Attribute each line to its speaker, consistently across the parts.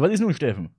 Speaker 1: So, was ist nun, Steffen?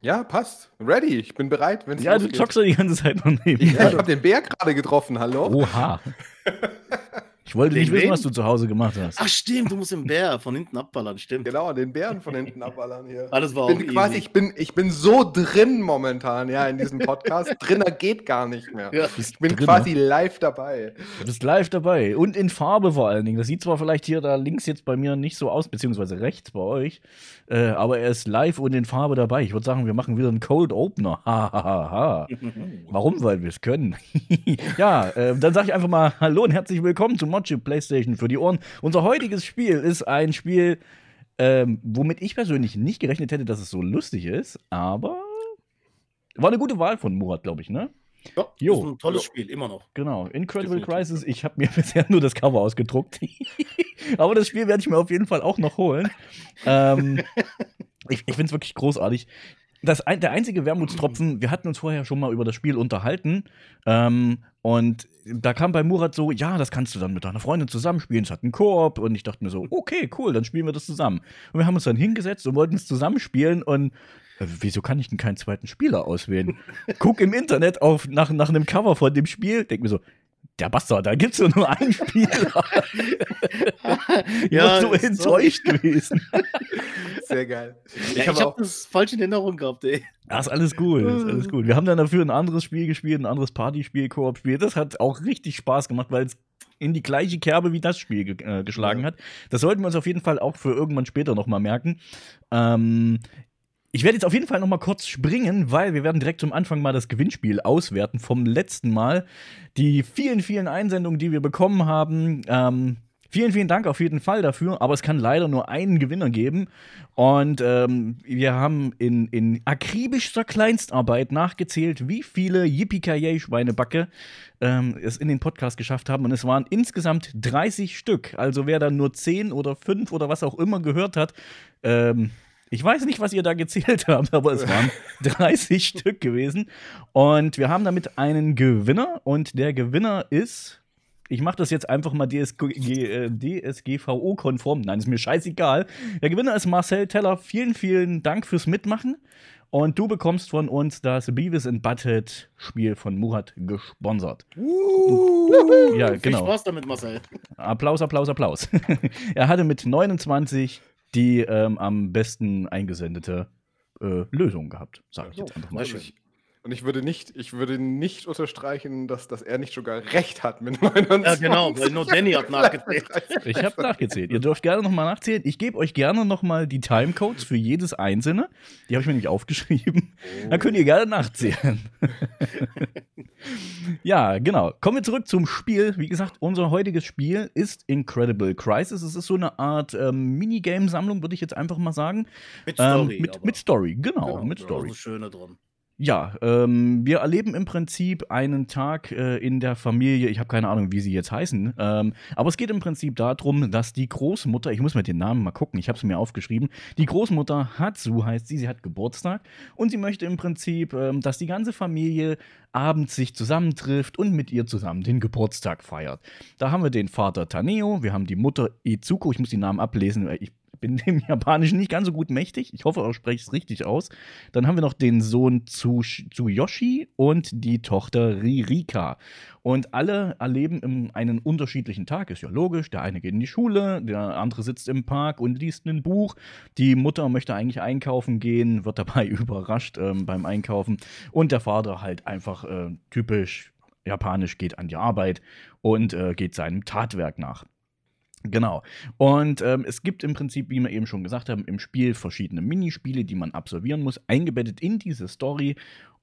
Speaker 2: Ja, passt. Ready. Ich bin bereit, wenn es
Speaker 1: Ja, du zockst ja die ganze Zeit noch neben.
Speaker 2: Ja, ich habe den Bär gerade getroffen. Hallo?
Speaker 1: Oha. Ich wollte
Speaker 3: Den
Speaker 1: nicht wissen,
Speaker 3: wen?
Speaker 1: was du zu Hause gemacht hast.
Speaker 3: Ach stimmt, du musst den Bär von hinten abballern, stimmt.
Speaker 2: Genau, den Bären von hinten abballern hier.
Speaker 3: Alles war
Speaker 2: Ich
Speaker 3: auch
Speaker 2: bin quasi,
Speaker 3: easy.
Speaker 2: ich bin, ich bin so drin momentan, ja, in diesem Podcast. Drinner geht gar nicht mehr.
Speaker 3: Ja.
Speaker 2: Ich bin
Speaker 1: Drinner.
Speaker 2: quasi live dabei.
Speaker 1: Du bist live dabei und in Farbe vor allen Dingen. Das sieht zwar vielleicht hier da links jetzt bei mir nicht so aus, beziehungsweise rechts bei euch, äh, aber er ist live und in Farbe dabei. Ich würde sagen, wir machen wieder einen Cold Opener. Ha, ha, ha, ha. Warum? Weil wir es können. ja, äh, dann sage ich einfach mal Hallo und herzlich willkommen zu Mochi PlayStation für die Ohren. Unser heutiges Spiel ist ein Spiel, ähm, womit ich persönlich nicht gerechnet hätte, dass es so lustig ist, aber war eine gute Wahl von Murat, glaube ich, ne?
Speaker 3: Ja,
Speaker 1: Jo.
Speaker 3: ist ein tolles
Speaker 2: Jo.
Speaker 3: Spiel, immer noch.
Speaker 1: Genau, Incredible
Speaker 2: Definitiv.
Speaker 1: Crisis. Ich habe mir bisher nur das Cover ausgedruckt. Aber das Spiel werde ich mir auf jeden Fall auch noch holen. ähm, ich ich finde es wirklich großartig. Das der einzige Wermutstropfen, wir hatten uns vorher schon mal über das Spiel unterhalten. Ähm, und da kam bei Murat so, ja, das kannst du dann mit deiner Freundin zusammenspielen. Es hat einen Koop. Und ich dachte mir so, okay, cool, dann spielen wir das zusammen. Und wir haben uns dann hingesetzt und wollten es zusammenspielen. Und äh, wieso kann ich denn keinen zweiten Spieler auswählen? Guck im Internet auf, nach, nach einem Cover von dem Spiel, denk mir so, der Bastard, da gibt's doch nur einen Spieler.
Speaker 3: Ja,
Speaker 1: war so enttäuscht gewesen.
Speaker 2: Sehr geil.
Speaker 3: Ich,
Speaker 2: hab
Speaker 3: habe das falsch in Erinnerung gehabt, ey.
Speaker 1: Ja, ist alles gut, ist alles gut. Wir haben dann dafür ein anderes Spiel gespielt, ein anderes Partyspiel, Koop-Spiel. Das hat auch richtig Spaß gemacht, weil es in die gleiche Kerbe wie das Spiel ge äh, geschlagen
Speaker 2: Ja.
Speaker 1: hat. Das sollten wir uns auf jeden Fall auch für irgendwann später noch mal merken. Ähm, ich werde jetzt auf jeden Fall noch mal kurz springen, weil wir werden direkt zum Anfang mal das Gewinnspiel auswerten vom letzten Mal. Die vielen, vielen Einsendungen, die wir bekommen haben. Ähm, vielen, vielen Dank auf jeden Fall dafür, aber es kann leider nur einen Gewinner geben. Und ähm, wir haben in, in akribischster Kleinstarbeit nachgezählt, wie viele Yippie-Schweinebacke ähm, es in den Podcast geschafft haben. Und es waren insgesamt 30 Stück. Also wer dann nur 10 oder 5 oder was auch immer gehört hat, ähm, ich weiß nicht, was ihr da gezählt habt, aber es waren 30 Stück gewesen. Und wir haben damit einen Gewinner. Und der Gewinner ist. Ich mache das jetzt einfach mal DSG, äh, DSGVO-konform. Nein, ist mir scheißegal. Der Gewinner ist Marcel Teller. Vielen, vielen Dank fürs Mitmachen. Und du bekommst von uns das Beavis and Butthead Spiel von Murat gesponsert. Ja,
Speaker 3: Viel
Speaker 1: genau.
Speaker 3: Spaß damit, Marcel.
Speaker 1: Applaus, Applaus, Applaus. er hatte mit 29 die ähm, am besten eingesendete äh, Lösung gehabt, sage ich jetzt einfach mal.
Speaker 2: Ich, und ich würde nicht, ich würde nicht unterstreichen, dass, dass er nicht sogar recht hat mit 29.
Speaker 3: Ja, genau, weil nur Danny hat nachgezählt.
Speaker 1: Ich habe nachgezählt. Ihr dürft gerne nochmal nachzählen. Ich gebe euch gerne nochmal die Timecodes für jedes einzelne. Die habe ich mir nämlich aufgeschrieben. Dann könnt ihr gerne nachzählen. ja, genau. Kommen wir zurück zum Spiel. Wie gesagt, unser heutiges Spiel ist Incredible Crisis. Es ist so eine Art ähm, Minigame-Sammlung, würde ich jetzt einfach mal sagen.
Speaker 3: Mit Story.
Speaker 1: ähm, mit, mit Story, genau,
Speaker 3: Genau,
Speaker 1: mit
Speaker 3: das ist
Speaker 1: Story.
Speaker 3: Das Schöne dran.
Speaker 1: Ja, ähm, wir erleben im Prinzip einen Tag äh, in der Familie. Ich habe keine Ahnung, wie sie jetzt heißen. Ähm, aber es geht im Prinzip darum, dass die Großmutter, ich muss mir den Namen mal gucken, ich habe es mir aufgeschrieben. Die Großmutter Hatsu heißt sie, sie hat Geburtstag und sie möchte im Prinzip, ähm, dass die ganze Familie abends sich zusammentrifft und mit ihr zusammen den Geburtstag feiert. Da haben wir den Vater Taneo, wir haben die Mutter Izuko, ich muss die Namen ablesen, ich bin dem Japanischen nicht ganz so gut mächtig. Ich hoffe, ich spreche es richtig aus. Dann haben wir noch den Sohn Tsuyoshi und die Tochter Ririka. Und alle erleben einen unterschiedlichen Tag, ist ja logisch. Der eine geht in die Schule, der andere sitzt im Park und liest ein Buch. Die Mutter möchte eigentlich einkaufen gehen, wird dabei überrascht ähm, beim Einkaufen. Und der Vater halt einfach äh, typisch japanisch geht an die Arbeit und äh, geht seinem Tatwerk nach. Genau. Und ähm, es gibt im Prinzip, wie wir eben schon gesagt haben, im Spiel verschiedene Minispiele, die man absolvieren muss, eingebettet in diese Story.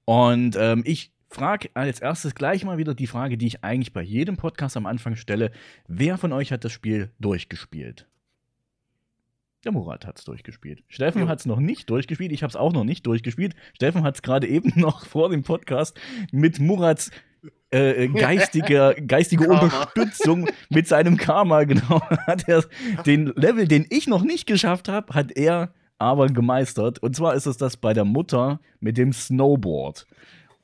Speaker 1: Und ähm, ich frage als erstes gleich mal wieder die Frage, die ich eigentlich bei jedem Podcast am Anfang stelle. Wer von euch hat das Spiel durchgespielt? Der Murat hat es durchgespielt. Steffen
Speaker 3: Jo.
Speaker 1: hat es noch nicht durchgespielt. Ich habe es auch noch nicht durchgespielt. Steffen hat es gerade eben noch vor dem Podcast mit Murats äh, geistiger, geistige
Speaker 3: Karma.
Speaker 1: Unterstützung mit seinem Karma, genau, hat er den Level, den ich noch nicht geschafft habe, hat er aber gemeistert. Und zwar ist es das bei der Mutter mit dem Snowboard.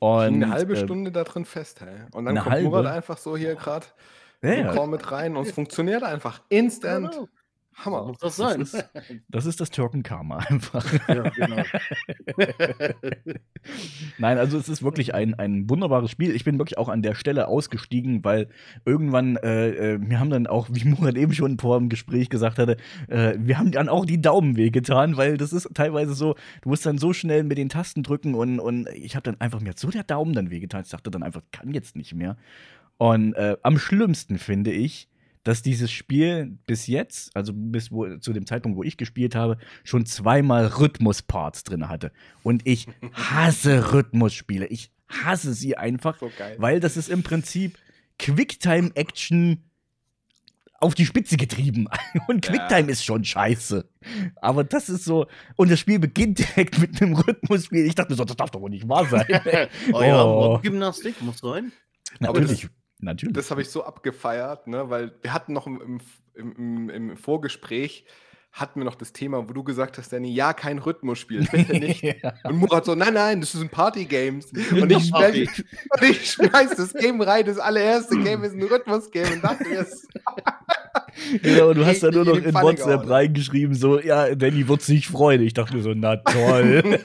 Speaker 1: Und,
Speaker 2: eine halbe
Speaker 1: äh,
Speaker 2: Stunde da drin fest, hey. Und dann kommt
Speaker 1: halbe?
Speaker 2: Murat einfach so hier gerade
Speaker 1: Ja, ja.
Speaker 2: mit rein und es funktioniert einfach instant.
Speaker 3: Genau.
Speaker 2: Hammer.
Speaker 3: Muss das sein?
Speaker 1: Das ist, das ist das Türken-Karma einfach.
Speaker 3: ja, genau.
Speaker 1: Nein, also es ist wirklich ein, ein wunderbares Spiel. Ich bin wirklich auch an der Stelle ausgestiegen, weil irgendwann, äh, äh, wir haben dann auch, wie Murat eben schon vor dem Gespräch gesagt hatte, äh, wir haben dann auch die Daumen wehgetan, weil das ist teilweise so, du musst dann so schnell mit den Tasten drücken und, und ich habe dann einfach mir so der Daumen dann wehgetan. Ich dachte dann einfach, kann jetzt nicht mehr. Und äh, am schlimmsten finde ich, dass dieses Spiel bis jetzt, also bis wo, zu dem Zeitpunkt, wo ich gespielt habe, schon zweimal Rhythmus-Parts drin hatte. Und ich hasse Rhythmusspiele. Ich hasse sie einfach,
Speaker 2: So
Speaker 1: weil das ist im Prinzip Quicktime-Action auf die Spitze getrieben. Und
Speaker 2: Ja.
Speaker 1: Quicktime ist schon scheiße. Aber das ist so. Und das Spiel beginnt direkt mit einem Rhythmusspiel. Ich dachte mir so, das darf doch wohl nicht wahr sein.
Speaker 3: ja,
Speaker 1: Oh.
Speaker 3: Gymnastik muss.
Speaker 2: Aber
Speaker 1: natürlich. Natürlich.
Speaker 2: Das habe ich so abgefeiert, ne? weil wir hatten noch im, im, im, im Vorgespräch, hatten wir noch das Thema, wo du gesagt hast, Danny, ja, kein Rhythmusspiel, bitte nicht.
Speaker 1: Ja.
Speaker 2: Und Murat so, nein, nein, das ist ein Party-Games. Und ich,
Speaker 3: Party.
Speaker 2: schmeiß, und ich schmeiß das Game rein, das allererste Game ist ein Rhythmus-Game und dachte das-
Speaker 1: Genau, du hast da nur noch
Speaker 2: in
Speaker 1: WhatsApp reingeschrieben, so, ja, Danny wird sich freuen. Ich dachte mir so, na toll.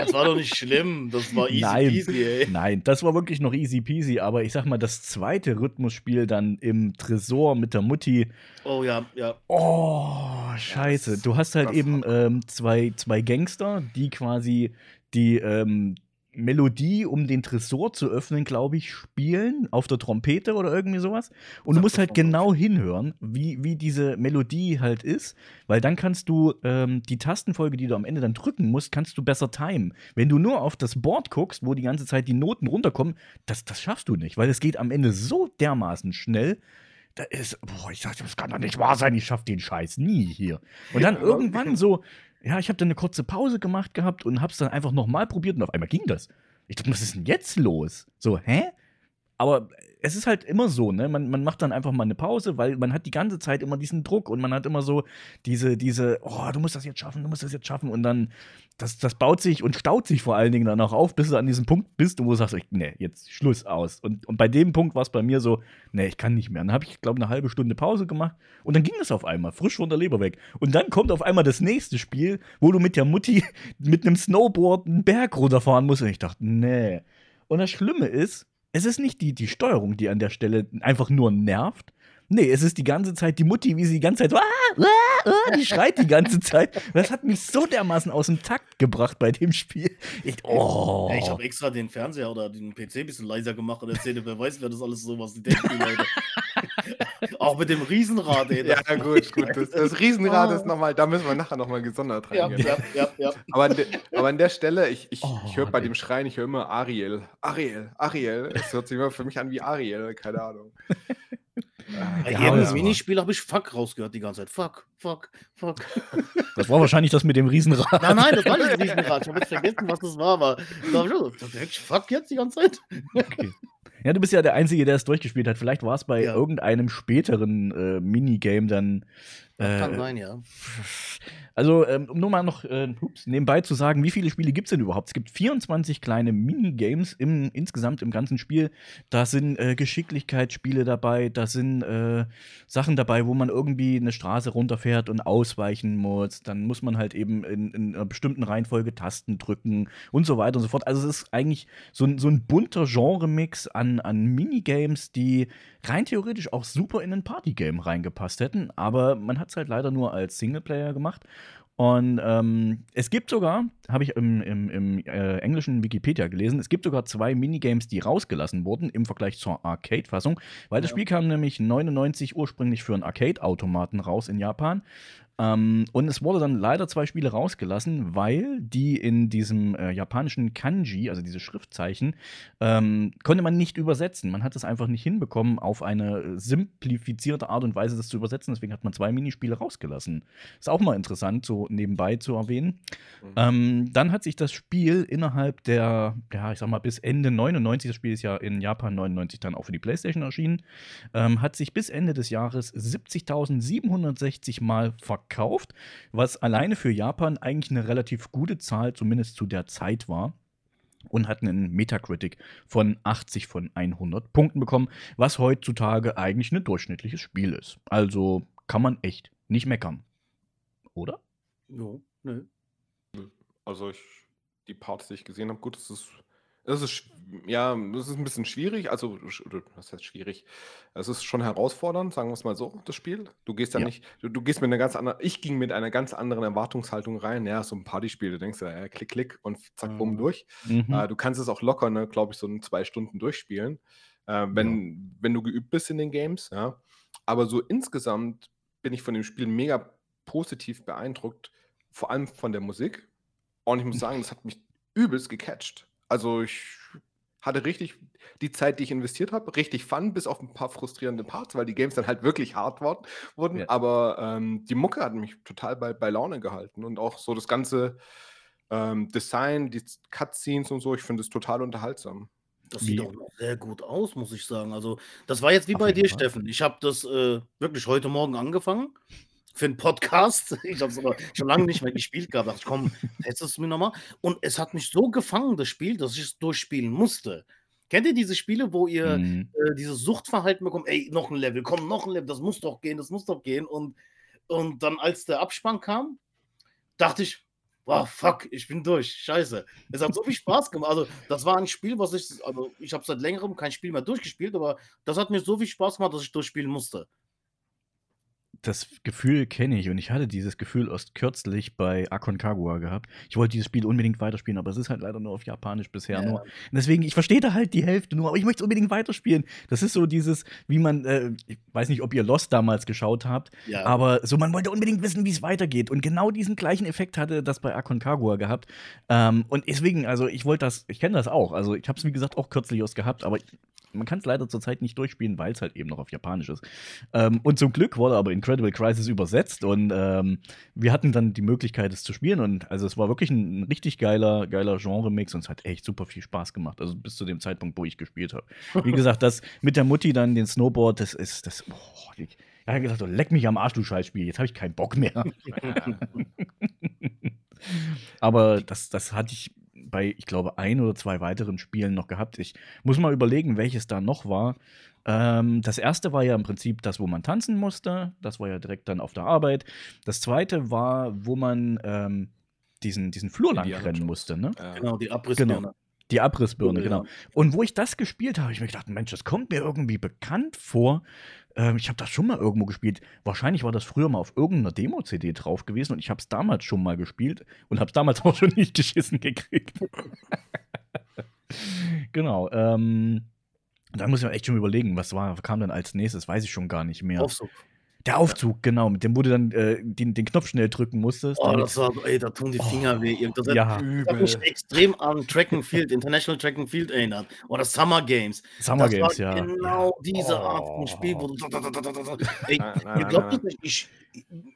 Speaker 3: Das war doch nicht schlimm. Das war easy
Speaker 1: Nein.
Speaker 3: peasy, ey.
Speaker 1: Nein, das war wirklich noch easy peasy, aber ich sag mal, das zweite Rhythmusspiel dann im Tresor mit der Mutti,
Speaker 3: Oh ja, ja.
Speaker 1: oh, scheiße. Du hast halt eben ähm, zwei, zwei Gangster, die quasi die ähm, Melodie, um den Tresor zu öffnen, glaube ich, spielen auf der Trompete oder irgendwie sowas. Und du musst halt genau hinhören, wie, wie diese Melodie halt ist, weil dann kannst du ähm, die Tastenfolge, die du am Ende dann drücken musst, kannst du besser timen. Wenn du nur auf das Board guckst, wo die ganze Zeit die Noten runterkommen, das, das schaffst du nicht, weil es geht am Ende so dermaßen schnell. Da ist, boah, ich dachte, das kann doch nicht wahr sein, ich schaff den Scheiß nie hier. Und dann
Speaker 2: Ja,
Speaker 1: irgendwann so, ja, ich habe dann eine kurze Pause gemacht gehabt und hab's dann einfach nochmal probiert und auf einmal ging das. Ich dachte, was ist denn jetzt los? So, hä? Aber es ist halt immer so, ne? Man, man macht dann einfach mal eine Pause, weil man hat die ganze Zeit immer diesen Druck und man hat immer so diese, diese, oh, du musst das jetzt schaffen, du musst das jetzt schaffen und dann, das, das baut sich und staut sich vor allen Dingen dann auch auf, bis du an diesem Punkt bist, wo du sagst, nee, jetzt Schluss aus. Und, und bei dem Punkt war es bei mir so, nee, ich kann nicht mehr. Dann habe ich, glaube eine halbe Stunde Pause gemacht und dann ging das auf einmal, frisch von der Leber weg. Und dann kommt auf einmal das nächste Spiel, wo du mit der Mutti mit einem Snowboard einen Berg runterfahren musst. Und ich dachte, nee. Und das Schlimme ist, es ist nicht die, die Steuerung, die an der Stelle einfach nur nervt. Nee, es ist die ganze Zeit die Mutti, wie sie die ganze Zeit ah, ah, ah, die schreit die ganze Zeit. Das hat mich so dermaßen aus dem Takt gebracht bei dem Spiel. Ich, oh.
Speaker 3: Ich habe extra den Fernseher oder den PC ein bisschen leiser gemacht und erzählte, wer weiß, wer das alles so was denken, die Leute. Auch mit dem Riesenrad, ey.
Speaker 2: ja, gut, gut. Das, das Riesenrad
Speaker 3: Oh.
Speaker 2: ist nochmal, da müssen wir nachher nochmal gesondert
Speaker 3: ja,
Speaker 2: reingehen.
Speaker 3: ja, ja, ja.
Speaker 2: Aber, an de, aber an der Stelle, ich, ich,
Speaker 1: Oh,
Speaker 2: ich höre bei dem Schreien, ich höre immer Ariel. Ariel, Ariel. Es hört sich immer für mich an wie Ariel, keine Ahnung.
Speaker 3: Bei
Speaker 1: Ja,
Speaker 3: jedem
Speaker 1: ja.
Speaker 3: Minispiel habe ich Fuck rausgehört die ganze Zeit. Fuck, fuck, fuck.
Speaker 1: Das war wahrscheinlich das mit dem Riesenrad.
Speaker 3: Nein, nein, das war nicht ein Riesenrad. Ich habe jetzt vergessen, was das war, aber da hab ich so, das wirklich Fuck jetzt die ganze Zeit?
Speaker 1: Okay. Ja, du bist ja der Einzige, der es durchgespielt hat. Vielleicht war es bei
Speaker 3: Ja.
Speaker 1: irgendeinem späteren äh, Minigame dann.
Speaker 3: Kann
Speaker 1: Äh,
Speaker 3: sein, ja.
Speaker 1: also, ähm, um nur mal noch äh, ups, nebenbei zu sagen, wie viele Spiele gibt es denn überhaupt? Es gibt 24 kleine Minigames im, insgesamt im ganzen Spiel. Da sind äh, Geschicklichkeitsspiele dabei, da sind äh, Sachen dabei, wo man irgendwie eine Straße runterfährt und ausweichen muss. Dann muss man halt eben in, in einer bestimmten Reihenfolge Tasten drücken und so weiter und so fort. Also, es ist eigentlich so ein, so ein bunter Genre-Mix an, an Minigames, die rein theoretisch auch super in ein Partygame reingepasst hätten, aber man hat es halt leider nur als Singleplayer gemacht. Und ähm, es gibt sogar, habe ich im, im, im äh, englischen Wikipedia gelesen, es gibt sogar zwei Minigames, die rausgelassen wurden im Vergleich zur Arcade-Fassung, weil das
Speaker 3: Ja.
Speaker 1: Spiel kam nämlich 99 ursprünglich für einen Arcade-Automaten raus in Japan. Ähm, und es wurde dann leider zwei Spiele rausgelassen, weil die in diesem äh, japanischen Kanji, also diese Schriftzeichen, ähm, konnte man nicht übersetzen. Man hat es einfach nicht hinbekommen, auf eine äh, simplifizierte Art und Weise das zu übersetzen. Deswegen hat man zwei Minispiele rausgelassen. Ist auch mal interessant, so nebenbei zu erwähnen.
Speaker 2: Mhm.
Speaker 1: Ähm, dann hat sich das Spiel innerhalb der, ja, ich sag mal, bis Ende 99, das Spiel ist ja in Japan 99 dann auch für die PlayStation erschienen, ähm, hat sich bis Ende des Jahres 70.760 Mal verkauft, was alleine für Japan eigentlich eine relativ gute Zahl, zumindest zu der Zeit war. Und hat einen Metacritic von 80 von 100 Punkten bekommen, was heutzutage eigentlich ein durchschnittliches Spiel ist. Also kann man echt nicht meckern. Oder?
Speaker 3: Jo, nö.
Speaker 2: Also ich, die Parts, die ich gesehen habe, gut, es ist, es ist, ja, es ist ein bisschen schwierig. Also, was heißt schwierig? Es ist schon herausfordernd, sagen wir es mal so, das Spiel. Du gehst ja
Speaker 1: Ja.
Speaker 2: nicht, du, du gehst mit einer ganz anderen, ich ging mit einer ganz anderen Erwartungshaltung rein. Ja, so ein Partyspiel, du denkst ja, ja, klick, klick und zack, bumm,
Speaker 3: Mhm.
Speaker 2: durch.
Speaker 1: Mhm.
Speaker 2: Äh, du kannst es auch locker, ne, glaube ich, so in zwei Stunden durchspielen, äh, wenn, wenn du geübt bist in den Games, ja. Aber so insgesamt bin ich von dem Spiel mega positiv beeindruckt, vor allem von der Musik. Und ich muss sagen, das hat mich übelst gecatcht. Also ich hatte richtig die Zeit, die ich investiert habe, richtig Fun, bis auf ein paar frustrierende Parts, weil die Games dann halt wirklich hart wurden.
Speaker 1: Ja.
Speaker 2: Aber ähm, die Mucke hat mich total bei, bei Laune gehalten. Und auch so das ganze ähm, Design, die Cutscenes und so, ich finde es total unterhaltsam.
Speaker 3: Das sieht auch noch sehr gut aus, muss ich sagen. Also, das war jetzt wie
Speaker 1: Auf
Speaker 3: bei dir,
Speaker 1: Fall.
Speaker 3: Steffen. Ich habe das äh, wirklich heute Morgen angefangen für einen Podcast. Ich habe es aber schon lange nicht mehr gespielt gehabt. Ich, komm, test es mir nochmal. Und es hat mich so gefangen, das Spiel, dass ich es durchspielen musste. Kennt ihr diese Spiele, wo ihr
Speaker 1: Mhm.
Speaker 3: äh, dieses Suchtverhalten bekommt? Ey, noch ein Level, komm, noch ein Level, das muss doch gehen, das muss doch gehen. Und, und dann, als der Abspann kam, dachte ich, wow, fuck, ich bin durch, scheiße. Es hat so viel Spaß gemacht. Also, das war ein Spiel, was ich, also ich habe seit längerem kein Spiel mehr durchgespielt, aber das hat mir so viel Spaß gemacht, dass ich durchspielen musste.
Speaker 1: Das Gefühl kenne ich und ich hatte dieses Gefühl erst kürzlich bei Aconcagua gehabt. Ich wollte dieses Spiel unbedingt weiterspielen, aber es ist halt leider nur auf Japanisch bisher
Speaker 3: Ja.
Speaker 1: nur. Und deswegen, ich verstehe da halt die Hälfte nur, aber ich möchte es unbedingt weiterspielen. Das ist so dieses, wie man, äh, ich weiß nicht, ob ihr Lost damals geschaut habt,
Speaker 3: Ja,
Speaker 1: aber so, man wollte unbedingt wissen, wie es weitergeht. Und genau diesen gleichen Effekt hatte das bei Aconcagua gehabt. Ähm, und deswegen, also ich wollte das, ich kenne das auch. Also ich habe es, wie gesagt, auch kürzlich erst gehabt, aber man kann es leider zurzeit nicht durchspielen, weil es halt eben noch auf Japanisch ist. Ähm, und zum Glück wurde aber Incredible Crisis übersetzt und ähm, wir hatten dann die Möglichkeit, es zu spielen. Und also es war wirklich ein, ein richtig geiler, geiler Genre-Mix und es hat echt super viel Spaß gemacht. Also bis zu dem Zeitpunkt, wo ich gespielt habe. Wie gesagt, das mit der Mutti dann den Snowboard, das ist, das, boah, ich, ich habe gesagt, oh, leck mich am Arsch, du Scheißspiel, jetzt habe ich keinen Bock mehr. Aber das, das hatte ich bei, ich glaube, ein oder zwei weiteren Spielen noch gehabt. Ich muss mal überlegen, welches da noch war. Ähm, das erste war ja im Prinzip das, wo man tanzen musste. Das war ja direkt dann auf der Arbeit. Das zweite war, wo man ähm, diesen, diesen Flur lang rennen musste, ne?
Speaker 2: Ja.
Speaker 3: genau, die Abrissbirne.
Speaker 1: Genau. Die Abrissbirne, genau. Und wo ich das gespielt habe, habe ich mir gedacht, Mensch, das kommt mir irgendwie bekannt vor. Ähm, ich habe das schon mal irgendwo gespielt. Wahrscheinlich war das früher mal auf irgendeiner Demo-CD drauf gewesen und ich habe es damals schon mal gespielt und habe es damals auch schon nicht geschissen gekriegt. genau. Ähm, da muss ich mir echt schon überlegen, was war, kam dann als nächstes, weiß ich schon gar nicht mehr.
Speaker 3: Aufzug.
Speaker 1: Der Aufzug, genau, mit dem wo du dann äh, den, den Knopf schnell drücken musstest.
Speaker 3: Oh, das war, ey, da tun die Finger
Speaker 1: Oh,
Speaker 3: weh. Das hat,
Speaker 1: ja,
Speaker 3: das hat mich extrem an Track and Field, International Track and Field erinnert. Oder Summer Games.
Speaker 1: Summer
Speaker 3: das
Speaker 1: Games,
Speaker 3: war
Speaker 1: ja.
Speaker 3: genau diese
Speaker 1: Oh.
Speaker 3: Art von Spiel, wo du. Ey,
Speaker 2: Nein, nein,
Speaker 3: ihr
Speaker 2: nein,
Speaker 3: glaubt es nicht, ich,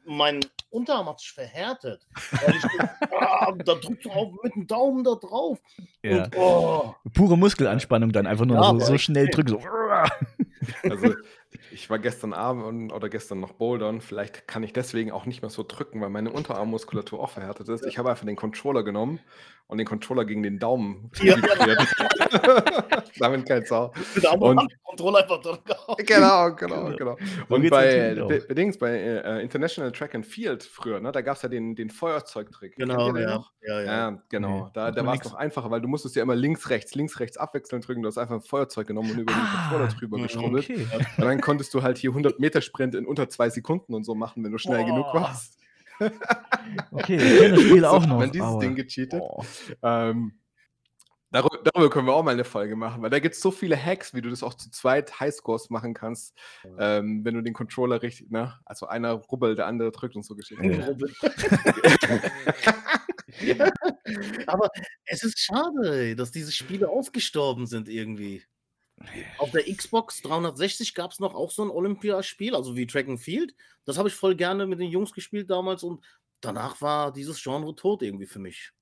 Speaker 3: mein Unterarm hat sich verhärtet. Weil ich, ah, da drückst du auch mit dem Daumen da drauf.
Speaker 1: ja.
Speaker 3: Und, oh,
Speaker 1: Pure Muskelanspannung dann einfach nur
Speaker 3: Ja,
Speaker 1: so, so schnell drücken. So.
Speaker 2: Also, ich war gestern Abend oder gestern noch bouldern. Vielleicht kann ich deswegen auch nicht mehr so drücken, weil meine Unterarmmuskulatur auch verhärtet ist. Ich habe einfach den Controller genommen und den Controller gegen den Daumen
Speaker 3: Ja.
Speaker 2: Damit kein Sau. Und-
Speaker 3: Controller einfach.
Speaker 2: Genau, genau, genau.
Speaker 1: So
Speaker 2: Und bei, bedingt bei äh, International Track and Field früher, ne, da gab es ja den, den Feuerzeugtrick.
Speaker 3: Genau, ja. Ja, ja.
Speaker 2: Ja, genau.
Speaker 1: Nee,
Speaker 2: da da war es noch einfacher, weil du musstest ja immer links, rechts, links, rechts abwechselnd drücken. Du hast einfach ein Feuerzeug genommen und über den
Speaker 1: Ah,
Speaker 2: Controller drüber
Speaker 3: mhm,
Speaker 2: geschrubbelt.
Speaker 1: Okay.
Speaker 2: Und dann konntest du halt hier 100 Meter Sprint in unter zwei Sekunden und so machen, wenn du schnell genug
Speaker 1: Boah.
Speaker 2: warst.
Speaker 1: Okay, ich kenne das Spiel
Speaker 2: So
Speaker 1: auch noch.
Speaker 2: man dieses
Speaker 1: aber-
Speaker 2: Ding gecheatet.
Speaker 1: Oh.
Speaker 2: Ähm, darüber, darüber können wir auch mal eine Folge machen, weil da gibt es so viele Hacks, wie du das auch zu zweit Highscores machen kannst, ähm, wenn du den Controller richtig, ne? Also einer rubbelt, der andere drückt und so Geschichten.
Speaker 1: Ja.
Speaker 3: ja. Aber es ist schade, dass diese Spiele ausgestorben sind irgendwie. Auf der Xbox 360 gab es noch auch so ein Olympiaspiel, also wie Track and Field. Das habe ich voll gerne mit den Jungs gespielt damals und danach war dieses Genre tot irgendwie für mich.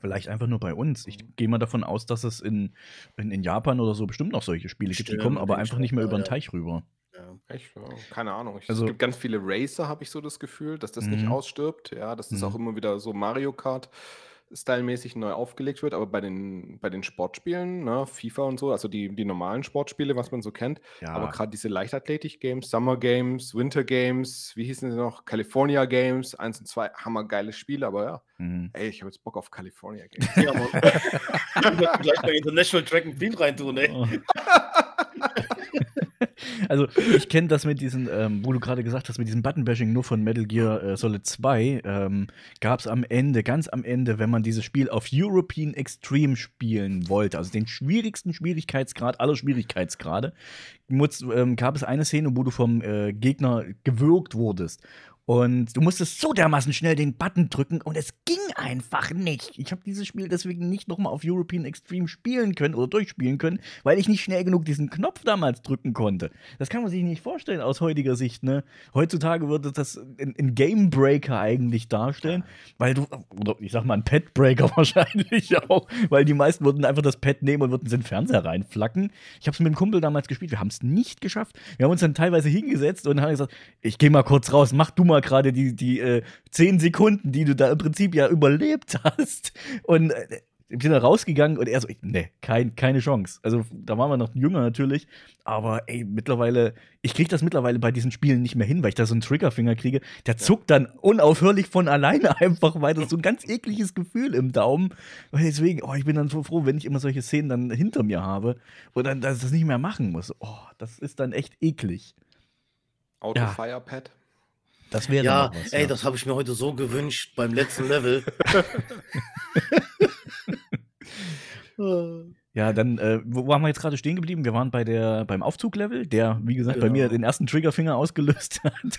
Speaker 1: Vielleicht einfach nur bei uns. Ich gehe mal davon aus, dass es in, in, in Japan oder so bestimmt noch solche Spiele gibt. Die
Speaker 3: Stimmt,
Speaker 1: kommen aber
Speaker 3: ich
Speaker 1: einfach nicht mehr über den
Speaker 3: ja.
Speaker 1: Teich rüber.
Speaker 3: Ja.
Speaker 2: Echt? Ja, keine Ahnung. Ich,
Speaker 1: Also-
Speaker 2: es gibt ganz viele Racer, habe ich so das Gefühl, dass das nicht
Speaker 1: Mhm.
Speaker 2: ausstirbt. Ja, das ist
Speaker 1: Mhm.
Speaker 2: auch immer wieder so Mario Kart stylmäßig neu aufgelegt wird, aber bei den, bei den Sportspielen, ne, FIFA und so, also die, die normalen Sportspiele, was man so kennt, aber
Speaker 1: Ja.
Speaker 2: gerade diese Leichtathletik-Games, Summer Games, Winter Games, wie hießen sie noch? California Games, 1 und 2, hammergeile Spiele, aber ja,
Speaker 1: Mhm.
Speaker 2: ey, ich habe jetzt Bock auf California Games.
Speaker 3: Ja, Mann. Ich muss gleich bei International Track and Field reintun, ey.
Speaker 1: Oh. Also, ich kenne das mit diesen, ähm, wo du gerade gesagt hast, mit diesem Buttonbashing nur von Metal Gear äh, Solid 2, ähm, gab es am Ende, ganz am Ende, wenn man dieses Spiel auf European Extreme spielen wollte, also den schwierigsten Schwierigkeitsgrad aller Schwierigkeitsgrade, ähm, gab es eine Szene, wo du vom äh, Gegner gewürgt wurdest. Und du musstest so dermaßen schnell den Button drücken und es ging einfach nicht. Ich habe dieses Spiel deswegen nicht nochmal auf European Extreme spielen können oder durchspielen können, weil ich nicht schnell genug diesen Knopf damals drücken konnte. Das kann man sich nicht vorstellen aus heutiger Sicht. Ne? Heutzutage würde das ein Game Breaker eigentlich darstellen, weil du, oder ich sag mal ein Pad Breaker wahrscheinlich auch, weil die meisten würden einfach das Pad nehmen und würden den Fernseher reinflacken. Ich habe es mit dem Kumpel damals gespielt, wir haben es nicht geschafft. Wir haben uns dann teilweise hingesetzt und haben gesagt, ich gehe mal kurz raus, mach du mal gerade die, die äh, 10 Sekunden, die du da im Prinzip ja überlebt hast. Und äh, wir sind da rausgegangen und er so, nee, kein, keine Chance. Also da waren wir noch jünger natürlich, aber ey, mittlerweile, ich kriege das mittlerweile bei diesen Spielen nicht mehr hin, weil ich da so einen Triggerfinger kriege. Der zuckt dann unaufhörlich von alleine einfach weiter. So ein ganz ekliges Gefühl im Daumen. Und deswegen, oh, ich bin dann so froh, wenn ich immer solche Szenen dann hinter mir habe und dann dass ich das nicht mehr machen muss. Oh, das ist dann echt eklig.
Speaker 2: Auto
Speaker 1: Ja.
Speaker 2: Firepad.
Speaker 1: Das wäre
Speaker 3: Ja,
Speaker 1: was,
Speaker 3: ey, das habe ich mir heute so gewünscht beim letzten Level.
Speaker 1: Ja, dann, äh, wo waren wir jetzt gerade stehen geblieben? Wir waren bei der, beim Aufzuglevel, der, wie gesagt, bei
Speaker 3: Genau.
Speaker 1: mir den ersten Triggerfinger ausgelöst hat.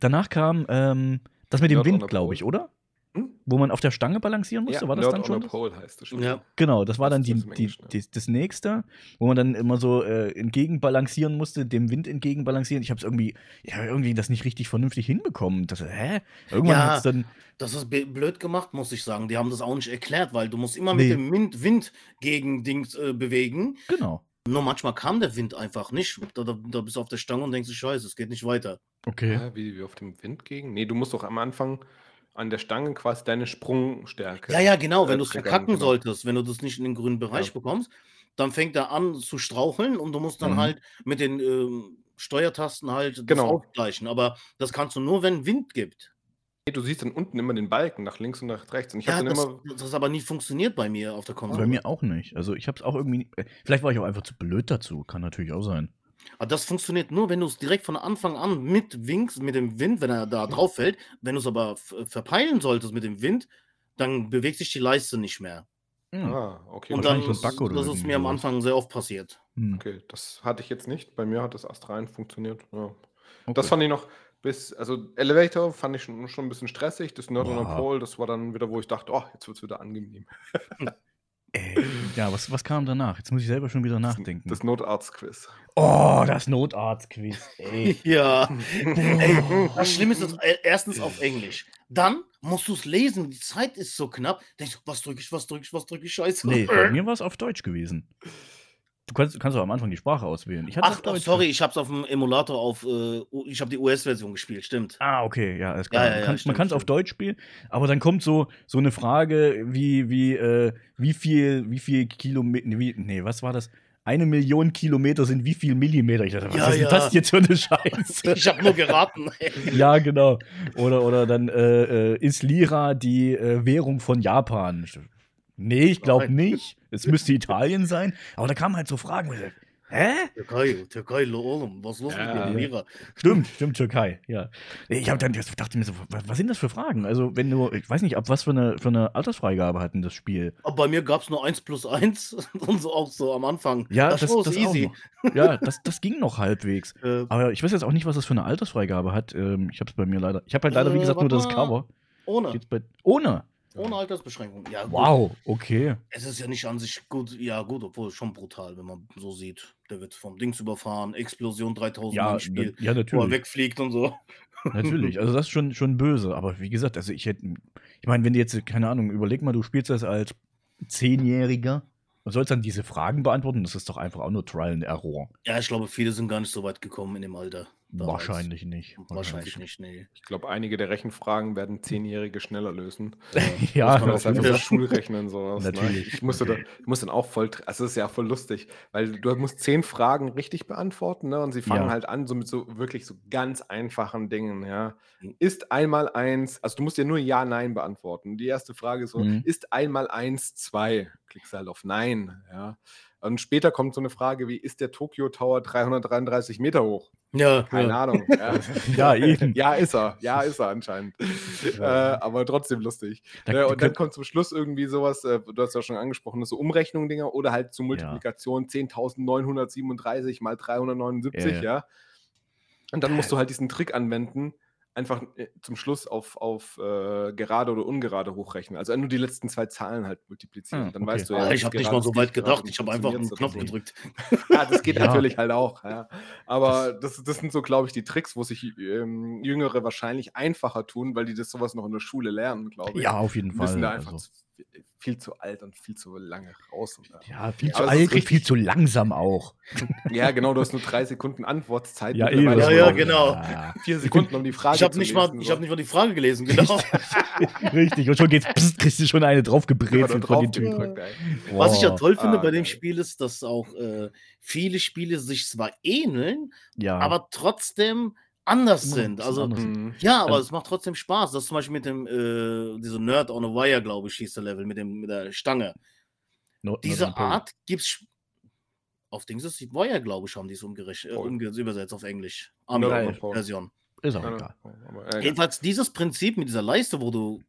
Speaker 1: Danach kam ähm, das mit dem
Speaker 2: on
Speaker 1: Wind, glaube ich, oder?
Speaker 2: Hm?
Speaker 1: Wo man auf der Stange balancieren musste, war das
Speaker 2: Nerd
Speaker 1: dann
Speaker 2: on
Speaker 1: schon? das?
Speaker 2: Pole heißt das Spiel.
Speaker 3: Ja.
Speaker 1: Genau, das war dann
Speaker 2: Das
Speaker 1: die, die,
Speaker 2: ja.
Speaker 1: die, das nächste, wo man dann immer so äh, entgegenbalancieren musste, dem Wind entgegenbalancieren. Ich habe es irgendwie, ja, irgendwie das nicht richtig vernünftig hinbekommen. Das, hä? Irgendwann
Speaker 3: Ja.
Speaker 1: hat's dann,
Speaker 3: Das ist blöd gemacht, muss ich sagen. Die haben das auch nicht erklärt, weil du musst immer
Speaker 1: Nee.
Speaker 3: mit dem Wind, Wind gegen Dings äh, bewegen.
Speaker 1: genau.
Speaker 3: Nur manchmal kam der Wind einfach nicht. Da, da, da bist du auf der Stange und denkst, du, scheiße, es geht nicht weiter.
Speaker 1: Okay.
Speaker 2: Hä, wie, wie auf dem Wind gegen? Nee, du musst doch am Anfang an der Stange quasi deine Sprungstärke.
Speaker 3: Ja, ja, genau. Wenn du es verkacken
Speaker 2: genau.
Speaker 3: solltest, wenn du das nicht in den grünen Bereich
Speaker 2: Ja.
Speaker 3: bekommst, dann fängt er an zu straucheln und du musst dann
Speaker 1: Mhm.
Speaker 3: halt mit den ähm, Steuertasten halt das
Speaker 2: Genau.
Speaker 3: aufgleichen. Aber das kannst du nur, wenn Wind gibt.
Speaker 2: Nee, du siehst dann unten immer den Balken nach links und nach rechts. Und ich
Speaker 3: Ja, das,
Speaker 2: immer.
Speaker 3: das aber nie funktioniert bei mir auf der Konsole.
Speaker 1: Bei mir auch nicht. Also ich habe es auch irgendwie. äh, Vielleicht war ich auch einfach zu blöd dazu. Kann natürlich auch sein.
Speaker 3: Aber das funktioniert nur, wenn du es direkt von Anfang an mit Winks, mit dem Wind, wenn er da drauf fällt. Wenn du es aber verpeilen solltest mit dem Wind, dann bewegt sich die Leiste nicht mehr.
Speaker 1: Hm.
Speaker 2: Ah, okay.
Speaker 3: Und dann,
Speaker 1: oder
Speaker 3: das ist mir am. Anfang sehr oft passiert.
Speaker 1: Hm.
Speaker 2: Okay, das hatte ich jetzt nicht. Bei mir hat das astrein funktioniert. Ja.
Speaker 1: Okay.
Speaker 2: Das fand ich noch bis, also Elevator fand ich schon, schon ein bisschen stressig. Das Nerd on. Pole, das war dann wieder, wo ich dachte, oh, jetzt wird es wieder angenehm.
Speaker 1: Ey, ja, was, was kam danach? Jetzt muss ich selber schon wieder nachdenken.
Speaker 2: das Notarzt-Quiz.
Speaker 1: oh, das Notarzt-Quiz. Ey.
Speaker 3: Ja. Ey, das Schlimme ist, das, äh, erstens auf Englisch. Dann musst du es lesen. Die Zeit ist so knapp. Denkst du, was drücke ich, was drücke ich, was drücke ich, scheiße.
Speaker 1: Nee, bei mir war es auf Deutsch gewesen. Du kannst, kannst auch am Anfang die Sprache auswählen.
Speaker 3: Ach,
Speaker 1: Deutsch
Speaker 3: sorry, ich habe es auf dem Emulator auf, äh, ich habe die US-Version gespielt, stimmt.
Speaker 1: Ah, okay, ja, alles klar.
Speaker 3: Ja, ja, ja,
Speaker 1: man kann es auf. Deutsch spielen, aber dann kommt so, so eine Frage wie, wie, äh, wie viel, wie viel Kilometer, nee, nee, was war das? Eine Million Kilometer sind wie viel Millimeter? Ich dachte, was
Speaker 3: Ja,
Speaker 1: ist denn
Speaker 3: ja.
Speaker 1: das jetzt für eine Scheiße?
Speaker 3: Ich habe nur geraten.
Speaker 1: ja, genau. Oder, oder dann, äh, äh, ist Lira die äh, Währung von Japan? Nee, ich glaube nicht. Es müsste Italien sein. Aber da kamen halt so Fragen. Hä?
Speaker 3: Türkei, Türkei, oğlum, was ist los
Speaker 2: Ja,
Speaker 3: mit Lira?
Speaker 1: Stimmt, stimmt, Türkei, ja. Ich habe dann das dachte mir so, was, sind das für Fragen? Also, wenn du, ich weiß nicht, ab was für eine, für eine Altersfreigabe hat denn das Spiel?
Speaker 3: Aber bei mir gab es nur 1 plus 1 und so auch so am Anfang.
Speaker 1: Ja,
Speaker 3: das,
Speaker 1: das,
Speaker 3: war
Speaker 1: das,
Speaker 3: so easy.
Speaker 1: Ja, das, das ging noch halbwegs.
Speaker 3: Äh,
Speaker 1: Aber ich weiß jetzt auch nicht, was das für eine Altersfreigabe hat. Ähm, ich habe es bei mir leider. Ich habe halt leider, wie
Speaker 3: Äh,
Speaker 1: gesagt, nur
Speaker 3: warte
Speaker 1: das. Cover.
Speaker 3: ohne,
Speaker 1: bei, ohne.
Speaker 3: Ohne Altersbeschränkung. Ja, gut.
Speaker 1: Wow, okay.
Speaker 3: Es ist ja nicht an sich gut, ja gut, obwohl schon brutal, wenn man so sieht. Der wird vom Dings überfahren, Explosion 3000
Speaker 1: Ja,
Speaker 3: Mann Spiel,
Speaker 1: ja,
Speaker 3: wo er
Speaker 1: natürlich.
Speaker 3: wegfliegt und so.
Speaker 1: Natürlich, also das ist schon, schon böse. Aber wie gesagt, also ich hätte, ich meine, wenn du jetzt, keine Ahnung, überleg mal, du spielst das als Zehnjähriger und sollst dann diese Fragen beantworten, das ist doch einfach auch nur Trial and Error.
Speaker 3: Ja, ich glaube, viele sind gar nicht so weit gekommen in dem Alter. Damals.
Speaker 1: Wahrscheinlich nicht.
Speaker 3: Wahrscheinlich nicht, nee.
Speaker 2: Ich glaube, einige der Rechenfragen werden Zehnjährige schneller lösen.
Speaker 1: Ja,
Speaker 2: Muss man das
Speaker 1: auf
Speaker 2: einfach
Speaker 1: Fall.
Speaker 2: Schulrechnen sowas.
Speaker 1: Natürlich.
Speaker 2: Ne? Ich musste, da, ich musste dann auch voll, also es ist ja voll lustig, weil du musst zehn Fragen richtig beantworten, ne? Und sie fangen
Speaker 1: Ja.
Speaker 2: halt an, so mit so wirklich so ganz einfachen Dingen, ja. Ist einmal eins, also du musst ja nur Ja, Nein beantworten. Die erste Frage ist so,
Speaker 1: Mhm.
Speaker 2: ist einmal eins, zwei? Klickst halt auf Nein, ja. Und später kommt so eine Frage wie, ist der Tokyo Tower 333 Meter hoch?
Speaker 3: Ja,
Speaker 2: Keine
Speaker 3: ja.
Speaker 2: Ahnung. Ja.
Speaker 1: Ja, eben.
Speaker 2: Ja, ist er. Ja, ist er anscheinend. äh, aber trotzdem lustig.
Speaker 1: Da-
Speaker 2: Ne, und dann kommt zum Schluss irgendwie sowas, äh, du hast ja schon angesprochen, so Umrechnung-Dinger oder halt zur Multiplikation 10.937 mal 379,
Speaker 1: Ja,
Speaker 2: ja,
Speaker 1: ja.
Speaker 2: Und dann musst du halt diesen Trick anwenden, einfach äh, zum Schluss auf, auf äh, gerade oder ungerade hochrechnen. Also nur die letzten zwei Zahlen halt multiplizieren.
Speaker 1: Ah,
Speaker 2: dann
Speaker 1: okay.
Speaker 2: weißt du
Speaker 3: Ah,
Speaker 2: ja.
Speaker 3: ich habe nicht mal so weit gedacht. Ich habe einfach einen Knopf gedrückt.
Speaker 2: Ja, das geht
Speaker 1: Ja.
Speaker 2: natürlich halt auch. Ja. Aber das, das sind so, glaube ich, die Tricks, wo sich ähm, Jüngere wahrscheinlich einfacher tun, weil die das sowas noch in der Schule lernen, glaube ich.
Speaker 1: Ja, auf jeden
Speaker 2: Die müssen
Speaker 1: Fall.
Speaker 2: da einfach
Speaker 1: Also,
Speaker 2: viel zu alt und viel zu lange raus. Und,
Speaker 1: ja, viel
Speaker 2: Ja,
Speaker 1: zu alt und viel zu langsam auch.
Speaker 2: ja, genau, du hast nur drei Sekunden Antwortzeit.
Speaker 1: Ja,
Speaker 2: mittlerweile
Speaker 3: Ja, ja, genau.
Speaker 1: Ja,
Speaker 2: Vier Sekunden, um die Frage
Speaker 3: Ich habe
Speaker 2: zu
Speaker 3: nicht, mal,
Speaker 2: lesen,
Speaker 3: ich
Speaker 2: so.
Speaker 3: hab nicht mal die Frage gelesen, genau.
Speaker 1: richtig. Und schon geht's, psst, kriegst du schon eine draufgebrezelt
Speaker 2: da
Speaker 1: von den
Speaker 2: drauf
Speaker 1: Typen.
Speaker 3: Was ich ja toll finde
Speaker 2: Ah,
Speaker 3: bei dem. Spiel ist, dass auch äh, viele Spiele sich zwar ähneln,
Speaker 1: Ja,
Speaker 3: aber trotzdem anders
Speaker 1: ein
Speaker 3: sind. Also
Speaker 1: anders.
Speaker 2: Mhm.
Speaker 3: ja, aber
Speaker 1: Also-
Speaker 3: es macht trotzdem Spaß. Das zum Beispiel mit dem äh, diese Nerd on a Wire, glaube ich, hieß der Level mit dem mit der Stange.
Speaker 1: No-
Speaker 3: Diese
Speaker 1: Pole.
Speaker 3: Art gibt's auf Dings ist die Wire, glaube ich, haben die es äh, umge übersetzt auf Englisch.
Speaker 2: Northern
Speaker 3: Amerikanische
Speaker 2: Pole.
Speaker 3: Version.
Speaker 1: Ist auch
Speaker 2: Ja,
Speaker 1: egal.
Speaker 2: äh,
Speaker 3: Jedenfalls dieses Prinzip mit dieser Leiste, wo du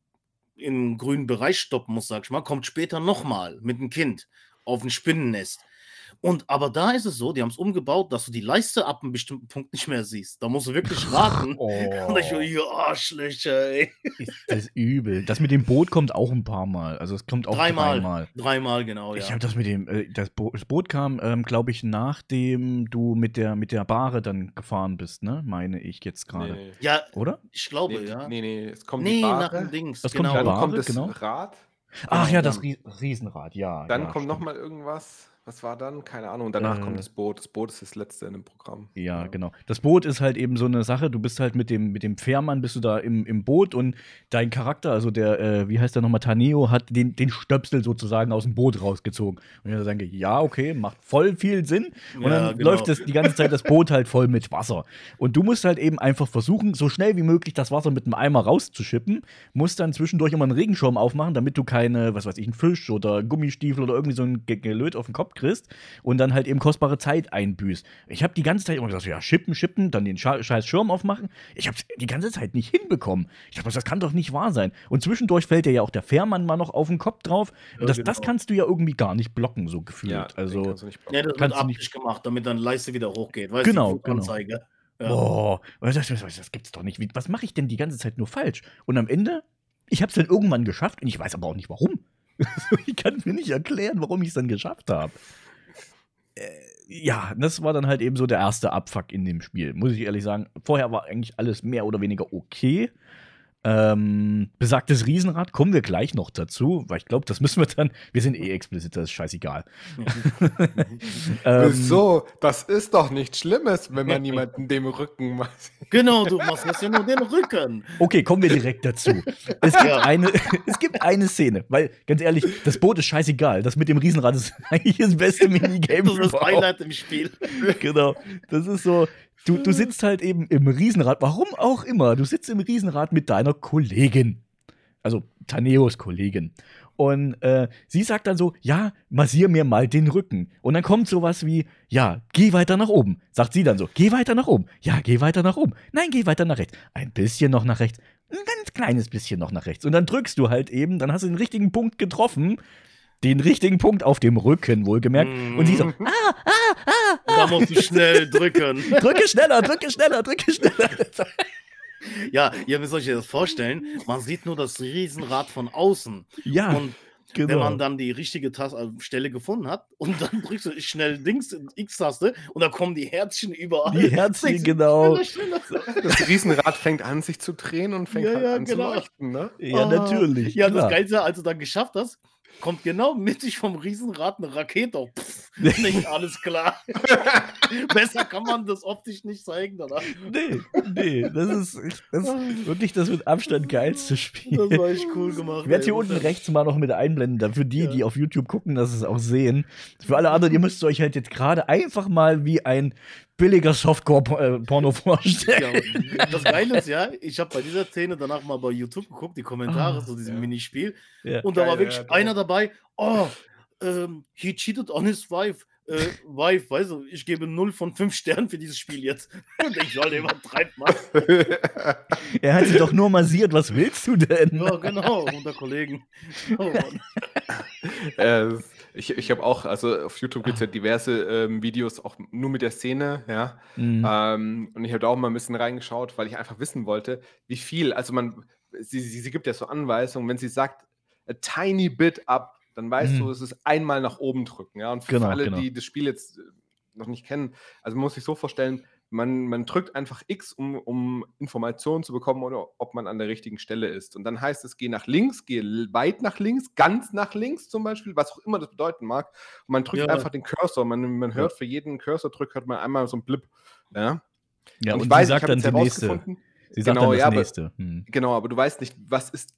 Speaker 3: im grünen Bereich stoppen musst, sag ich mal, kommt später nochmal mit dem Kind auf ein Spinnennest. Und aber da ist es so, die haben es umgebaut, dass du die Leiste ab einem bestimmten Punkt nicht mehr siehst. Da musst du wirklich raten.
Speaker 1: Oh,
Speaker 3: Und ich so, ihr Arschlöcher, ey.
Speaker 1: ist das übel. Das mit dem Boot kommt auch ein paar Mal. Also es kommt auch
Speaker 3: Dreimal.
Speaker 1: dreimal.
Speaker 3: Dreimal, genau, ja.
Speaker 1: Ich habe das mit dem, äh, das, Bo das Boot kam, ähm, glaube ich, nachdem du mit der, mit der Bahre dann gefahren bist, ne? Meine ich jetzt gerade.
Speaker 2: nee.
Speaker 3: ja,
Speaker 1: Oder?
Speaker 3: ich glaube,
Speaker 2: Nee,
Speaker 3: ja.
Speaker 2: nee, nee, es kommt
Speaker 3: Nee,
Speaker 2: die
Speaker 3: nach
Speaker 2: Bahre,
Speaker 3: dem Dings.
Speaker 1: Das kommt
Speaker 3: genau.
Speaker 2: dann
Speaker 1: Bahre,
Speaker 2: kommt das
Speaker 1: genau.
Speaker 2: Rad,
Speaker 1: Ach ja, das
Speaker 3: ja.
Speaker 1: Ries Riesenrad, ja.
Speaker 2: dann
Speaker 1: ja,
Speaker 2: kommt
Speaker 1: stimmt.
Speaker 2: noch mal irgendwas. Was war dann? Keine Ahnung. Und danach
Speaker 1: Äh.
Speaker 2: kommt das Boot. Das Boot ist das letzte in dem Programm.
Speaker 1: Ja, genau. Das Boot ist halt eben so eine Sache, du bist halt mit dem, mit dem Fährmann, bist du da im, im Boot und dein Charakter, also der, äh, wie heißt der nochmal, Taneo, hat den, den Stöpsel sozusagen aus dem Boot rausgezogen. Und ich denke, ja, okay, macht voll viel Sinn. Und
Speaker 3: Ja,
Speaker 1: dann
Speaker 3: genau.
Speaker 1: läuft das die ganze Zeit das Boot halt voll mit Wasser. Und du musst halt eben einfach versuchen, so schnell wie möglich das Wasser mit einem Eimer rauszuschippen, musst dann zwischendurch immer einen Regenschirm aufmachen, damit du keine, was weiß ich, einen Fisch oder Gummistiefel oder irgendwie so ein Ge- Gelöt auf den Kopf kriegst und dann halt eben kostbare Zeit einbüßt. Ich habe die ganze Zeit immer gesagt, ja, schippen, schippen, dann den scheiß Schirm aufmachen. Ich habe die ganze Zeit nicht hinbekommen. Ich dachte, das kann doch nicht wahr sein. Und zwischendurch fällt dir ja auch der Fährmann mal noch auf den Kopf drauf.
Speaker 3: Ja,
Speaker 1: das, das
Speaker 3: genau.
Speaker 1: kannst du ja irgendwie gar nicht blocken, so gefühlt.
Speaker 2: den
Speaker 1: also,
Speaker 2: kannst du nicht
Speaker 3: Ja,
Speaker 2: blocken.
Speaker 3: das wird
Speaker 1: Kannst du nicht-
Speaker 3: absichtlich gemacht, damit dann Leiste wieder hochgeht. Weißt
Speaker 1: Genau,
Speaker 3: du,
Speaker 1: genau.
Speaker 3: Anzeige. Ja.
Speaker 1: Boah, das, das, das gibt's doch nicht. Wie, was mache ich denn die ganze Zeit nur falsch? Und am Ende, ich habe es dann irgendwann geschafft und ich weiß aber auch nicht warum. ich kann mir nicht erklären, warum ich es dann geschafft habe. Äh, ja, das war dann halt eben so der erste Abfuck in dem Spiel, muss ich ehrlich sagen. Vorher war eigentlich alles mehr oder weniger okay. Ähm, besagtes Riesenrad kommen wir gleich noch dazu, weil ich glaube, das müssen wir dann. Wir sind eh explizit, das ist scheißegal. Ähm,
Speaker 2: Wieso? Das ist doch nichts Schlimmes, wenn man jemanden dem Rücken macht.
Speaker 3: Genau, du machst jetzt ja nur den Rücken.
Speaker 1: Okay, kommen wir direkt dazu. Es gibt,
Speaker 3: Ja.
Speaker 1: eine, es gibt eine Szene, weil, ganz ehrlich, das Boot ist scheißegal. Das mit dem Riesenrad ist eigentlich das beste Minigame
Speaker 3: Das ist das. Highlight im Spiel.
Speaker 1: Genau. Das ist so, du, du sitzt halt eben im Riesenrad, warum auch immer, du sitzt im Riesenrad mit deiner Kollegin. Also Taneos Kollegin. Und äh, sie sagt dann so, ja, massier mir mal den Rücken. Und dann kommt sowas wie, ja, geh weiter nach oben. Sagt sie dann so, geh weiter nach oben. Ja, geh weiter nach oben. Nein, geh weiter nach rechts. Ein bisschen noch nach rechts. Ein ganz kleines bisschen noch nach rechts. Und dann drückst du halt eben, dann hast du den richtigen Punkt getroffen. Den richtigen Punkt auf dem Rücken, wohlgemerkt. Und sie so, ah, ah, ah,
Speaker 3: Und da musst du schnell drücken.
Speaker 1: drücke schneller, drücke schneller, drücke schneller.
Speaker 3: Ja, ihr müsst euch das vorstellen. Man sieht nur das Riesenrad von außen.
Speaker 1: ja,
Speaker 3: Und wenn
Speaker 1: genau.
Speaker 3: man dann die richtige Tas äh, Stelle gefunden hat und dann drückst du schnell Dings, X-Taste und dann kommen die Herzchen überall.
Speaker 1: Die Herzchen, genau.
Speaker 3: schneller, schneller.
Speaker 2: Das Riesenrad fängt an, sich zu drehen und fängt
Speaker 3: Ja,
Speaker 2: halt
Speaker 3: ja,
Speaker 2: an
Speaker 3: genau.
Speaker 2: zu leuchten, ne?
Speaker 1: ja,
Speaker 3: Ah.
Speaker 1: natürlich.
Speaker 3: Ja,
Speaker 1: klar.
Speaker 3: das Geilste, als du dann geschafft hast, kommt genau mittig vom Riesenrad eine Rakete. auf. Pff, nicht alles klar. Besser kann man das optisch nicht zeigen danach.
Speaker 1: Nee, nee, das ist, das ist wirklich das mit Abstand geilste Spiel.
Speaker 3: Das war echt cool gemacht.
Speaker 1: Ich werde hier unten rechts mal noch mit einblenden, dann für die,
Speaker 3: Ja.
Speaker 1: die auf YouTube gucken, dass sie es auch sehen. Für alle anderen, ihr müsst euch halt jetzt gerade einfach mal wie ein billiger Softcore-Porno vorstellen.
Speaker 3: Ja, das Geile ist ja, ich habe bei dieser Szene danach mal bei YouTube geguckt, die Kommentare
Speaker 1: Ah,
Speaker 3: zu diesem
Speaker 2: ja.
Speaker 3: Minispiel.
Speaker 1: Ja.
Speaker 3: Und da war wirklich einer dabei, oh, ähm, he cheated on his wife. Äh, wife, weißt du, ich gebe 0 von 5 Sternen für dieses Spiel jetzt. Und ich soll übertreibt mal.
Speaker 1: Er hat sie doch nur massiert, was willst du denn?
Speaker 3: Ja, genau, unter Kollegen. Oh, Mann.
Speaker 2: Ich ich habe auch, also auf YouTube gibt es ja diverse ähm, Videos, auch nur mit der Szene, ja.
Speaker 1: Mhm.
Speaker 2: Ähm, und ich habe da auch mal ein bisschen reingeschaut, weil ich einfach wissen wollte, wie viel, also man, sie, sie, sie gibt ja so Anweisungen, wenn sie sagt, a tiny bit up, dann weißt
Speaker 1: Mhm.
Speaker 2: du, es ist einmal nach oben drücken, ja. Und für
Speaker 1: Genau,
Speaker 2: alle,
Speaker 1: genau.
Speaker 2: die das Spiel jetzt noch nicht kennen, also man muss sich so vorstellen, man, man drückt einfach X, um, um Informationen zu bekommen oder ob man an der richtigen Stelle ist. Und dann heißt es, geh nach links, geh l- weit nach links, ganz nach links zum Beispiel, was auch immer das bedeuten mag. Und man drückt
Speaker 3: Ja.
Speaker 2: einfach den Cursor. Man, man hört für jeden Cursor-Drück hört man einmal so einen Blip. Ja?
Speaker 1: ja, und,
Speaker 2: ich
Speaker 1: sie
Speaker 2: weiß,
Speaker 1: sagt
Speaker 2: ich
Speaker 1: dann die nächste. Sie sagt
Speaker 2: Genau,
Speaker 1: dann das
Speaker 2: ja,
Speaker 1: nächste. Hm.
Speaker 2: Genau, aber du weißt nicht, was ist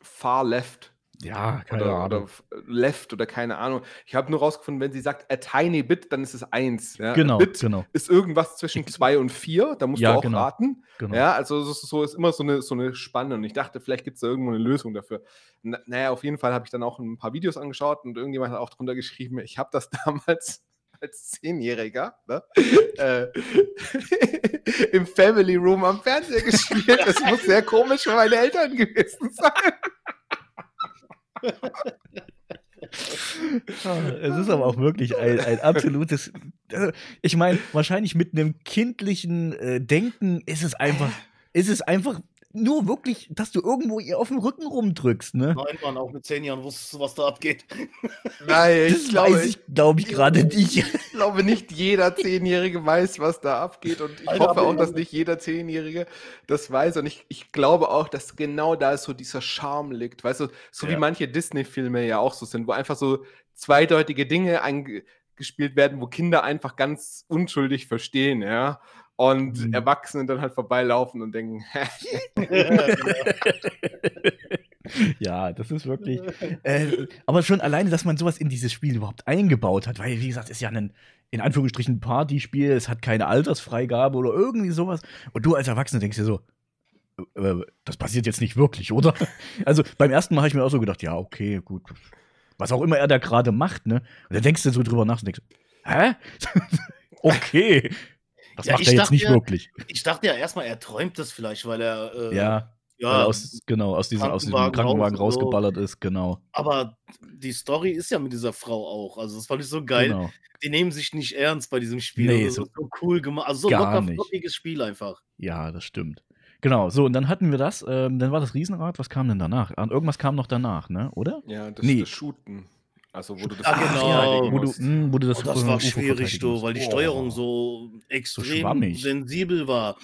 Speaker 2: far left
Speaker 1: Ja, keine
Speaker 2: oder,
Speaker 1: Ahnung.
Speaker 2: oder left oder keine Ahnung. Ich habe nur rausgefunden, wenn sie sagt a tiny bit, dann ist es eins. Ja?
Speaker 1: genau,
Speaker 2: bit
Speaker 1: genau,
Speaker 2: ist irgendwas zwischen zwei und vier, da musst
Speaker 1: Ja,
Speaker 2: du auch
Speaker 1: genau.
Speaker 2: raten.
Speaker 1: genau.
Speaker 2: Ja, also so, so ist immer so eine, so eine Spanne und ich dachte, vielleicht gibt es da irgendwo eine Lösung dafür. Na, naja, auf jeden Fall habe ich dann auch ein paar Videos angeschaut und irgendjemand hat auch drunter geschrieben, ich habe das damals als Zehnjähriger ne, äh, im Family Room am Fernseher gespielt. Das muss sehr komisch für meine Eltern gewesen sein.
Speaker 1: Es ist aber auch wirklich ein, ein absolutes. Also, ich meine, wahrscheinlich mit einem kindlichen äh, Denken ist es einfach, ist es einfach nur wirklich, dass du irgendwo ihr auf dem Rücken rumdrückst, ne?
Speaker 3: Nein, Mann, auch mit 10 Jahren wusstest du, was da abgeht.
Speaker 2: Nein,
Speaker 1: Das weiß ich, glaube ich, gerade nicht.
Speaker 2: Ich glaube, nicht jeder Zehnjährige weiß, was da abgeht. Und ich
Speaker 3: Alter,
Speaker 2: hoffe auch, dass nicht jeder Zehnjährige das weiß. Und ich, ich glaube auch, dass genau da so dieser Charme liegt. Weißt du, so wie
Speaker 1: Ja.
Speaker 2: manche Disney-Filme ja auch so sind, wo einfach so zweideutige Dinge eingespielt werden, wo Kinder einfach ganz unschuldig verstehen, ja. Und
Speaker 1: Mhm.
Speaker 2: Erwachsene dann halt vorbeilaufen und denken,
Speaker 1: Ja, das ist wirklich. Äh, aber schon alleine, dass man sowas in dieses Spiel überhaupt eingebaut hat, weil, wie gesagt, es ist ja ein, in Anführungsstrichen, Partyspiel, es hat keine Altersfreigabe oder irgendwie sowas. Und du als Erwachsener denkst dir so, äh, das passiert jetzt nicht wirklich, oder? Also beim ersten Mal habe ich mir auch so gedacht, ja, okay, gut. Was auch immer er da gerade macht, ne? Und dann denkst du so drüber nach und denkst, hä? okay. Das
Speaker 3: Ja,
Speaker 1: macht
Speaker 3: ich
Speaker 1: er jetzt
Speaker 3: dachte
Speaker 1: nicht
Speaker 3: ja-
Speaker 1: wirklich.
Speaker 3: Ich dachte ja erstmal, er träumt das vielleicht, weil er äh,
Speaker 1: Ja,
Speaker 3: ja
Speaker 1: weil aus, genau, aus diesem, aus diesem
Speaker 3: Krankenwagen raus und so.
Speaker 1: rausgeballert ist, genau.
Speaker 3: aber die Story ist ja mit dieser Frau auch. Also das fand ich so geil.
Speaker 1: Genau.
Speaker 3: Die nehmen sich nicht ernst bei diesem Spiel.
Speaker 1: Nee,
Speaker 3: das
Speaker 1: so-
Speaker 3: so cool gemacht. Also so
Speaker 1: gar
Speaker 3: locker flockiges Spiel einfach.
Speaker 1: Ja, das stimmt. Genau, so, und dann hatten wir das, ähm, dann war das Riesenrad, was kam denn danach? Ah, Irgendwas kam noch danach, ne, oder?
Speaker 2: ja, das,
Speaker 1: Nee.
Speaker 2: das Shooten. Also, wo du das
Speaker 3: Ah, genau.
Speaker 1: wo du, mh, wo du das,
Speaker 3: Und das war schwierig, du, weil die. Steuerung so extrem
Speaker 1: schwammig.
Speaker 3: sensibel war.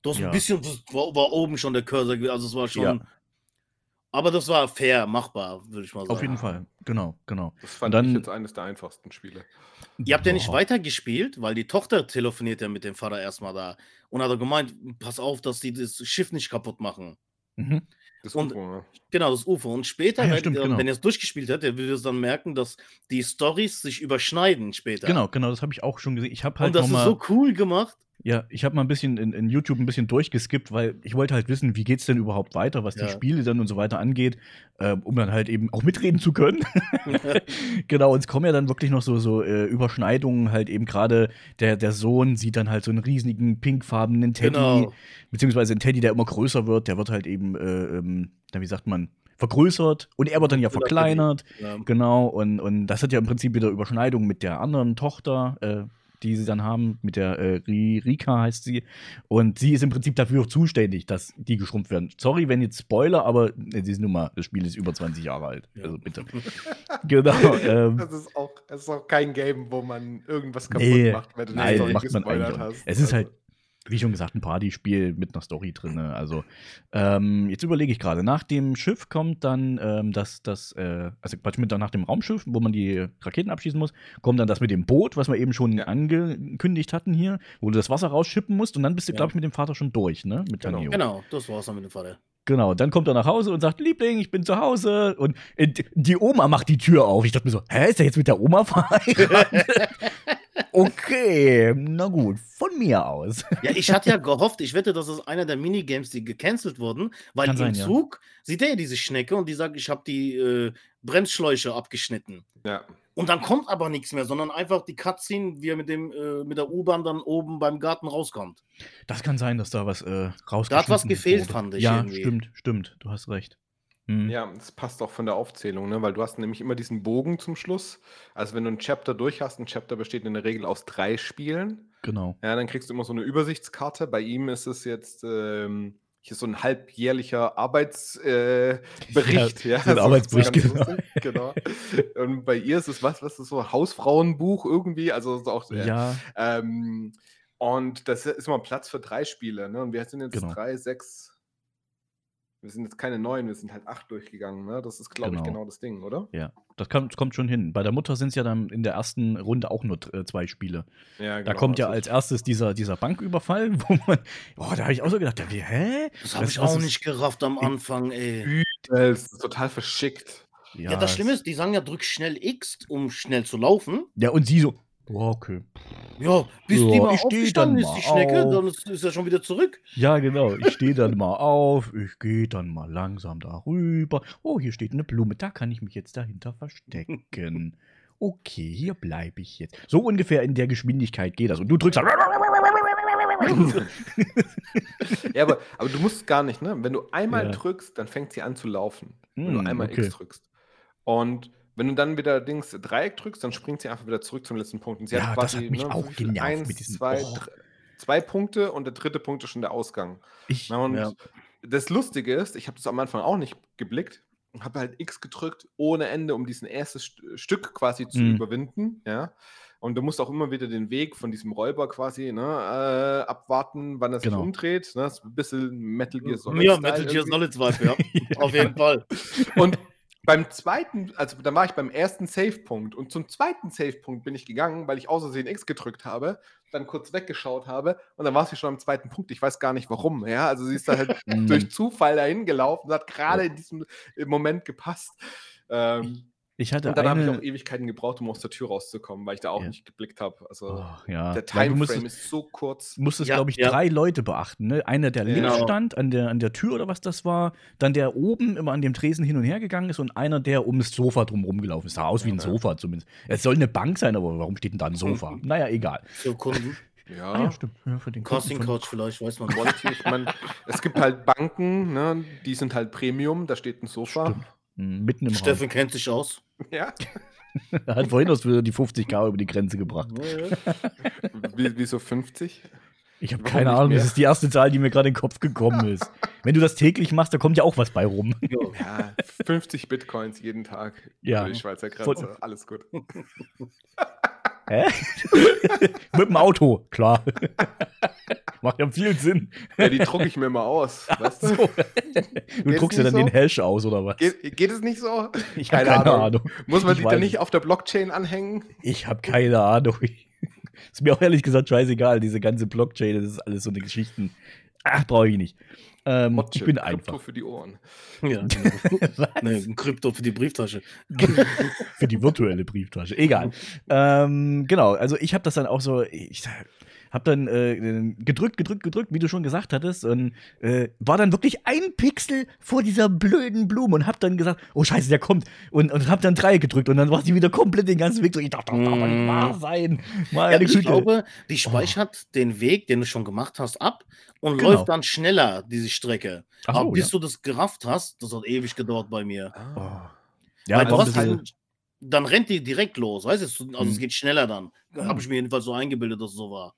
Speaker 3: Du hast
Speaker 1: Ja.
Speaker 3: ein bisschen, war, war oben schon der Cursor, gewesen, also es war schon.
Speaker 1: Ja.
Speaker 3: Aber das war fair, machbar, würde ich mal sagen.
Speaker 1: Auf jeden Fall, genau, genau.
Speaker 2: Das fand
Speaker 1: dann-
Speaker 2: ich jetzt eines der einfachsten Spiele.
Speaker 3: Ihr habt ja nicht weitergespielt, weil die Tochter telefoniert ja mit dem Vater erstmal da und hat er gemeint, pass auf, dass die das Schiff nicht kaputt machen.
Speaker 1: Mhm.
Speaker 2: Das
Speaker 3: Und-
Speaker 2: ne?
Speaker 3: Genau, das Ufer. Und später,
Speaker 1: Ah ja,
Speaker 3: werdet
Speaker 1: stimmt,
Speaker 3: ihr,
Speaker 1: genau.
Speaker 3: wenn ihr es durchgespielt habt, ihr würdet dann merken, dass die Stories sich überschneiden später.
Speaker 1: Genau, genau, das habe ich auch schon gesehen. Ich habe halt
Speaker 3: und das
Speaker 1: noch
Speaker 3: ist
Speaker 1: mal,
Speaker 3: so cool gemacht.
Speaker 1: Ja, ich habe mal ein bisschen in, in YouTube ein bisschen durchgeskippt, weil ich wollte halt wissen, wie geht's denn überhaupt weiter, was die
Speaker 3: Ja.
Speaker 1: Spiele dann und so weiter angeht, ähm, um dann halt eben auch mitreden zu können. genau, und es kommen ja dann wirklich noch so, so äh, Überschneidungen, halt eben gerade der, der Sohn sieht dann halt so einen riesigen pinkfarbenen Teddy,
Speaker 3: genau.
Speaker 1: beziehungsweise ein Teddy, der immer größer wird, der wird halt eben, äh, ähm, wie sagt man, vergrößert und er wird dann ja verkleinert.
Speaker 3: Ja.
Speaker 1: Genau, und, und das hat ja im Prinzip wieder Überschneidung mit der anderen Tochter, äh, die sie dann haben, mit der äh, Ri- Rika heißt sie. Und sie ist im Prinzip dafür zuständig, dass die geschrumpft werden. Sorry, wenn jetzt Spoiler, aber äh, sie ist nun mal, das Spiel ist über 20 Jahre alt. Also bitte. genau. Ähm,
Speaker 2: Das ist, auch, das ist auch kein Game, wo man irgendwas kaputt
Speaker 1: Nee,
Speaker 2: macht, wenn du
Speaker 1: nein, macht man
Speaker 2: gespoilert
Speaker 1: eigentlich auch
Speaker 2: hast.
Speaker 1: Es ist halt- wie schon gesagt, ein Partyspiel mit einer Story drin. Also, ähm, jetzt überlege ich gerade, nach dem Schiff kommt dann ähm, das, das äh, also Quatsch, mit, nach dem Raumschiff, wo man die Raketen abschießen muss, kommt dann das mit dem Boot, was wir eben schon
Speaker 2: Ja.
Speaker 1: angekündigt hatten hier, wo du das Wasser rausschippen musst und dann bist du,
Speaker 3: Ja.
Speaker 1: glaube ich, mit dem Vater schon durch, ne? Mit
Speaker 2: Genau.
Speaker 1: Taneo.
Speaker 3: Genau, das war's dann mit dem Vater.
Speaker 1: Genau, dann kommt er nach Hause und sagt, Liebling, ich bin zu Hause. Und äh, die Oma macht die Tür auf. Ich dachte mir so, hä, ist er jetzt mit der Oma verheiratet? okay, na gut, von mir aus.
Speaker 3: Ja, ich hatte ja gehofft, ich wette, das ist einer der Minigames, die gecancelt wurden, weil
Speaker 1: Kann
Speaker 3: im
Speaker 1: sein, ja.
Speaker 3: Zug sieht er ja diese Schnecke und die sagt, ich habe die äh, Bremsschläuche abgeschnitten.
Speaker 2: Ja.
Speaker 3: Und dann kommt aber nichts mehr, sondern einfach die Cutscene, wie er mit, dem, äh, mit der U-Bahn dann oben beim Garten rauskommt.
Speaker 1: Das kann sein, dass da was äh, rausgeschnitten
Speaker 3: Da hat was gefehlt,
Speaker 1: wurde.
Speaker 3: fand ich
Speaker 1: Ja,
Speaker 3: irgendwie.
Speaker 1: stimmt, stimmt. Du hast recht. Hm.
Speaker 2: Ja, das passt auch von der Aufzählung, ne? weil du hast nämlich immer diesen Bogen zum Schluss. Also wenn du ein Chapter durch hast, ein Chapter besteht in der Regel aus drei Spielen.
Speaker 1: Genau.
Speaker 2: Ja, dann kriegst du immer so eine Übersichtskarte. Bei ihm ist es jetzt ähm, hier so ein halbjährlicher Arbeitsbericht. Äh, Bericht, ja,
Speaker 1: so ein Arbeitsbericht, genau.
Speaker 2: lustig, genau. Und bei ihr ist es was, was ist so ein Hausfrauenbuch irgendwie, also so auch äh,
Speaker 1: Ja,
Speaker 2: ähm, und das ist immer Platz für drei Spiele. Ne? Und wir sind jetzt
Speaker 1: Genau.
Speaker 2: drei, sechs. Wir sind jetzt keine neun, wir sind halt acht durchgegangen. Ne? Das ist, glaube ich,
Speaker 1: Genau.
Speaker 2: genau das Ding, oder?
Speaker 1: ja. Das kommt, kommt schon hin. Bei der Mutter sind es ja dann in der ersten Runde auch nur äh, zwei Spiele.
Speaker 2: Ja,
Speaker 1: Da kommt ja
Speaker 2: also
Speaker 1: als erstes dieser, dieser Banküberfall, wo man. Oh, da habe ich auch so gedacht, ja, wie, hä?
Speaker 3: Das habe ich auch nicht gerafft am Anfang, ey.
Speaker 2: Das ist total verschickt.
Speaker 3: Ja, das Schlimme ist, die sagen ja, drück schnell X, um schnell zu laufen.
Speaker 1: Ja, und sie so, okay.
Speaker 3: Ja, bis
Speaker 1: Ja,
Speaker 3: die mal aufgestanden
Speaker 1: dann
Speaker 3: ist, die
Speaker 1: mal
Speaker 3: Schnecke,
Speaker 1: auf.
Speaker 3: dann ist, ist er schon wieder zurück.
Speaker 1: Ja, genau. Ich stehe dann mal auf, ich gehe dann mal langsam darüber. Oh, hier steht eine Blume, da kann ich mich jetzt dahinter verstecken. Okay, hier bleibe ich jetzt. So ungefähr in der Geschwindigkeit geht das. Und du drückst dann.
Speaker 2: Ja, aber, aber du musst gar nicht, ne? Wenn du einmal
Speaker 1: Ja.
Speaker 2: drückst, dann fängt sie an zu laufen. Wenn
Speaker 1: Hm,
Speaker 2: du einmal
Speaker 1: okay.
Speaker 2: X drückst. Und wenn du dann wieder Dings Dreieck drückst, dann springt sie einfach wieder zurück zum letzten Punkt. Und sie
Speaker 1: Ja,
Speaker 2: hat
Speaker 1: das
Speaker 2: quasi
Speaker 1: hat mich
Speaker 2: ne,
Speaker 1: auch genervt
Speaker 2: eins,
Speaker 1: mit diesem-
Speaker 2: zwei,
Speaker 1: oh.
Speaker 2: zwei Punkte und der dritte Punkt ist schon der Ausgang.
Speaker 1: Ich,
Speaker 2: und
Speaker 3: Ja.
Speaker 2: das Lustige ist, ich habe das am Anfang auch nicht geblickt und habe halt X gedrückt ohne Ende, um diesen erstes St Stück quasi zu
Speaker 1: Mhm.
Speaker 2: überwinden. Ja. Und du musst auch immer wieder den Weg von diesem Räuber quasi ne, äh, abwarten, wann er sich
Speaker 1: Genau.
Speaker 2: umdreht. Ne? Das ist ein bisschen Metal Gear Solid.
Speaker 3: Ja, Metal Gear. Solid Vibe, ja. Auf jeden Fall.
Speaker 2: Und beim zweiten, also da war ich beim ersten Save-Punkt und zum zweiten Save-Punkt bin ich gegangen, weil ich aus Versehen X gedrückt habe, dann kurz weggeschaut habe und dann war sie schon am zweiten Punkt. Ich weiß gar nicht warum. Ja, also sie ist da halt durch Zufall dahin gelaufen und hat gerade in diesem Moment gepasst. Ähm,
Speaker 1: ich hatte
Speaker 2: und dann habe ich
Speaker 1: eine.
Speaker 2: auch Ewigkeiten gebraucht, um aus der Tür rauszukommen, weil ich da auch
Speaker 1: Ja.
Speaker 2: nicht geblickt habe. Also
Speaker 1: Oh, ja.
Speaker 2: der
Speaker 1: ja, du
Speaker 2: Timeframe
Speaker 1: musstest,
Speaker 2: ist so kurz.
Speaker 1: musstest
Speaker 3: Ja,
Speaker 1: glaube ich,
Speaker 3: ja.
Speaker 1: drei Leute beachten. Ne? Einer, der links
Speaker 2: Genau.
Speaker 1: stand, an der, an der Tür oder was das war. Dann der oben immer an dem Tresen hin und her gegangen ist und einer, der ums Sofa drum rumgelaufen ist. Sah aus wie ein
Speaker 2: Ja.
Speaker 1: Sofa zumindest. Es soll eine Bank sein, aber warum steht denn da ein Sofa? naja, egal.
Speaker 3: Für Kunden.
Speaker 2: Ja.
Speaker 1: Ah, ja, stimmt. Ja, für den von-
Speaker 3: Couch vielleicht, weiß man nicht.
Speaker 2: Quality, ich meine, es gibt halt Banken, ne, die sind halt Premium, da steht ein Sofa.
Speaker 1: Stimmt. Mitten im
Speaker 3: Steffen kennt sich aus.
Speaker 2: Ja.
Speaker 1: Raum. Er hat vorhin aus wieder die 50k über die Grenze gebracht.
Speaker 2: Wie, wieso 50?
Speaker 1: Ich habe keine Ahnung,
Speaker 2: mehr?
Speaker 1: das ist die erste Zahl, die mir gerade in den Kopf gekommen ist. Wenn du das täglich machst, da kommt ja auch was bei rum.
Speaker 2: Ja, 50 Bitcoins jeden Tag
Speaker 1: Ja.
Speaker 2: über die Schweizer
Speaker 1: Voll-
Speaker 2: Grenze. Alles gut.
Speaker 1: Hä? Mit dem Auto, klar. Macht ja viel Sinn.
Speaker 2: Ja, die drucke ich mir mal aus. Weißt du?
Speaker 1: So. Du druckst ja dann
Speaker 2: so?
Speaker 1: den Hash aus, oder was?
Speaker 2: Geht, geht es nicht so?
Speaker 1: Ich habe keine, Ahnung.
Speaker 2: Muss man
Speaker 1: Ich
Speaker 2: die dann nicht auf der Blockchain anhängen?
Speaker 1: Ich habe keine Ahnung. Ist mir auch ehrlich gesagt scheißegal. Diese ganze Blockchain, das ist alles so eine Geschichten. Ach, brauche ich nicht. Ähm, ich bin
Speaker 2: Krypto
Speaker 1: einfach.
Speaker 2: für die Ohren.
Speaker 3: Ja, genau.
Speaker 1: Was?
Speaker 3: nee, ein Krypto für die Brieftasche.
Speaker 1: Für die virtuelle Brieftasche. Egal. ähm, genau, also ich habe das dann auch so, ich habe dann äh, gedrückt, gedrückt, gedrückt, wie du schon gesagt hattest, und äh, war dann wirklich ein Pixel vor dieser blöden Blume und habe dann gesagt, oh Scheiße, der kommt. Und, und habe dann drei gedrückt und dann war sie wieder komplett den ganzen Weg so. Ich dachte, das darf nicht wahr sein.
Speaker 3: Ja,
Speaker 1: Meine
Speaker 3: ich
Speaker 1: Güte.
Speaker 3: glaube, die speichert den Weg, den du schon gemacht hast, ab und
Speaker 1: Genau.
Speaker 3: läuft dann schneller, diese Strecke.
Speaker 1: Ach so,
Speaker 3: Aber bis
Speaker 1: ja.
Speaker 3: du das gerafft hast, das hat ewig gedauert bei mir.
Speaker 1: Oh.
Speaker 2: Ah.
Speaker 1: Ja,
Speaker 3: Weil
Speaker 1: das
Speaker 3: du
Speaker 1: ist
Speaker 3: hast halt, dann rennt die direkt los, weißt du? Also
Speaker 1: Mhm.
Speaker 3: es geht schneller dann.
Speaker 1: Mhm.
Speaker 3: Habe ich mir jedenfalls so eingebildet, dass es so war.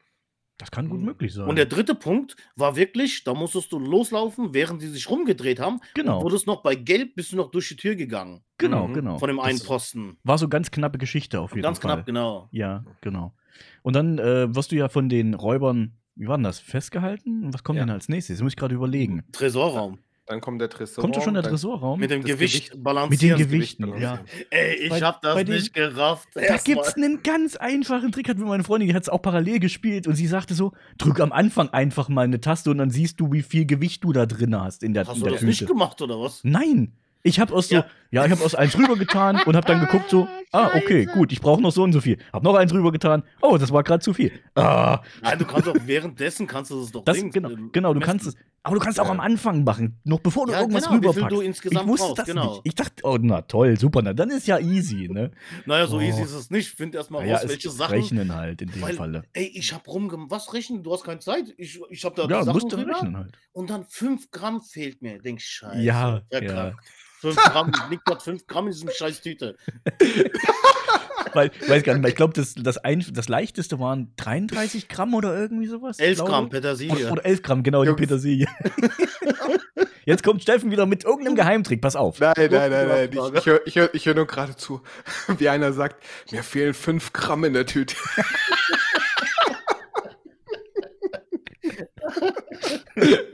Speaker 1: Das kann gut
Speaker 2: Mhm.
Speaker 1: möglich sein.
Speaker 3: Und der dritte Punkt war wirklich, da musstest du loslaufen, während die sich rumgedreht haben.
Speaker 1: Genau.
Speaker 3: Und wurdest noch bei Gelb, bist du noch durch die Tür gegangen.
Speaker 1: genau,
Speaker 2: Mhm.
Speaker 1: genau.
Speaker 3: Von dem einen
Speaker 1: Das
Speaker 3: Posten.
Speaker 1: war so ganz knappe Geschichte auf jeden
Speaker 3: Ganz
Speaker 1: Fall.
Speaker 3: knapp, genau.
Speaker 1: Ja, genau. Und dann äh, wirst du ja von den Räubern wie war denn das? Festgehalten? Und was kommt
Speaker 2: Ja.
Speaker 1: denn als nächstes? Das muss ich gerade überlegen.
Speaker 3: Tresorraum.
Speaker 2: Dann kommt der Tresor.
Speaker 1: Kommt doch schon der Tresorraum?
Speaker 3: Mit dem Gewicht
Speaker 2: Gewicht-
Speaker 3: balancieren.
Speaker 1: Mit den
Speaker 2: Gewicht
Speaker 1: Gewichten, ja.
Speaker 3: Ey, ich
Speaker 1: Bei-
Speaker 3: hab das
Speaker 1: bei den-
Speaker 3: nicht gerafft.
Speaker 1: Da
Speaker 3: Erstmal-
Speaker 1: gibt's einen ganz einfachen Trick, hat mir meine Freundin, die hat es auch parallel gespielt und sie sagte so, drück am Anfang einfach mal eine Taste und dann siehst du, wie viel Gewicht du da drin hast in der,
Speaker 3: Hast
Speaker 1: in
Speaker 3: du
Speaker 1: der
Speaker 3: das
Speaker 1: Tüte.
Speaker 3: nicht gemacht, oder was?
Speaker 1: Nein. Ich habe aus so, ja,
Speaker 3: Ja.
Speaker 1: ich habe aus eins rüber getan und habe dann geguckt so, ah, okay, gut, ich brauche noch so und so viel. Hab noch eins rüber getan. Oh, das war gerade zu viel. Ah,
Speaker 3: Nein, du kannst doch währenddessen kannst du das doch
Speaker 1: das genau,
Speaker 3: ähm,
Speaker 1: genau, du
Speaker 3: messen.
Speaker 1: kannst es, aber du kannst auch
Speaker 2: Ja.
Speaker 1: am Anfang machen, noch bevor du
Speaker 3: Ja,
Speaker 1: irgendwas
Speaker 3: genau, wie viel
Speaker 1: rüberpackst.
Speaker 3: du insgesamt
Speaker 1: ich wusste
Speaker 3: brauchst,
Speaker 1: das
Speaker 3: genau.
Speaker 1: nicht. Ich dachte, oh, na toll, super, na dann ist ja easy, ne?
Speaker 3: Naja, so
Speaker 1: Oh.
Speaker 3: easy ist es nicht. Find erstmal
Speaker 1: Naja,
Speaker 3: raus,
Speaker 1: es
Speaker 3: welche Sachen.
Speaker 1: rechnen halt in dem
Speaker 3: Weil,
Speaker 1: Falle.
Speaker 3: ey, ich hab rumgemacht. Was rechnen? Du hast keine Zeit. Ich, ich hab da
Speaker 1: Ja,
Speaker 3: die Sachen
Speaker 1: musst du rechnen halt.
Speaker 3: Und dann 5 Gramm fehlt mir. Denk, scheiße.
Speaker 1: Ja, ja.
Speaker 3: Verkackt. 5 Gramm, liegt dort 5 Gramm in diesem scheiß Tüte.
Speaker 1: Weil, weiß gar nicht mehr, ich glaube, das, das, ein, das leichteste waren 33 Gramm oder irgendwie sowas.
Speaker 3: 11
Speaker 1: glaube.
Speaker 3: Gramm Petersilie.
Speaker 1: Oder, oder 11 Gramm, genau, die
Speaker 2: Jungs.
Speaker 1: Petersilie. Jetzt kommt Steffen wieder mit irgendeinem Geheimtrick, pass auf.
Speaker 2: Nein, nein, nein, nein. Ich, ich höre ich hör, ich hör nur gerade zu, wie einer sagt, mir fehlen 5 Gramm in der Tüte.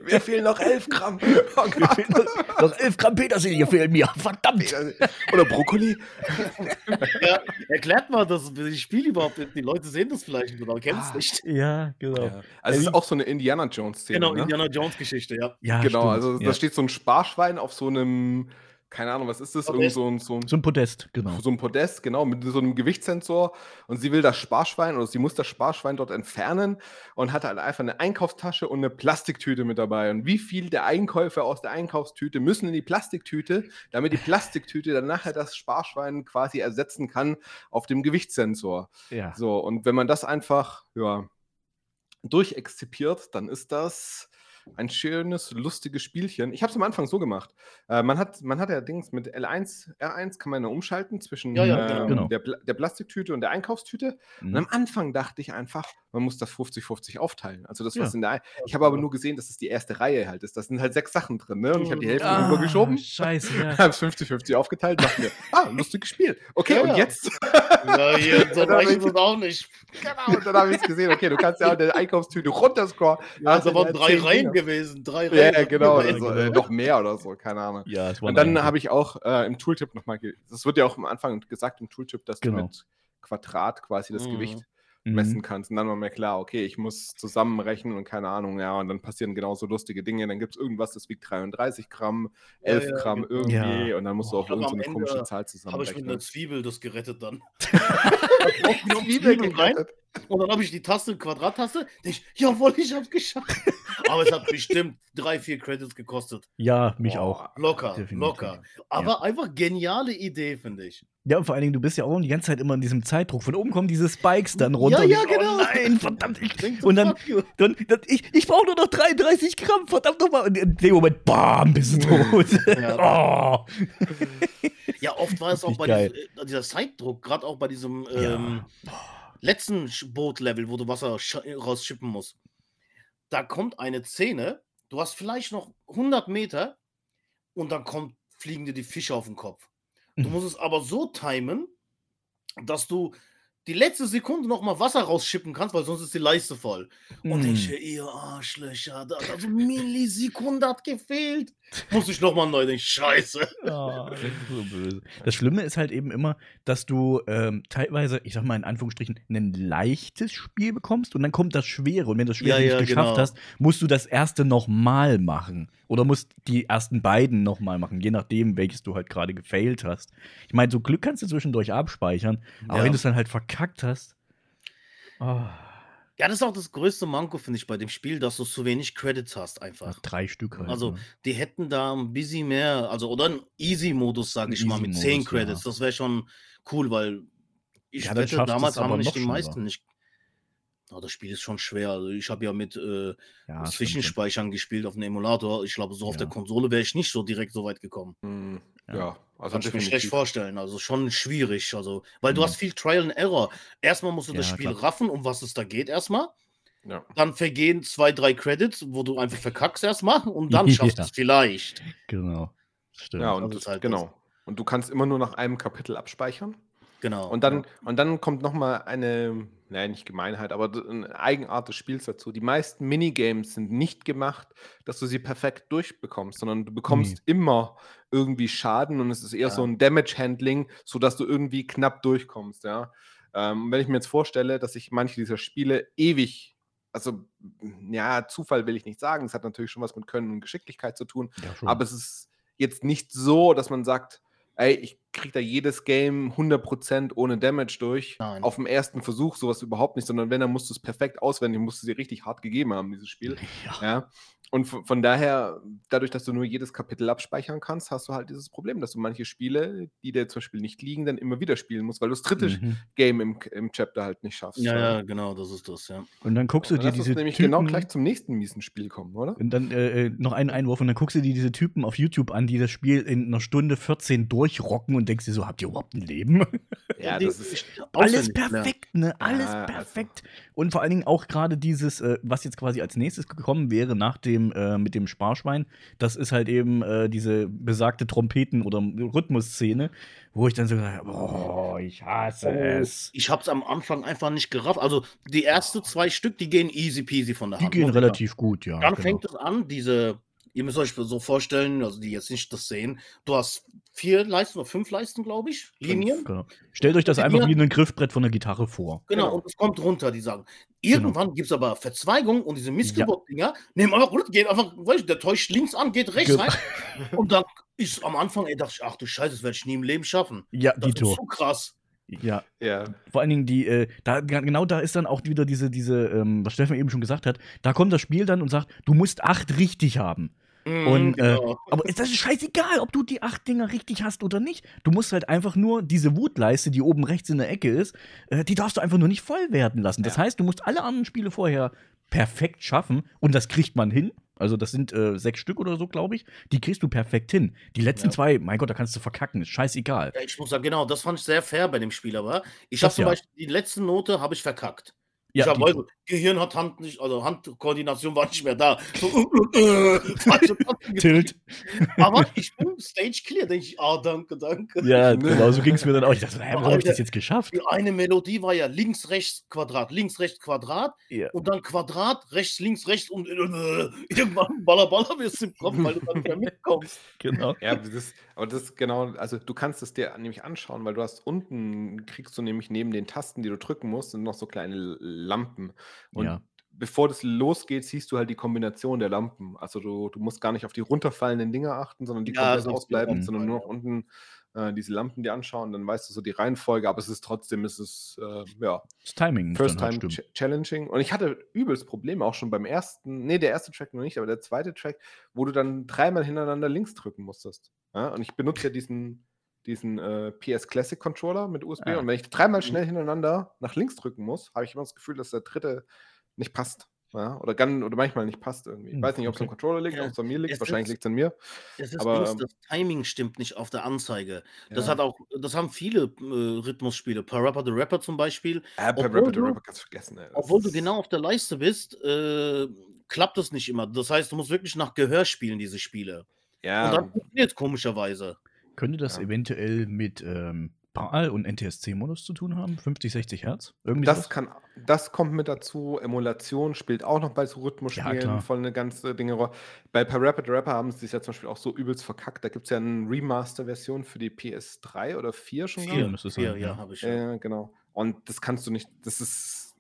Speaker 2: Mir fehlen noch 11 Gramm. Oh
Speaker 1: noch, noch 11 Gramm Petersilie fehlen mir, verdammt.
Speaker 2: Oder Brokkoli.
Speaker 3: Ja, erklärt mal das das Spiel überhaupt. Die Leute sehen das vielleicht nicht oder kennen es
Speaker 2: Ah.
Speaker 3: nicht.
Speaker 1: Ja, genau.
Speaker 2: Ja. Also es ist auch so eine Indiana Jones Szene.
Speaker 3: Genau,
Speaker 2: ne?
Speaker 3: Indiana Jones Geschichte, ja.
Speaker 1: Ja,
Speaker 2: Genau,
Speaker 1: stimmt,
Speaker 2: also
Speaker 1: ja.
Speaker 2: da steht so ein Sparschwein auf so einem, keine Ahnung, was ist das? Irgend so ein, so ein,
Speaker 1: So ein Podest, genau.
Speaker 2: so ein Podest, genau, mit so einem Gewichtssensor und sie will das Sparschwein oder sie muss das Sparschwein dort entfernen und hat halt einfach eine Einkaufstasche und eine Plastiktüte mit dabei. Und wie viel der Einkäufe aus der Einkaufstüte müssen in die Plastiktüte, damit die Plastiktüte dann nachher das Sparschwein quasi ersetzen kann auf dem Gewichtssensor.
Speaker 1: Ja.
Speaker 2: So, und wenn man das einfach, ja, durchexzipiert, dann ist das ein schönes, lustiges Spielchen. Ich habe es am Anfang so gemacht. Äh, man, hat, man hat ja Dings mit L1, R1 kann man ja umschalten zwischen
Speaker 3: Ja, ja,
Speaker 2: ähm,
Speaker 1: genau.
Speaker 2: der, der Plastiktüte und der Einkaufstüte. Und
Speaker 1: Mhm.
Speaker 2: am Anfang dachte ich einfach, man muss das 50-50 aufteilen. Also das, was in der Ich habe aber nur gesehen, dass es die erste Reihe halt ist. Da sind halt sechs Sachen drin, ne? Und ich habe die Hälfte
Speaker 1: Ah,
Speaker 2: rübergeschoben.
Speaker 1: Scheiße, ja.
Speaker 2: Habe es 50-50 aufgeteilt, dachte mir, ah, lustiges Spiel. Okay, und jetzt
Speaker 3: Ja, hier, so
Speaker 2: Und
Speaker 3: ist es auch nicht.
Speaker 2: Genau, und dann habe ich es gesehen. Okay, du kannst ja auch eine Einkaufstüte runterscrollen.
Speaker 3: Ja,
Speaker 2: du
Speaker 3: waren drei Reihen. Gewesen. Drei Reihen.
Speaker 2: Ja, ja, genau. Also, äh, noch mehr oder so, keine Ahnung.
Speaker 1: Ja, es war
Speaker 2: Und dann habe ich auch äh, im Tooltip nochmal, das wird ja auch am Anfang gesagt im Tooltip, dass
Speaker 1: Genau.
Speaker 2: du mit Quadrat quasi das
Speaker 3: Mhm.
Speaker 2: Gewicht
Speaker 1: Mhm.
Speaker 2: messen kannst. Und dann war mir klar, okay, ich muss zusammenrechnen und keine Ahnung, ja, und dann passieren genauso lustige Dinge. Dann gibt es irgendwas, das wiegt 33 Gramm,
Speaker 3: Ja,
Speaker 2: 11
Speaker 3: ja,
Speaker 2: Gramm
Speaker 3: genau.
Speaker 2: irgendwie
Speaker 1: Ja.
Speaker 2: und dann musst du
Speaker 3: am
Speaker 2: irgendeine
Speaker 3: Ende
Speaker 2: komische Zahl
Speaker 3: Habe ich mit einer
Speaker 2: zusammenrechnen.
Speaker 3: Zwiebel das gerettet dann.
Speaker 2: Zwiebel gerettet.
Speaker 3: Und dann habe ich die Taste, Quadrattaste. Ich, jawohl, ich hab's geschafft. Aber es hat bestimmt drei, vier Credits gekostet.
Speaker 1: Ja, mich
Speaker 2: Boah.
Speaker 1: auch.
Speaker 3: Locker,
Speaker 1: Definitiv.
Speaker 3: locker. Aber einfach geniale Idee, finde ich.
Speaker 1: Ja, und vor allen Dingen, du bist ja auch die ganze Zeit immer in diesem Zeitdruck. Von oben kommen diese Spikes dann runter.
Speaker 3: Ja, ja,
Speaker 1: ich,
Speaker 3: genau.
Speaker 1: Oh nein, verdammt. Ich, und dann, dann, dann ich, ich brauche nur noch 33 Gramm, verdammt nochmal. Und in dem Moment, bam, bist du tot. oh.
Speaker 3: Ja, oft war es auch bei
Speaker 1: geil.
Speaker 3: diesem, dieser Zeitdruck, gerade auch bei diesem
Speaker 1: Ja.
Speaker 3: ähm, letzten Bootlevel, wo du Wasser sch- rausschippen musst. Da kommt eine Szene, du hast vielleicht noch 100 Meter und dann kommt, fliegen dir die Fische auf den Kopf. Du
Speaker 1: Mhm.
Speaker 3: musst es aber so timen, dass du die letzte Sekunde noch mal Wasser rausschippen kannst, weil sonst ist die Leiste voll. Und
Speaker 1: Mm.
Speaker 3: ich, ihr Arschlöcher, da, da so Millisekunde hat gefehlt. Muss ich noch mal neu denken, scheiße.
Speaker 1: Ah, das so Schlimme ist halt eben immer, dass du ähm, teilweise, ich sag mal in Anführungsstrichen, ein leichtes Spiel bekommst und dann kommt das Schwere. Und wenn du das Schwere
Speaker 3: Ja,
Speaker 1: nicht
Speaker 3: ja,
Speaker 1: geschafft
Speaker 3: genau.
Speaker 1: hast, musst du das erste nochmal machen. Oder musst die ersten beiden nochmal machen, je nachdem, welches du halt gerade gefailt hast. Ich meine, so Glück kannst du zwischendurch abspeichern, aber
Speaker 3: Ja.
Speaker 1: wenn du es dann halt verkackt hast. ah,
Speaker 3: Ja, das ist auch das größte Manko, finde ich, bei dem Spiel, dass du zu wenig Credits hast, einfach.
Speaker 1: drei Stück halt.
Speaker 3: Also,
Speaker 1: ne?
Speaker 3: die hätten da ein bisschen mehr, also, oder einen Easy-Modus, sage
Speaker 1: Ein
Speaker 3: ich mal, mit 10
Speaker 1: Easy-Modus, ja.
Speaker 3: Credits. Das wäre schon cool, weil ich
Speaker 1: Ja,
Speaker 3: wette, damals haben nicht die meisten nicht. Ja, das Spiel ist schon schwer. Also ich habe ja mit äh,
Speaker 1: ja, stimmt, stimmt.
Speaker 3: Zwischenspeichern gespielt auf einem Emulator. Ich glaube, so auf
Speaker 1: Ja.
Speaker 3: der Konsole wäre ich nicht so direkt so weit gekommen.
Speaker 2: Hm,
Speaker 1: Ja.
Speaker 2: ja. also
Speaker 3: Kann ich mir schlecht vorstellen. Also schon schwierig. Also, weil du
Speaker 1: Mhm.
Speaker 3: hast viel Trial and Error. Erstmal musst du das
Speaker 1: Ja,
Speaker 3: Spiel
Speaker 1: klar.
Speaker 3: raffen, um was es da geht, erstmal.
Speaker 2: Ja.
Speaker 3: Dann vergehen zwei, drei Credits, wo du einfach verkackst erstmal und dann schaffst du
Speaker 1: Ja.
Speaker 3: es vielleicht.
Speaker 1: Genau. Stimmt.
Speaker 2: Ja,
Speaker 3: Das
Speaker 2: und
Speaker 3: ist halt
Speaker 2: genau. Und du kannst immer nur nach einem Kapitel abspeichern.
Speaker 3: Genau.
Speaker 2: Und dann, und dann kommt noch mal eine, naja, nicht Gemeinheit, aber eine Eigenart des Spiels dazu. Die meisten Minigames sind nicht gemacht, dass du sie perfekt durchbekommst, sondern du bekommst immer irgendwie Schaden und es ist eher
Speaker 3: Ja.
Speaker 2: so ein Damage-Handling, sodass du irgendwie knapp durchkommst, ja. Ähm, wenn ich mir jetzt vorstelle, dass ich manche dieser Spiele ewig, also ja, Zufall will ich nicht sagen, es hat natürlich schon was mit Können und Geschicklichkeit zu tun,
Speaker 1: Ja,
Speaker 2: aber es ist jetzt nicht so, dass man sagt, ey, ich kriege da jedes Game 100% ohne Damage durch.
Speaker 3: Nein.
Speaker 2: Auf dem ersten Versuch sowas überhaupt nicht, sondern wenn, dann musst du es perfekt auswendig, musst du sie richtig hart gegeben haben, dieses Spiel.
Speaker 1: ja.
Speaker 2: Ja. Und von, daher, dadurch, dass du nur jedes Kapitel abspeichern kannst, hast du halt dieses Problem, dass du manche Spiele, die dir zum Beispiel nicht liegen, dann immer wieder spielen musst, weil du das dritte
Speaker 1: Mhm.
Speaker 2: Game im, im Chapter halt nicht schaffst.
Speaker 3: ja, ja, genau, das ist das, ja.
Speaker 1: Und dann guckst du dir diese
Speaker 2: nämlich
Speaker 1: Typen,
Speaker 2: genau gleich zum nächsten miesen Spiel kommen, oder?
Speaker 1: Und dann äh, äh, noch einen Einwurf und dann guckst du dir diese Typen auf YouTube an, die das Spiel in einer Stunde 14 durchrocken und denkst dir so, habt ihr überhaupt ein Leben?
Speaker 2: Ja,
Speaker 3: Die-
Speaker 2: das ist.
Speaker 1: Alles
Speaker 3: lernen.
Speaker 1: perfekt, ne? Alles
Speaker 2: Ja, also-
Speaker 1: perfekt. Und vor allen Dingen auch gerade dieses, äh, was jetzt quasi als nächstes gekommen wäre nach dem äh, mit dem Sparschwein, das ist halt eben äh, diese besagte Trompeten- oder Rhythmusszene, wo ich dann so gesagt habe, boah, ich hasse es.
Speaker 3: Ich hab's am Anfang einfach nicht gerafft. Also die ersten zwei Stück, die gehen easy peasy von der
Speaker 1: Die
Speaker 3: Hand.
Speaker 1: gehen
Speaker 3: ich sagen.
Speaker 1: relativ gut, ja.
Speaker 3: Dann
Speaker 1: genau.
Speaker 3: fängt es an, diese, ihr müsst euch so vorstellen, also die jetzt nicht das sehen, du hast vier Leisten oder fünf Leisten, glaube ich, Linien.
Speaker 1: Genau. Stellt euch das einfach wie ein Griffbrett von der Gitarre vor.
Speaker 3: Genau,
Speaker 2: Genau.
Speaker 3: und es kommt runter, die sagen. Irgendwann gibt es aber Verzweigungen und diese Missgeburt-Dinger nehmen einfach runter, gehen einfach, weißt du, der täuscht links an, geht rechts
Speaker 1: Ge-
Speaker 3: rein. Und dann ist am Anfang, ey, dachte ich, ach du Scheiße, das werde ich nie im Leben schaffen.
Speaker 1: Ja,
Speaker 3: Das ist
Speaker 1: Dito.
Speaker 3: so krass.
Speaker 1: Ja,
Speaker 2: Ja.
Speaker 1: Vor allen Dingen die, äh, da, genau da ist dann auch wieder diese, diese, ähm, was Steffen eben schon gesagt hat, da kommt das Spiel dann und sagt, du musst acht richtig haben.
Speaker 3: Mhm,
Speaker 1: Und, äh,
Speaker 3: genau.
Speaker 1: Aber ist das ist scheißegal, ob du die acht Dinger richtig hast oder nicht. Du musst halt einfach nur diese Wutleiste, die oben rechts in der Ecke ist, äh, die darfst du einfach nur nicht voll werden lassen. Das
Speaker 2: Ja.
Speaker 1: heißt, du musst alle anderen Spiele vorher perfekt schaffen und das kriegt man hin. Also das sind äh, sechs Stück oder so, glaube ich. Die kriegst du perfekt hin. Die letzten
Speaker 3: Ja.
Speaker 1: zwei, mein Gott, da kannst du verkacken, ist scheißegal.
Speaker 3: Ja, ich muss sagen, genau, das fand ich sehr fair bei dem Spiel, aber ich habe zum
Speaker 1: ja.
Speaker 3: Beispiel die letzte Note habe ich verkackt.
Speaker 1: Ja,
Speaker 3: ich habe also, Gehirn hat Hand nicht, also Handkoordination war nicht mehr da. So, äh, äh, Tasten
Speaker 1: Tilt.
Speaker 3: Aber ich bin Stage clear, denke ich, ah, danke, danke.
Speaker 1: Ja, genau, so ging es mir dann auch. Ich dachte, warum habe ich das jetzt geschafft?
Speaker 3: Die eine Melodie war ja links, rechts, Quadrat, links, rechts, Quadrat
Speaker 1: Ja.
Speaker 3: und dann Quadrat, rechts, links, rechts und äh, irgendwann baller, baller wirst du im Kopf, weil du dann nicht mehr mitkommst.
Speaker 1: Genau.
Speaker 2: Ja, aber das, aber das ist genau, also du kannst es dir nämlich anschauen, weil du hast unten, kriegst du nämlich neben den Tasten, die du drücken musst, sind noch so kleine Lampen. Und
Speaker 1: Ja.
Speaker 2: bevor das losgeht, siehst du halt die Kombination der Lampen. Also du, du musst gar nicht auf die runterfallenden Dinger achten, sondern die
Speaker 3: Ja,
Speaker 2: komplett ausbleiben, sondern nur noch unten äh, diese Lampen dir anschauen, dann weißt du so die Reihenfolge, aber es ist trotzdem, es ist, äh, ja,
Speaker 1: Das Timing
Speaker 2: First
Speaker 1: halt
Speaker 2: Time ch challenging. Und ich hatte übelst Probleme auch schon beim ersten, nee, der erste Track noch nicht, aber der zweite Track, wo du dann dreimal hintereinander links drücken musstest. Ja? Und ich benutze ja diesen, diesen äh, PS Classic Controller mit USB.
Speaker 1: Ah.
Speaker 2: Und wenn ich dreimal
Speaker 3: Mhm.
Speaker 2: schnell hintereinander nach links drücken muss, habe ich immer das Gefühl, dass der dritte nicht passt. Ja? Oder, gan, oder manchmal nicht passt irgendwie. Ich
Speaker 1: Hm,
Speaker 2: weiß nicht, ob es am
Speaker 1: okay.
Speaker 2: Controller liegt,
Speaker 3: Ja,
Speaker 2: ob es an mir liegt.
Speaker 3: es
Speaker 2: Wahrscheinlich liegt es an mir.
Speaker 3: Es ist
Speaker 2: Aber,
Speaker 3: bloß,
Speaker 2: ähm,
Speaker 3: das Timing stimmt nicht auf der Anzeige. Das
Speaker 2: Ja.
Speaker 3: hat auch, das haben viele äh, Rhythmusspiele. Parappa the Rapper zum Beispiel.
Speaker 2: Per
Speaker 3: obwohl
Speaker 2: Rapper the
Speaker 3: du-
Speaker 2: Rapper kannst du vergessen. Ey.
Speaker 3: Obwohl du genau auf der Leiste bist, äh, klappt das nicht immer. Das heißt, du musst wirklich nach Gehör spielen, diese Spiele.
Speaker 2: Ja,
Speaker 3: Und dann funktioniert es komischerweise.
Speaker 1: Könnte das
Speaker 2: Ja.
Speaker 1: eventuell mit ähm, PAL und NTSC-Modus zu tun haben? 50, 60 Hertz? Irgendwie
Speaker 2: Das
Speaker 1: sowas?
Speaker 2: kann, das kommt mit dazu. Emulation spielt auch noch bei so
Speaker 1: Ja,
Speaker 2: Rhythmusspielen
Speaker 1: klar.
Speaker 2: voll eine ganze Dinge. Rolle. Bei Per Rapid Rapper haben sie sich ja zum Beispiel auch so übelst verkackt. Da gibt es ja eine Remaster-Version für die PS3 oder 4 schon.
Speaker 1: Vier
Speaker 2: glaub ich.
Speaker 1: müsste es
Speaker 3: Vier,
Speaker 1: sein,
Speaker 3: ja,
Speaker 1: ja.
Speaker 3: habe ich. Ja.
Speaker 2: Ja, genau. Und das kannst du nicht, das ist,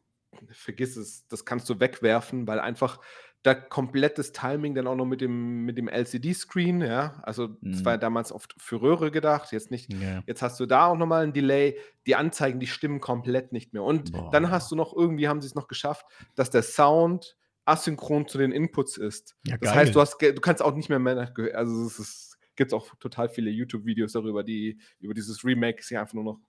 Speaker 2: vergiss es, das kannst du wegwerfen, weil einfach da komplettes Timing dann auch noch mit dem, mit dem LCD-Screen, ja. Also, das
Speaker 1: Mhm.
Speaker 2: war ja damals oft für Röhre gedacht, jetzt nicht
Speaker 1: Ja.
Speaker 2: Jetzt hast du da auch nochmal ein Delay. Die Anzeigen, die stimmen komplett nicht mehr. Und
Speaker 1: Boah.
Speaker 2: dann hast du noch, irgendwie haben sie es noch geschafft, dass der Sound asynchron zu den Inputs ist.
Speaker 1: Ja,
Speaker 2: das
Speaker 1: geil.
Speaker 2: heißt, du, hast, du kannst auch nicht mehr mehr also es ist, gibt auch total viele YouTube-Videos darüber, die über dieses Remake sich einfach nur noch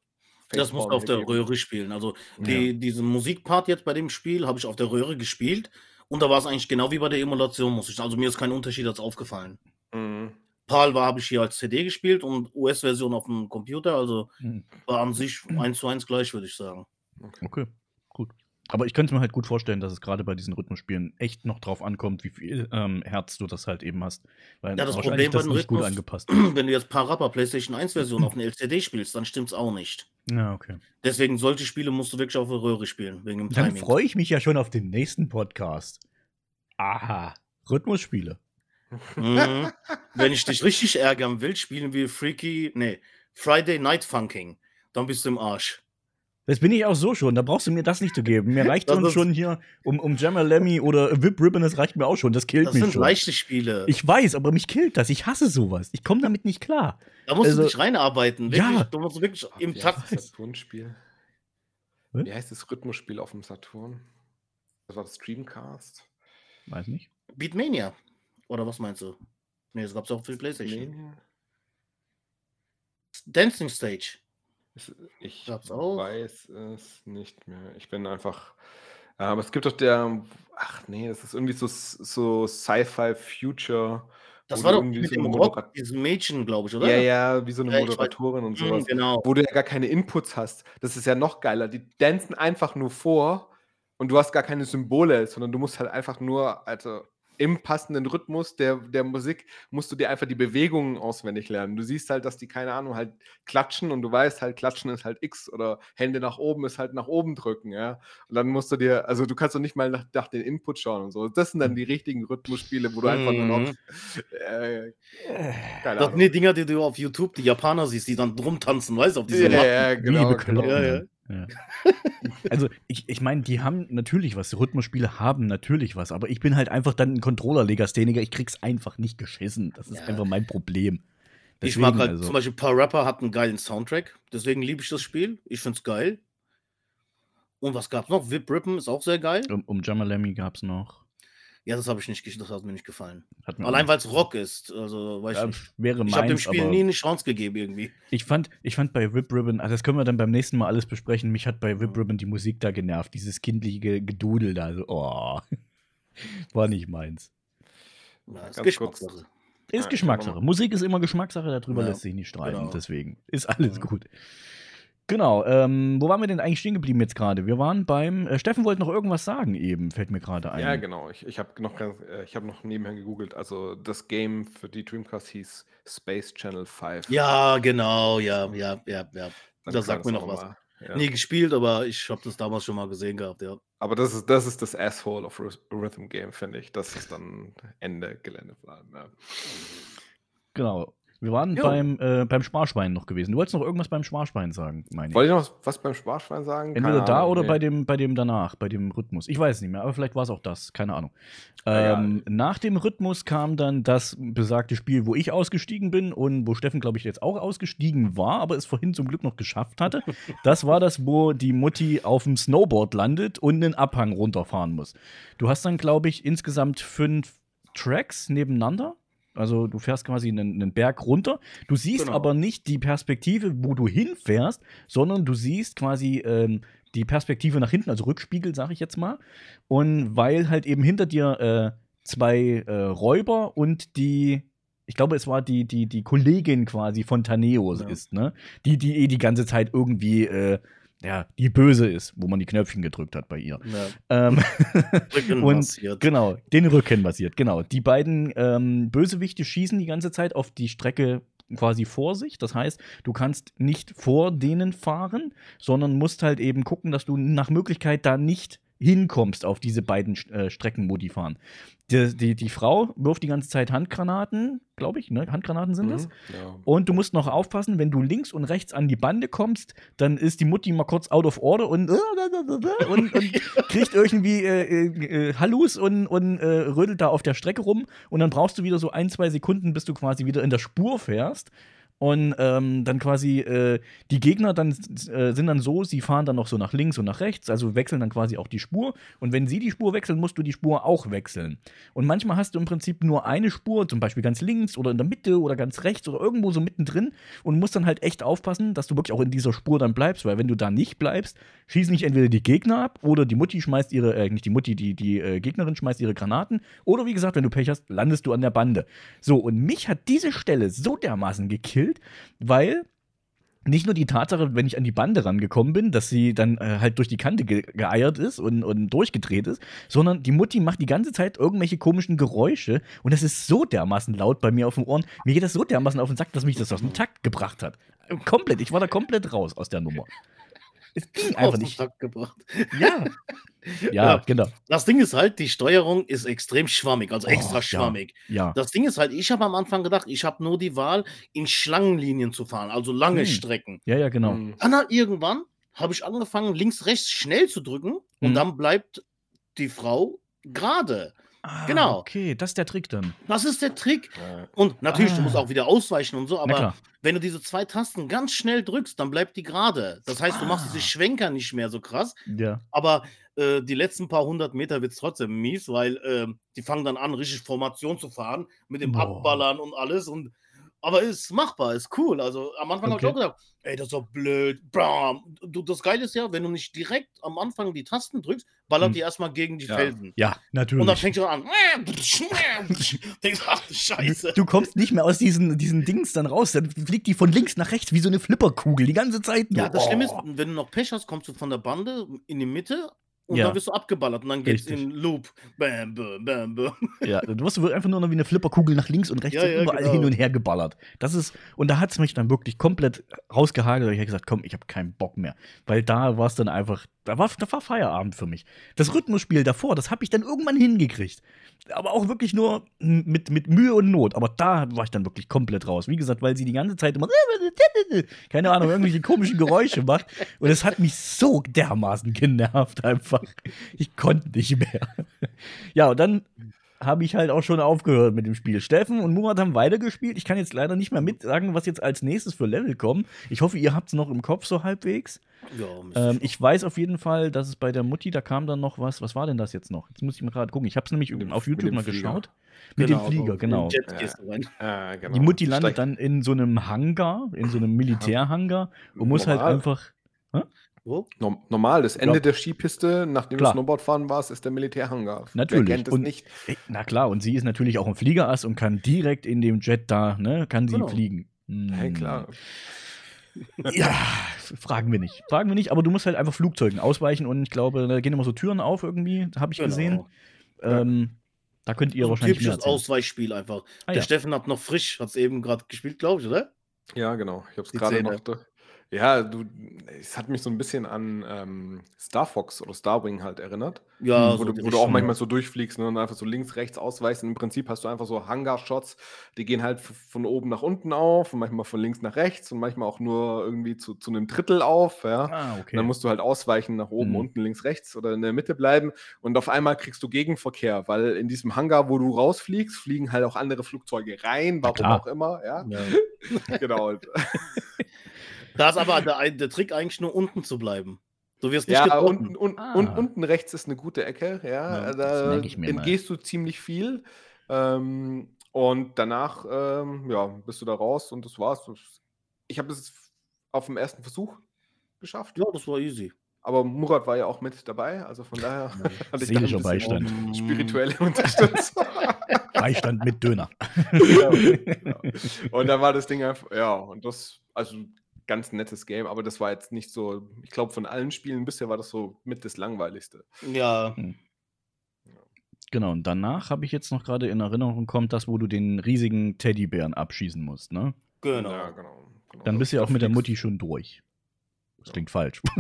Speaker 3: Das musst du auf der Röhre spielen. Also
Speaker 2: Ja.
Speaker 3: die, diesen Musikpart jetzt bei dem Spiel habe ich auf der Röhre gespielt und da war es eigentlich genau wie bei der Emulation, muss ich. Also mir ist kein Unterschied als aufgefallen.
Speaker 2: Mhm.
Speaker 3: PAL war, habe ich hier als CD gespielt und US-Version auf dem Computer, also
Speaker 1: Hm,
Speaker 3: war an sich eins zu eins gleich, würde ich sagen.
Speaker 1: Okay, gut. Aber ich könnte mir halt gut vorstellen, dass es gerade bei diesen Rhythmusspielen echt noch drauf ankommt, wie viel ähm, Herz du das halt eben hast. Weil
Speaker 3: Ja, das Problem bei
Speaker 1: das
Speaker 3: den
Speaker 1: nicht gut
Speaker 3: Rhythmus-
Speaker 1: angepasst.
Speaker 3: Wenn du jetzt Parappa PlayStation 1 Version auf eine LCD spielst, dann stimmt's auch nicht.
Speaker 1: Ja, okay.
Speaker 3: Deswegen solche Spiele musst du wirklich auf der Röhre spielen, wegen dem
Speaker 1: Dann
Speaker 3: Timing.
Speaker 1: freue ich mich ja schon auf den nächsten Podcast. Aha. Rhythmusspiele.
Speaker 3: Mhm. Wenn ich dich richtig ärgern will, spielen wir Freaky, nee, Friday Night Funking. Dann bist du im Arsch.
Speaker 1: Das bin ich auch so schon. Da brauchst du mir das nicht zu geben. Mir reicht
Speaker 3: Das
Speaker 1: schon hier um, um Jammer Lemmy oder Whip Ribbon, das reicht mir auch schon. Das killt
Speaker 3: Das
Speaker 1: mich
Speaker 3: sind
Speaker 1: schon.
Speaker 3: leichte Spiele.
Speaker 1: Ich weiß, aber mich killt das. Ich hasse sowas. Ich komme damit nicht klar.
Speaker 3: da musst
Speaker 1: also-
Speaker 3: du dich reinarbeiten. Wirklich,
Speaker 1: Ja.
Speaker 3: Du musst wirklich
Speaker 2: Ach,
Speaker 3: im
Speaker 2: wie
Speaker 3: Takt.
Speaker 2: heißt das Saturn-Spiel?
Speaker 1: Was?
Speaker 2: Wie heißt das Rhythmusspiel auf dem Saturn? Das war das Streamcast.
Speaker 1: Weiß nicht.
Speaker 3: Beatmania. Oder was meinst du? Nee, das gab's auch für die Playstation.
Speaker 2: Nee,
Speaker 3: Dancing Stage.
Speaker 2: Es- Ich
Speaker 3: Gab's auch.
Speaker 2: weiß es nicht mehr. Ich bin einfach. Aber es gibt doch der. Ach nee, das ist irgendwie so, so Sci-Fi Future.
Speaker 3: Das war doch
Speaker 2: irgendwie
Speaker 3: mit
Speaker 2: so
Speaker 3: dem Rock, diesem Mädchen, glaube ich, oder?
Speaker 2: Ja, ja, wie so eine
Speaker 3: Ja.
Speaker 2: Moderatorin und
Speaker 3: Mhm,
Speaker 2: sowas.
Speaker 3: genau.
Speaker 2: Wo du ja gar keine Inputs hast. Das ist ja noch geiler. Die dancen einfach nur vor und du hast gar keine Symbole, sondern du musst halt einfach nur, also im passenden Rhythmus der, der Musik, musst du dir einfach die Bewegungen auswendig lernen. Du siehst halt, dass die, keine Ahnung, halt klatschen und du weißt halt, klatschen ist halt X oder Hände nach oben ist halt nach oben drücken, ja. Und dann musst du dir, also du kannst doch nicht mal nach, nach den Input schauen und so. Das sind dann die richtigen Rhythmusspiele, wo du einfach nur noch,
Speaker 3: Mhm.
Speaker 2: äh, keine
Speaker 3: Das sind die Dinger, die du auf YouTube, die Japaner siehst, die dann rumtanzen, weißt du, auf diese
Speaker 2: Ja,
Speaker 3: Matten.
Speaker 2: ja, genau. Genau.
Speaker 3: Ja, ja.
Speaker 1: Ja. also, ich, ich meine, die haben natürlich was. Rhythmusspiele haben natürlich was. Aber ich bin halt einfach dann ein Controller-Legastheniker. Ich krieg's einfach nicht geschissen. Das ist
Speaker 3: Ja.
Speaker 1: einfach mein Problem.
Speaker 3: ich mag
Speaker 1: Deswegen,
Speaker 3: halt
Speaker 1: also-
Speaker 3: zum Beispiel, ein paar Rapper hatten einen geilen Soundtrack, deswegen liebe ich das Spiel. Ich find's geil. Und was gab's noch? Whip Rippen ist auch sehr geil.
Speaker 1: Um, um Jamalemi gab's noch.
Speaker 3: Ja, das habe ich nicht, das hat mir nicht gefallen.
Speaker 1: Hat mir
Speaker 3: Allein weil es Rock ist, also weiß ich
Speaker 1: ja,
Speaker 3: nicht.
Speaker 1: wäre
Speaker 3: Ich habe dem Spiel nie eine Chance gegeben irgendwie.
Speaker 1: ich fand, ich fand bei Whip Ribbon, also das können wir dann beim nächsten Mal alles besprechen. Mich hat bei Whip Ribbon die Musik da genervt, dieses kindliche Gedudel da. So, oh. War nicht meins.
Speaker 3: Ja, ist
Speaker 2: Ganz
Speaker 3: Geschmackssache.
Speaker 2: kurz.
Speaker 1: Ist
Speaker 2: Ja, ich
Speaker 1: Geschmackssache. Musik ist immer Geschmackssache, darüber
Speaker 3: Ja,
Speaker 1: lässt sich nicht streiten.
Speaker 3: genau.
Speaker 1: Deswegen ist alles gut. Genau, ähm, wo waren wir denn eigentlich stehen geblieben jetzt gerade? Wir waren beim, äh, Steffen wollte noch irgendwas sagen eben, fällt mir gerade ein.
Speaker 2: Ja, genau. Ich, ich habe noch, ganz- äh, ich hab noch nebenher gegoogelt. Also das Game für die Dreamcast hieß Space Channel 5.
Speaker 3: Ja, genau, ja, ja, ja, ja.
Speaker 2: Dann
Speaker 3: Das sagt mir noch was.
Speaker 2: mal- Ja.
Speaker 3: Nie gespielt, aber ich habe das damals schon mal gesehen gehabt, ja.
Speaker 2: Aber das ist, das ist das Asshole of Rhyth- Rhythm Game, finde ich. Das ist dann Ende Geländeplan. Ja.
Speaker 1: Genau. Wir waren
Speaker 3: Jo.
Speaker 1: beim, äh, beim Sparschwein noch gewesen. Du wolltest noch irgendwas beim Sparschwein sagen, meine ich.
Speaker 2: Wollte ich noch was beim Sparschwein sagen?
Speaker 1: Entweder
Speaker 2: Keine
Speaker 1: da
Speaker 2: Ahnung,
Speaker 1: oder
Speaker 2: nee.
Speaker 1: bei, dem, bei dem danach, bei dem Rhythmus. Ich weiß es nicht mehr, aber vielleicht war es auch das, keine Ahnung. Ähm, nach dem Rhythmus kam dann das besagte Spiel, wo ich ausgestiegen bin und wo Steffen, glaube ich, jetzt auch ausgestiegen war, aber es vorhin zum Glück noch geschafft hatte. Das war das, wo die Mutti auf dem Snowboard landet und einen Abhang runterfahren muss. Du hast dann, glaube ich, insgesamt fünf Tracks nebeneinander. Also du fährst quasi einen, einen Berg runter. Du siehst
Speaker 3: Genau.
Speaker 1: aber nicht die Perspektive, wo du hinfährst, sondern du siehst quasi ähm, die Perspektive nach hinten, also Rückspiegel, sag ich jetzt mal. Und weil halt eben hinter dir äh, zwei äh, Räuber und die, ich glaube, es war die, die, die Kollegin quasi von Taneo
Speaker 3: Ja.
Speaker 1: ist, ne? Die, die eh die ganze Zeit irgendwie, äh, ja, die böse ist, wo man die Knöpfchen gedrückt hat bei ihr.
Speaker 3: ja.
Speaker 1: Ähm,
Speaker 3: Rücken
Speaker 1: und
Speaker 3: massiert.
Speaker 1: genau, den Rücken basiert, genau. Die beiden ähm, Bösewichte schießen die ganze Zeit auf die Strecke quasi vor sich. Das heißt, du kannst nicht vor denen fahren, sondern musst halt eben gucken, dass du nach Möglichkeit da nicht hinkommst auf diese beiden äh, Strecken, wo die fahren. Die, die, die Frau wirft die ganze Zeit Handgranaten, glaube ich, ne? Handgranaten sind das.
Speaker 2: Mhm, Ja.
Speaker 1: Und du musst noch aufpassen, wenn du links und rechts an die Bande kommst, dann ist die Mutti mal kurz out of order und, und, und kriegt irgendwie äh, äh, äh, Hallus und, und äh, rödelt da auf der Strecke rum. Und dann brauchst du wieder so ein, zwei Sekunden, bis du quasi wieder in der Spur fährst. Und ähm, dann quasi äh, die Gegner dann äh, sind dann so, sie fahren dann noch so nach links und nach rechts, also wechseln dann quasi auch die Spur. Und wenn sie die Spur wechseln, musst du die Spur auch wechseln. Und manchmal hast du im Prinzip nur eine Spur, zum Beispiel ganz links oder in der Mitte oder ganz rechts oder irgendwo so mittendrin und musst dann halt echt aufpassen, dass du wirklich auch in dieser Spur dann bleibst, weil wenn du da nicht bleibst, schießen nicht entweder die Gegner ab oder die Mutti schmeißt ihre, äh, nicht die Mutti, die, die äh, Gegnerin schmeißt ihre Granaten oder wie gesagt, wenn du Pech hast, landest du an der Bande. So, und mich hat diese Stelle so dermaßen gekillt, weil nicht nur die Tatsache, wenn ich an die Bande rangekommen bin, dass sie dann äh, halt durch die Kante ge geeiert ist und, und durchgedreht ist, sondern die Mutti macht die ganze Zeit irgendwelche komischen Geräusche und das ist so dermaßen laut bei mir auf den Ohren. Mir geht das so dermaßen auf den Sack, dass mich das aus dem Takt gebracht hat. Komplett, ich war da komplett raus aus der Nummer. Es ging
Speaker 3: Auf
Speaker 1: einfach nicht.
Speaker 3: Gebracht.
Speaker 1: Ja. Ja,
Speaker 3: Ja.
Speaker 1: genau.
Speaker 3: Das Ding ist halt, die Steuerung ist extrem schwammig, also extra
Speaker 1: ja.
Speaker 3: schwammig.
Speaker 1: Ja.
Speaker 3: Das Ding ist halt, ich habe am Anfang gedacht, ich habe nur die Wahl, in Schlangenlinien zu fahren, also lange
Speaker 1: Hm.
Speaker 3: Strecken.
Speaker 1: Ja, ja, genau.
Speaker 2: Mhm.
Speaker 3: Dann halt irgendwann habe ich angefangen, links, rechts schnell zu drücken und
Speaker 1: Mhm.
Speaker 3: dann bleibt die Frau gerade.
Speaker 1: Ah,
Speaker 3: Genau.
Speaker 1: Okay, das ist der Trick dann.
Speaker 3: Das ist der Trick. Und natürlich, du
Speaker 1: Ah.
Speaker 3: musst auch wieder ausweichen und so, aber wenn du diese zwei Tasten ganz schnell drückst, dann bleibt die gerade. Das heißt, du machst
Speaker 1: Ah.
Speaker 3: diese Schwenker nicht mehr so krass,
Speaker 1: Ja.
Speaker 3: aber äh, die letzten paar hundert Meter wird es trotzdem mies, weil ähm, die fangen dann an, richtig Formation zu fahren, mit dem
Speaker 1: Boah.
Speaker 3: Abballern und alles. Und, aber ist machbar, ist cool. Also am Anfang habe ich
Speaker 1: Okay.
Speaker 3: auch gedacht, ey, das ist doch blöd. Bam. Du, das Geile ist ja, wenn du nicht direkt am Anfang die Tasten drückst, ballert
Speaker 1: Hm.
Speaker 3: die erstmal gegen die
Speaker 2: Ja.
Speaker 3: Felsen.
Speaker 1: Ja,
Speaker 3: Und dann
Speaker 1: natürlich.
Speaker 3: fängt sie an. Denkst, ach du Scheiße.
Speaker 1: Du kommst nicht mehr aus diesen, diesen Dings dann raus. Dann fliegt die von links nach rechts wie so eine Flipperkugel die ganze Zeit. nur.
Speaker 3: Ja, das Schlimme ist,
Speaker 1: Oh.
Speaker 3: wenn du noch Pech hast, kommst du von der Bande in die Mitte und
Speaker 1: Ja.
Speaker 3: dann wirst du abgeballert und dann geht's
Speaker 1: Richtig.
Speaker 3: in Loop. Bam, bam, bam, bam.
Speaker 1: Ja, du wirst einfach nur noch wie eine Flipperkugel nach links und rechts
Speaker 3: Ja,
Speaker 1: und
Speaker 3: ja,
Speaker 1: überall
Speaker 3: genau.
Speaker 1: hin und her geballert. Das ist, und da hat es mich dann wirklich komplett rausgehagelt. Ich habe gesagt, komm, ich habe keinen Bock mehr. Weil da war es dann einfach, da war, da war Feierabend für mich. Das Rhythmusspiel davor, das habe ich dann irgendwann hingekriegt. Aber auch wirklich nur mit, mit Mühe und Not. Aber da war ich dann wirklich komplett raus. Wie gesagt, weil sie die ganze Zeit immer, keine Ahnung, irgendwelche komischen Geräusche macht. Und es hat mich so dermaßen genervt einfach. Ich konnte nicht mehr. Ja, und dann habe ich halt auch schon aufgehört mit dem Spiel. Steffen und Murat haben weitergespielt. Ich kann jetzt leider nicht mehr mit sagen, was jetzt als nächstes für Level kommen. Ich hoffe, ihr habt es noch im Kopf so halbwegs.
Speaker 3: Ja,
Speaker 1: Ähm, ich weiß auf jeden Fall, dass es bei der Mutti, da kam dann noch was. Was war denn das jetzt noch? Jetzt muss ich mal gerade gucken. Ich habe es nämlich auf YouTube mal
Speaker 2: Flieger.
Speaker 1: geschaut. Mit
Speaker 3: Genau,
Speaker 1: dem Flieger, genau.
Speaker 2: Ja, genau.
Speaker 1: Die Mutti landet
Speaker 2: Steigt-
Speaker 1: dann in so einem Hangar, in so einem Militärhangar und muss halt einfach.
Speaker 3: Wo?
Speaker 2: Norm- Normal, das Ende
Speaker 1: Ja.
Speaker 2: der Skipiste, nachdem
Speaker 1: Klar.
Speaker 2: du Snowboardfahren warst, ist der Militärhangar.
Speaker 1: Natürlich.
Speaker 2: Wer kennt es
Speaker 1: Und-
Speaker 2: nicht?
Speaker 1: Na klar, und sie ist natürlich auch ein Fliegerass und kann direkt in dem Jet da, ne, kann sie
Speaker 3: Genau.
Speaker 1: fliegen.
Speaker 2: Hey,
Speaker 1: Hm.
Speaker 2: klar.
Speaker 1: Ja, fragen wir nicht. Fragen wir nicht, aber du musst halt einfach Flugzeugen ausweichen und ich glaube, da gehen immer so Türen auf irgendwie, habe ich
Speaker 3: Genau.
Speaker 1: gesehen. Ähm, da könnt ihr
Speaker 3: So ein
Speaker 1: wahrscheinlich
Speaker 3: typisches. Ausweichspiel einfach.
Speaker 1: Ah,
Speaker 3: der
Speaker 1: ja.
Speaker 3: Steffen hat noch frisch, hat es eben gerade gespielt, glaube ich, oder?
Speaker 2: Ja, genau. Ich habe es gerade noch. Ja, du, es hat mich so ein bisschen an ähm, Star Fox oder Starwing halt erinnert.
Speaker 3: Ja,
Speaker 1: Hm,
Speaker 2: wo,
Speaker 3: so
Speaker 2: du, wo du auch manchmal so durchfliegst ne, und einfach so links, rechts ausweichst. Und Im Prinzip hast du einfach so Hangar-Shots, die gehen halt von oben nach unten auf und manchmal von links nach rechts und manchmal auch nur irgendwie zu, zu einem Drittel auf. Ja.
Speaker 1: Ah, okay.
Speaker 2: Dann musst du halt ausweichen nach oben,
Speaker 1: Mhm.
Speaker 2: unten, links, rechts oder in der Mitte bleiben. Und auf einmal kriegst du Gegenverkehr, weil in diesem Hangar, wo du rausfliegst, fliegen halt auch andere Flugzeuge rein, warum auch immer. Ja,
Speaker 3: Ja.
Speaker 2: genau.
Speaker 3: Da ist aber der, der Trick eigentlich nur unten zu bleiben. Du wirst nicht
Speaker 2: Ja,
Speaker 3: getroffen.
Speaker 2: unten, unten,
Speaker 1: Ah.
Speaker 2: un- unten rechts ist eine gute Ecke. Ja,
Speaker 3: Ja,
Speaker 2: da
Speaker 1: mal.
Speaker 2: entgehst du ziemlich viel. Ähm, und danach ähm, ja, bist du da raus und das war's. Ich habe es auf dem ersten Versuch geschafft.
Speaker 3: Ja, das war easy.
Speaker 2: Aber Murat war ja auch mit dabei. Also von daher hatte ich da ein
Speaker 1: Seelischer Beistand.
Speaker 2: Spirituelle Unterstützung.
Speaker 1: Beistand mit Döner.
Speaker 2: ja, genau. Und da war das Ding einfach, ja, und das, also ganz nettes Game, aber das war jetzt nicht so, ich glaube, von allen Spielen bisher war das so mit das langweiligste.
Speaker 3: Ja,
Speaker 1: Genau, und danach habe ich jetzt noch gerade in Erinnerung kommt das, wo du den riesigen Teddybären abschießen musst, ne?
Speaker 3: genau.
Speaker 2: Ja, genau, genau.
Speaker 1: Dann
Speaker 2: Da-
Speaker 1: bist du ja auch mit der Mutti schon durch. Das klingt falsch.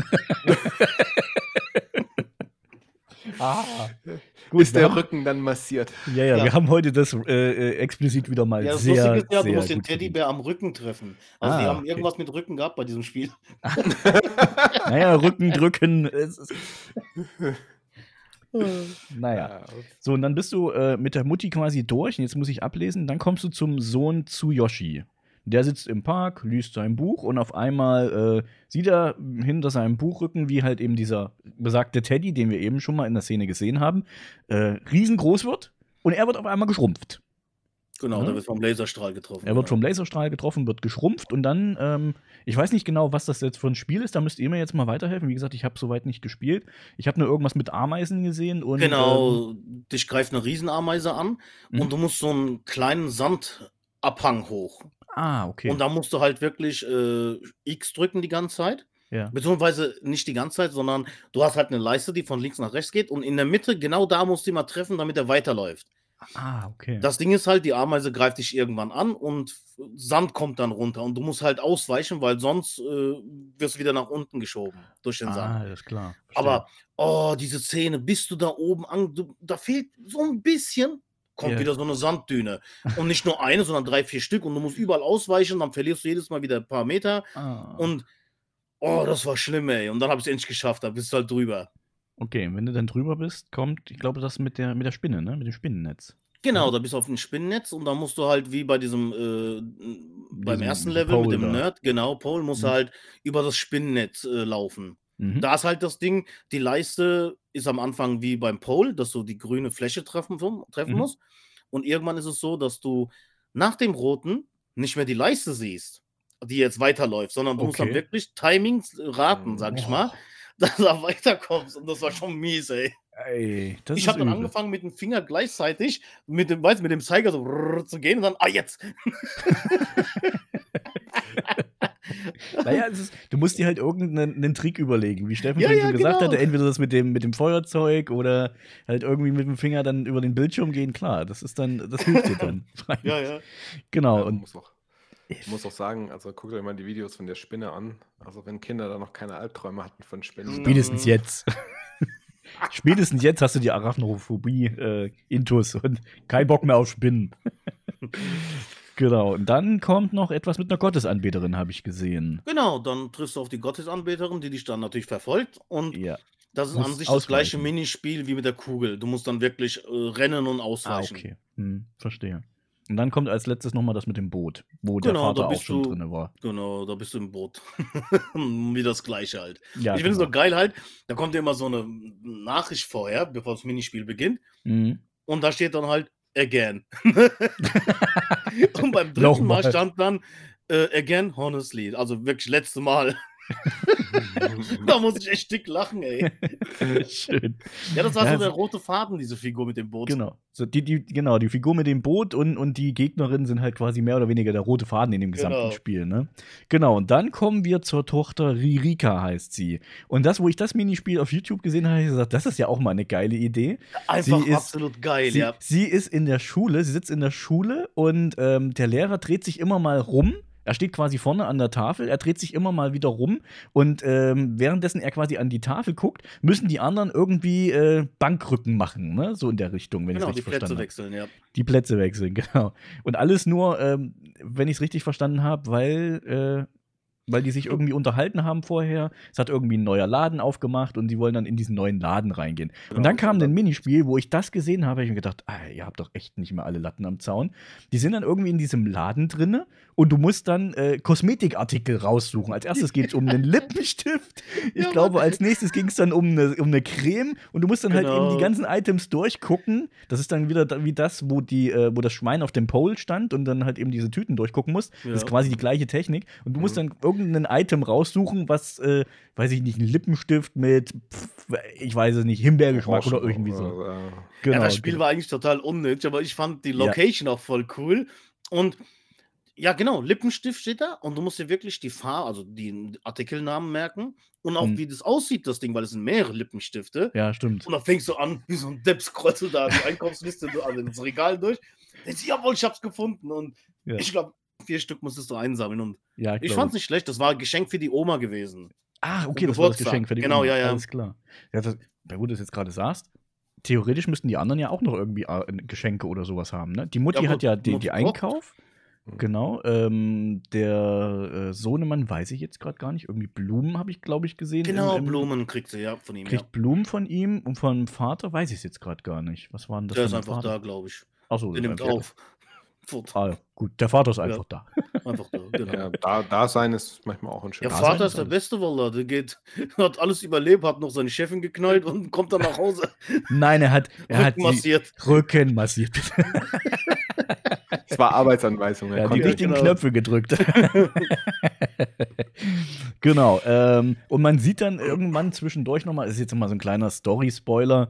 Speaker 1: ah,
Speaker 2: Ist
Speaker 1: wir
Speaker 2: der
Speaker 1: haben-
Speaker 2: Rücken dann massiert?
Speaker 1: Ja, ja,
Speaker 3: Ja.
Speaker 1: wir haben heute das äh, explizit wieder mal
Speaker 3: Ja, das
Speaker 1: sehr,
Speaker 3: Lustige ist ja, du musst den
Speaker 1: gut.
Speaker 3: Teddybär am Rücken treffen. Also die
Speaker 1: Ah,
Speaker 3: haben
Speaker 1: okay.
Speaker 3: irgendwas mit Rücken gehabt bei diesem Spiel.
Speaker 1: Naja, Rücken drücken. Ist, naja.
Speaker 2: Ja,
Speaker 1: So, und dann bist du äh, mit der Mutti quasi durch. Und jetzt muss ich ablesen. Dann kommst du zum Sohn zu Yoshi. Der sitzt im Park, liest sein Buch und auf einmal äh, sieht er hinter seinem Buchrücken, wie halt eben dieser besagte Teddy, den wir eben schon mal in der Szene gesehen haben, äh, riesengroß wird und er wird auf einmal geschrumpft.
Speaker 3: Genau,
Speaker 1: Ja.
Speaker 3: da wird vom Laserstrahl getroffen.
Speaker 1: Er wird vom Laserstrahl getroffen, wird geschrumpft und dann, ähm, ich weiß nicht genau, was das jetzt für ein Spiel ist, da müsst ihr mir jetzt mal weiterhelfen. Wie gesagt, ich habe soweit nicht gespielt. Ich habe nur irgendwas mit Ameisen gesehen und. Ähm,
Speaker 3: Genau, dich greift eine Riesenameise an
Speaker 1: Mhm.
Speaker 3: und du musst so einen kleinen Sandabhang hoch.
Speaker 1: Ah, okay.
Speaker 3: Und da musst du halt wirklich äh, X drücken die ganze Zeit.
Speaker 1: ja.
Speaker 3: Beziehungsweise nicht die ganze Zeit, sondern du hast halt eine Leiste, die von links nach rechts geht und in der Mitte, genau da musst du ihn mal treffen, damit er weiterläuft.
Speaker 1: Ah, okay.
Speaker 3: Das Ding ist halt, die Ameise greift dich irgendwann an und Sand kommt dann runter und du musst halt ausweichen, weil sonst äh, wirst du wieder nach unten geschoben durch den Sand.
Speaker 1: ah, ist klar. Verstehe.
Speaker 3: Aber, oh, diese Szene, bist du da oben an, du, da fehlt so ein bisschen, kommt
Speaker 1: Ja.
Speaker 3: wieder so eine Sanddüne. Und nicht nur eine, sondern drei, vier Stück und du musst überall ausweichen, dann verlierst du jedes Mal wieder ein paar Meter
Speaker 1: Ah.
Speaker 3: und, oh, das war schlimm, ey. Und dann habe ich es endlich geschafft, da bist du halt drüber.
Speaker 1: Okay, wenn du dann drüber bist, kommt, ich glaube, das mit der, mit der Spinne, ne? Mit dem Spinnennetz.
Speaker 3: Genau, da bist du auf dem Spinnennetz und dann musst du halt wie bei diesem, äh, beim
Speaker 1: Diesem
Speaker 3: ersten Level
Speaker 1: Pole
Speaker 3: mit dem
Speaker 1: da.
Speaker 3: Nerd, genau, Pole, musst du
Speaker 1: Mhm.
Speaker 3: halt über das Spinnennetz äh, laufen.
Speaker 1: Mhm.
Speaker 3: Da ist halt das Ding, die Leiste ist am Anfang wie beim Pole, dass du die grüne Fläche treffen, treffen
Speaker 1: Mhm.
Speaker 3: musst. Und irgendwann ist es so, dass du nach dem roten nicht mehr die Leiste siehst, die jetzt weiterläuft, sondern du musst dann
Speaker 1: Okay.
Speaker 3: wirklich Timings raten, sag ich mal, dass du weiterkommst. Und das war schon mies, ey.
Speaker 1: Ey,
Speaker 3: ich habe dann
Speaker 1: übel.
Speaker 3: angefangen mit dem Finger gleichzeitig mit dem, weiß, mit dem Zeiger so zu gehen und dann, ah, jetzt.
Speaker 1: Naja, es ist, du musst dir halt irgendeinen einen Trick überlegen. Wie Steffen
Speaker 3: Ja,
Speaker 1: schon
Speaker 3: ja,
Speaker 1: gesagt
Speaker 3: genau.
Speaker 1: hatte, entweder das mit dem, mit dem Feuerzeug oder halt irgendwie mit dem Finger dann über den Bildschirm gehen. Klar, das ist dann, das hilft dir dann.
Speaker 3: Ja, ja.
Speaker 1: Genau.
Speaker 2: Ja,
Speaker 1: und
Speaker 2: muss auch, ich muss auch sagen, also guckt euch mal die Videos von der Spinne an. Also wenn Kinder da noch keine Albträume hatten von Spinnen.
Speaker 1: spätestens jetzt. spätestens jetzt hast du die Arachnophobie äh, intus und kein Bock mehr auf Spinnen. Genau. Und dann kommt noch etwas mit einer Gottesanbeterin, habe ich gesehen.
Speaker 3: Genau, dann triffst du auf die Gottesanbeterin, die dich dann natürlich verfolgt. Und
Speaker 1: Ja.
Speaker 3: das ist
Speaker 1: Musst
Speaker 3: an sich das gleiche
Speaker 1: ausweichen.
Speaker 3: Minispiel wie mit der Kugel. Du musst dann wirklich äh, rennen und
Speaker 1: Ah,
Speaker 3: ausweichen.
Speaker 1: okay. Hm, verstehe. Und dann kommt als letztes nochmal das mit dem Boot, wo der
Speaker 3: Genau, da
Speaker 1: Vater auch schon drin war.
Speaker 3: Genau, da bist du im Boot. wie das gleiche halt.
Speaker 1: Ja,
Speaker 3: ich finde es
Speaker 1: genau.
Speaker 3: so geil halt, da kommt ja immer so eine Nachricht vorher, bevor das Minispiel beginnt.
Speaker 1: Mhm.
Speaker 3: Und da steht dann halt again. und beim dritten. Mal stand dann äh, again, honestly. Also wirklich letzte Mal. da muss ich echt dick lachen, ey.
Speaker 1: Schön.
Speaker 3: Ja, das war
Speaker 1: Ja,
Speaker 3: so der rote Faden, diese Figur mit dem Boot.
Speaker 1: Genau. So, die, die, genau, die Figur mit dem Boot und, und die Gegnerin sind halt quasi mehr oder weniger der rote Faden in dem gesamten
Speaker 3: Genau.
Speaker 1: Spiel. Ne? Genau, und dann kommen wir zur Tochter Ririka, heißt sie. Und das, wo ich das Minispiel auf YouTube gesehen habe, habe ich gesagt, das ist ja auch mal eine geile Idee.
Speaker 3: Einfach
Speaker 1: Sie ist-
Speaker 3: absolut geil,
Speaker 1: Sie,
Speaker 3: ja.
Speaker 1: sie ist in der Schule, sie sitzt in der Schule und ähm, der Lehrer dreht sich immer mal rum. Er steht quasi vorne an der Tafel, er dreht sich immer mal wieder rum und ähm, währenddessen er quasi an die Tafel guckt, müssen die anderen irgendwie äh, Bankrücken machen, ne? So in der Richtung, wenn
Speaker 3: Genau,
Speaker 1: ich
Speaker 3: die
Speaker 1: es richtig
Speaker 3: Plätze
Speaker 1: verstanden habe.
Speaker 3: wechseln, ja.
Speaker 1: Die Plätze wechseln, genau. Und alles nur, ähm, wenn ich es richtig verstanden habe, weil, äh, weil die sich irgendwie unterhalten haben vorher. Es hat irgendwie ein neuer Laden aufgemacht und die wollen dann in diesen neuen Laden reingehen.
Speaker 3: Genau.
Speaker 1: Und dann kam ein Minispiel, wo ich das gesehen habe, habe ich mir gedacht, ah, ihr habt doch echt nicht mehr alle Latten am Zaun. Die sind dann irgendwie in diesem Laden drinne und du musst dann äh, Kosmetikartikel raussuchen. Als erstes geht es um einen Lippenstift. Ich
Speaker 3: Ja,
Speaker 1: glaube, als nächstes ging es dann um eine, um eine Creme und du musst dann halt eben
Speaker 3: Genau.
Speaker 1: die ganzen Items durchgucken. Das ist dann wieder wie das, wo, die, äh, wo das Schwein auf dem Pole stand und dann halt eben diese Tüten durchgucken musst. Das ist
Speaker 3: Ja.
Speaker 1: quasi die gleiche Technik. Und du musst dann irgendein Item raussuchen, was, äh, weiß ich nicht, ein Lippenstift mit, pf, ich weiß es nicht, Himbeergeschmack oder irgendwie so.
Speaker 2: Äh,
Speaker 1: Genau,
Speaker 3: ja, das Spiel
Speaker 1: genau.
Speaker 3: war eigentlich total unnötig, aber ich fand die
Speaker 1: Ja.
Speaker 3: Location auch voll cool. Und ja, genau, Lippenstift steht da und du musst dir wirklich die Farbe, also die Artikelnamen merken und auch
Speaker 1: Mhm.
Speaker 3: wie das aussieht, das Ding, weil es sind mehrere Lippenstifte.
Speaker 1: Ja, stimmt.
Speaker 3: Und dann fängst du an, wie so ein Depp scrollst du da die Einkaufsliste, du- also ins Regal durch. Denkst, jawohl, ich hab's gefunden. Und
Speaker 1: Ja.
Speaker 3: ich glaube, vier Stück musstest du einsammeln. Und
Speaker 1: Ja,
Speaker 3: ich fand's nicht schlecht, das war ein Geschenk für die Oma gewesen.
Speaker 1: Ah, okay, das war das. Geschenk für die
Speaker 3: Genau,
Speaker 1: Oma.
Speaker 3: ja, ja.
Speaker 1: Alles klar. Ja, das, ja, wo du das jetzt gerade sagst, theoretisch müssten die anderen ja auch noch irgendwie äh, Geschenke oder sowas haben, ne? Die Mutti
Speaker 3: Ja,
Speaker 1: hat
Speaker 3: gut,
Speaker 1: ja die,
Speaker 3: Mutti
Speaker 1: die. Einkauf.
Speaker 2: Mhm.
Speaker 1: Genau. Ähm, der äh, Sohnemann weiß ich jetzt gerade gar nicht. Irgendwie Blumen habe ich, glaube ich, gesehen. im-
Speaker 3: Genau,
Speaker 1: im-
Speaker 3: Blumen kriegt sie ja von ihm.
Speaker 1: Kriegt
Speaker 3: Ja.
Speaker 1: Blumen von ihm und vom Vater weiß ich es jetzt gerade gar nicht. Was war denn das
Speaker 3: Der ist einfach
Speaker 1: Vater?
Speaker 3: da, glaube ich.
Speaker 1: Achso,
Speaker 3: Der nimmt auf. Fort.
Speaker 1: Ah, gut, der Vater ist
Speaker 3: Ja.
Speaker 1: einfach da.
Speaker 3: Einfach da, genau.
Speaker 2: ja, da, da sein ist manchmal auch ein
Speaker 3: Ja,
Speaker 2: schönes.
Speaker 1: Da
Speaker 3: Vater ist der. Beste, Wallah. Der geht, hat alles überlebt, hat noch seine Chefin geknallt und kommt dann nach Hause.
Speaker 1: Nein, er hat, er hat
Speaker 3: Rücken
Speaker 1: die
Speaker 3: massiert.
Speaker 1: Rücken massiert.
Speaker 2: Es war Arbeitsanweisung. er
Speaker 1: Ja, die
Speaker 3: Ja,
Speaker 1: richtigen
Speaker 3: genau.
Speaker 1: Knöpfe gedrückt. genau. Ähm, und man sieht dann irgendwann zwischendurch nochmal, ist jetzt mal so ein kleiner Story-Spoiler.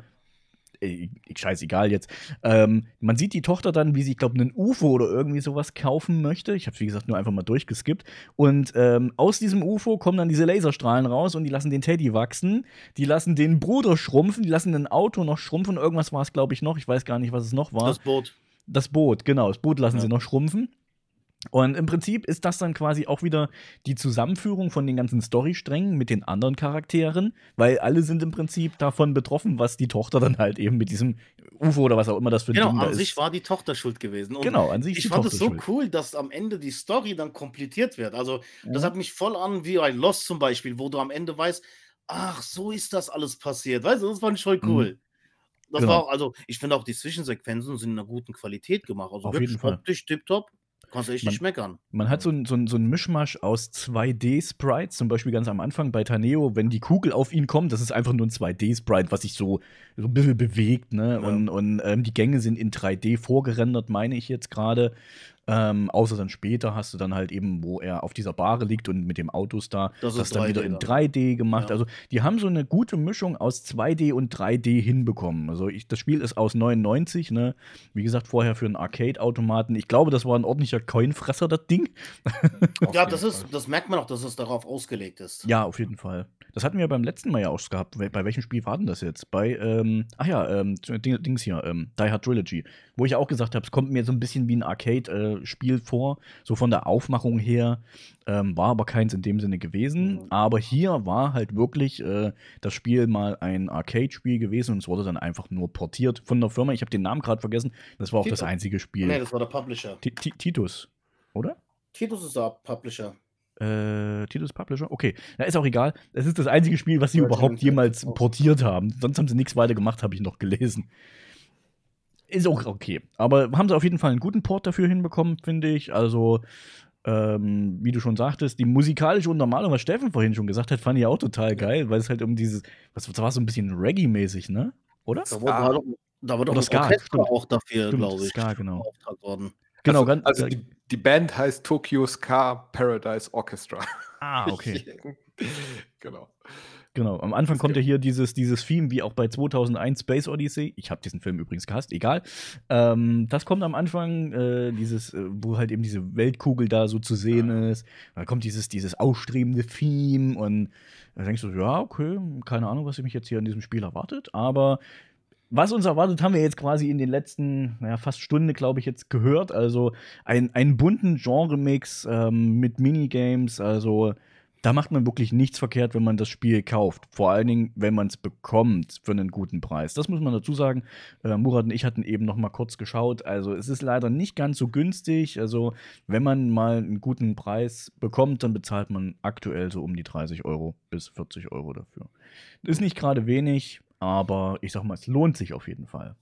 Speaker 1: Äh, scheißegal jetzt. Ähm, man sieht die Tochter dann, wie sie, ich glaube, einen UFO oder irgendwie sowas kaufen möchte. Ich habe wie gesagt, nur einfach mal durchgeskippt. Und ähm, aus diesem UFO kommen dann diese Laserstrahlen raus und die lassen den Teddy wachsen. Die lassen den Bruder schrumpfen, die lassen ein Auto noch schrumpfen. Irgendwas war es, glaube ich, noch. Ich weiß gar nicht, was es noch war.
Speaker 3: Das Boot.
Speaker 1: Das Boot, genau. Das Boot lassen
Speaker 3: Ja.
Speaker 1: sie noch schrumpfen. Und im Prinzip ist das dann quasi auch wieder die Zusammenführung von den ganzen Storysträngen mit den anderen Charakteren, weil alle sind im Prinzip davon betroffen, was die Tochter dann halt eben mit diesem UFO oder was auch immer das für ein
Speaker 3: Genau, an
Speaker 1: ist.
Speaker 3: sich war die Tochter schuld gewesen. Und
Speaker 1: genau, an sich
Speaker 3: ich fand es so
Speaker 1: schuld.
Speaker 3: cool, dass am Ende die Story dann komplettiert wird. Also, das
Speaker 1: Mhm.
Speaker 3: hat mich voll an wie bei Lost zum Beispiel, wo du am Ende weißt, ach, so ist das alles passiert. Weißt du, das fand ich voll
Speaker 1: Mhm.
Speaker 3: cool. Das
Speaker 1: Genau.
Speaker 3: war auch, also, ich finde auch die Zwischensequenzen sind in einer guten Qualität gemacht. Also
Speaker 1: Auf
Speaker 3: wirklich
Speaker 1: jeden Fall.
Speaker 3: optisch tipptopp. Kannst du echt
Speaker 1: Man-
Speaker 3: nicht meckern.
Speaker 1: Man hat so ein, so, so ein Mischmasch aus 2D-Sprites, zum Beispiel ganz am Anfang bei Taneo, wenn die Kugel auf ihn kommt, das ist einfach nur ein 2D-Sprite, was sich so, so ein bisschen bewegt, ne?
Speaker 3: Ja.
Speaker 1: Und, und ähm, die Gänge sind in 3D vorgerendert, meine ich jetzt gerade. Ähm, außer dann später hast du dann halt eben, wo er auf dieser Bahre liegt und mit dem Autos da,
Speaker 3: Das
Speaker 1: das,
Speaker 3: ist
Speaker 1: dann
Speaker 3: 3D
Speaker 1: wieder in
Speaker 3: dann.
Speaker 1: 3D gemacht.
Speaker 3: Ja.
Speaker 1: Also die haben so eine gute Mischung aus 2D und 3D hinbekommen. Also ich, das Spiel ist aus 99, ne? Wie gesagt, vorher für einen Arcade-Automaten. Ich glaube, das war ein ordentlicher Coinfresser, das Ding.
Speaker 3: Ja, das ist, das merkt man auch, dass es darauf ausgelegt ist.
Speaker 1: Ja, auf jeden Fall. Das hatten wir beim letzten Mal ja auch gehabt. Bei welchem Spiel war denn das jetzt? Bei, ähm, ach ja, ähm, Ding- Dings hier, ähm, Die Hard Trilogy. Wo ich auch gesagt habe, es kommt mir so ein bisschen wie ein Arcade-Spiel vor, so von der Aufmachung her. Ähm, war aber keins in dem Sinne gewesen.
Speaker 3: Mhm.
Speaker 1: Aber hier war halt wirklich äh, das Spiel mal ein Arcade-Spiel gewesen und es wurde dann einfach nur portiert von der Firma. Ich habe den Namen gerade vergessen. Das war auch das
Speaker 3: Tito.
Speaker 1: einzige Spiel.
Speaker 3: Nee, das war der Publisher.
Speaker 1: Ti- Ti- Titus, oder?
Speaker 3: Titus ist der Publisher.
Speaker 1: Äh, Titus Publisher? Okay. Na, ist auch egal. Es ist das einzige Spiel, was sie überhaupt jemals portiert haben. Sonst haben sie nichts weiter gemacht, habe ich noch gelesen. Ist auch okay. Aber haben sie auf jeden Fall einen guten Port dafür hinbekommen, finde ich. Also, ähm, wie du schon sagtest, die musikalische Untermalung, was Steffen vorhin schon gesagt hat, fand ich auch total geil, weil es halt um dieses, was das war so ein bisschen Reggae-mäßig, ne? Oder?
Speaker 3: Da wurde, doch, da
Speaker 1: Oder
Speaker 3: ein
Speaker 1: Ska,
Speaker 3: Orchester
Speaker 1: stimmt.
Speaker 3: auch dafür, glaube ich,
Speaker 1: Ska, genau.
Speaker 3: worden.
Speaker 1: Genau,
Speaker 2: also,
Speaker 1: ganz.
Speaker 2: also die, die Band heißt Tokyo Ska Paradise Orchestra.
Speaker 1: ah, okay.
Speaker 2: genau.
Speaker 1: Genau, am Anfang kommt ja hier dieses, dieses Theme, wie auch bei 2001 Space Odyssey. Ich habe diesen Film übrigens gehasst, egal. Ähm, das kommt am Anfang, äh, dieses, äh, wo halt eben diese Weltkugel da so zu sehen ist. Da kommt dieses, dieses ausstrebende Theme und da denkst du, ja, okay, keine Ahnung, was mich jetzt hier in diesem Spiel erwartet, aber was uns erwartet, haben wir jetzt quasi in den letzten, naja, fast Stunde, glaube ich, jetzt gehört. Also ein, einen bunten Genre-Mix ähm, mit Minigames, also da macht man wirklich nichts verkehrt, wenn man das Spiel kauft. Vor allen Dingen, wenn man es bekommt für einen guten Preis. Das muss man dazu sagen. Äh, Murat und ich hatten eben noch mal kurz geschaut. Also es ist leider nicht ganz so günstig. Also wenn man mal einen guten Preis bekommt, dann bezahlt man aktuell so um die 30 Euro bis 40 Euro dafür. Ist nicht gerade wenig, aber ich sag mal, es lohnt sich auf jeden Fall.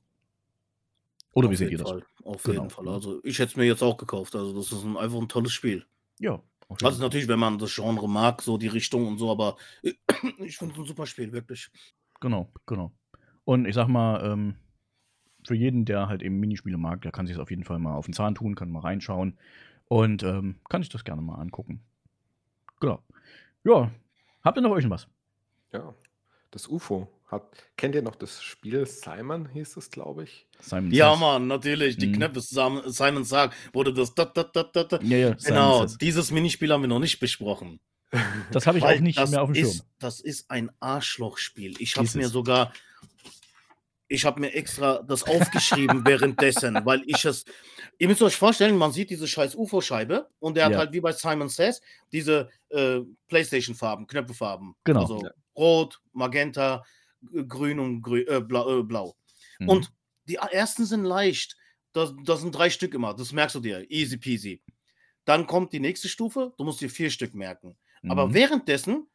Speaker 1: Oder wie
Speaker 3: Auf
Speaker 1: seht ihr das?
Speaker 3: Fall. Auf
Speaker 1: Genau.
Speaker 3: jeden Fall. Also ich hätte es mir jetzt auch gekauft. Also das ist ein, einfach ein tolles Spiel.
Speaker 1: Ja.
Speaker 3: Also natürlich, wenn man das Genre mag, so die Richtung und so, aber ich finde es ein super Spiel, wirklich.
Speaker 1: Genau, genau. Und ich sag mal, ähm, für jeden, der halt eben Minispiele mag, der kann sich das auf jeden Fall mal auf den Zahn tun, kann mal reinschauen und ähm, kann sich das gerne mal angucken. Genau. Ja, habt ihr noch irgendwas?
Speaker 2: Ja. Das UFO. Hat, kennt ihr noch das Spiel Simon, hieß es, glaube ich?
Speaker 1: Simon
Speaker 3: Ja,
Speaker 1: Says.
Speaker 3: Mann, natürlich. Die
Speaker 1: Mhm.
Speaker 3: Knöpfe Simon, Simon sagt, wurde das. Dat, dat, dat, dat.
Speaker 1: Ja, ja,
Speaker 3: Genau, dieses Minispiel haben wir noch nicht besprochen.
Speaker 1: Das habe ich auch nicht mehr auf dem Schirm.
Speaker 3: ist, Das ist ein Arschlochspiel. Ich habe mir sogar, ich habe mir extra das aufgeschrieben währenddessen, weil ich es, ihr müsst euch vorstellen, man sieht diese scheiß UFO-Scheibe und der
Speaker 1: Ja.
Speaker 3: hat halt wie bei Simon Says diese äh, Playstation-Farben, Knöpfe-Farben.
Speaker 1: Genau.
Speaker 3: Also
Speaker 2: Ja.
Speaker 3: rot, magenta, grün und grü äh, blau. Äh, blau.
Speaker 1: Mhm.
Speaker 3: Und die ersten sind leicht. Das, das sind drei Stück immer. Das merkst du dir. Easy peasy. Dann kommt die nächste Stufe. Du musst dir vier Stück merken. Aber
Speaker 1: Mhm.
Speaker 3: währenddessen,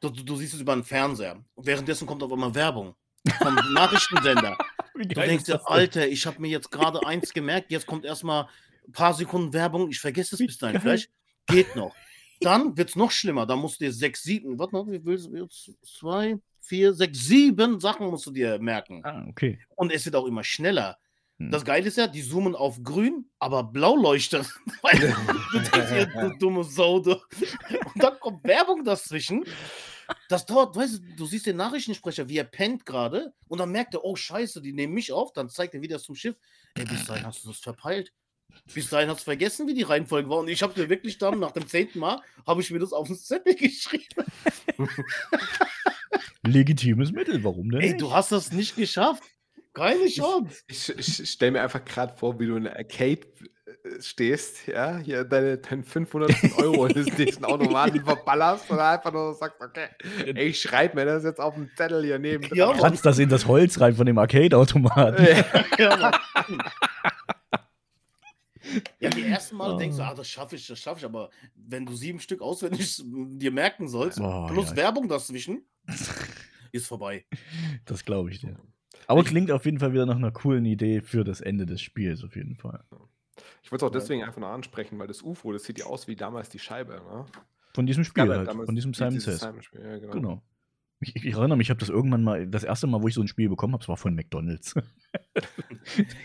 Speaker 3: du, du, siehst es über den Fernseher. Und währenddessen kommt auf einmal Werbung vom Nachrichtensender. Du denkst dir? Alter, ich habe mir jetzt gerade eins gemerkt. Jetzt kommt erstmal ein paar Sekunden Werbung. Ich vergesse es bis dahin. Vielleicht geht noch. Dann wird es noch schlimmer. Da musst du dir sechs, sieben, warte mal, wie willst du jetzt? Zwei, vier, sechs, sieben Sachen musst du dir merken.
Speaker 1: Ah, okay.
Speaker 3: Und es wird auch immer schneller.
Speaker 1: Hm.
Speaker 3: Das Geile ist ja, die zoomen auf grün, aber blau leuchtet. Du denkst dir, du dumme Sau. Du. Und dann kommt Werbung dazwischen. Das dauert, weißt du, du siehst den Nachrichtensprecher, wie er pennt gerade und dann merkt er, oh Scheiße, die nehmen mich auf, dann zeigt er wieder zum Schiff. Ey, bis dahin hast du das verpeilt. Bis dahin hast du vergessen, wie die Reihenfolge war. Und ich habe mir wirklich dann, nach dem zehnten Mal, habe ich mir das auf den Zettel geschrieben.
Speaker 1: Legitimes Mittel, warum denn?
Speaker 3: Ey,
Speaker 1: nicht?
Speaker 3: du hast das nicht geschafft. Keine Chance.
Speaker 2: Ich, ich stelle mir einfach gerade vor, wie du in der Arcade äh, stehst, ja, hier deine, deine 500 Euro in diesen Automaten verballerst und einfach nur sagst, okay, ey, ich schreibe mir das jetzt auf den Zettel hier neben.
Speaker 3: Ja.
Speaker 1: Kratzt das in das Holz rein von dem Arcade-Automaten.
Speaker 3: Ja, Mann. Ja, die ersten Mal
Speaker 1: Oh.
Speaker 3: denkst du, ah, das schaffe ich, das schaffe ich, aber wenn du sieben Stück auswendig dir merken sollst,
Speaker 1: Oh,
Speaker 3: plus
Speaker 1: ja.
Speaker 3: Werbung dazwischen, ist vorbei.
Speaker 1: Das glaube ich dir. Aber klingt auf jeden Fall wieder nach einer coolen Idee für das Ende des Spiels, auf jeden Fall.
Speaker 2: Ich wollte es auch deswegen einfach nur ansprechen, weil das UFO, das sieht ja aus wie damals die Scheibe. Ne?
Speaker 1: Von diesem
Speaker 2: Es
Speaker 1: Spiel halt, von diesem
Speaker 2: die-
Speaker 1: Simon Says.
Speaker 2: Simon-Spiel, ja, genau.
Speaker 1: Genau. Ich, ich erinnere mich, ich habe das irgendwann mal, das erste Mal, wo ich so ein Spiel bekommen habe, es war von McDonalds. da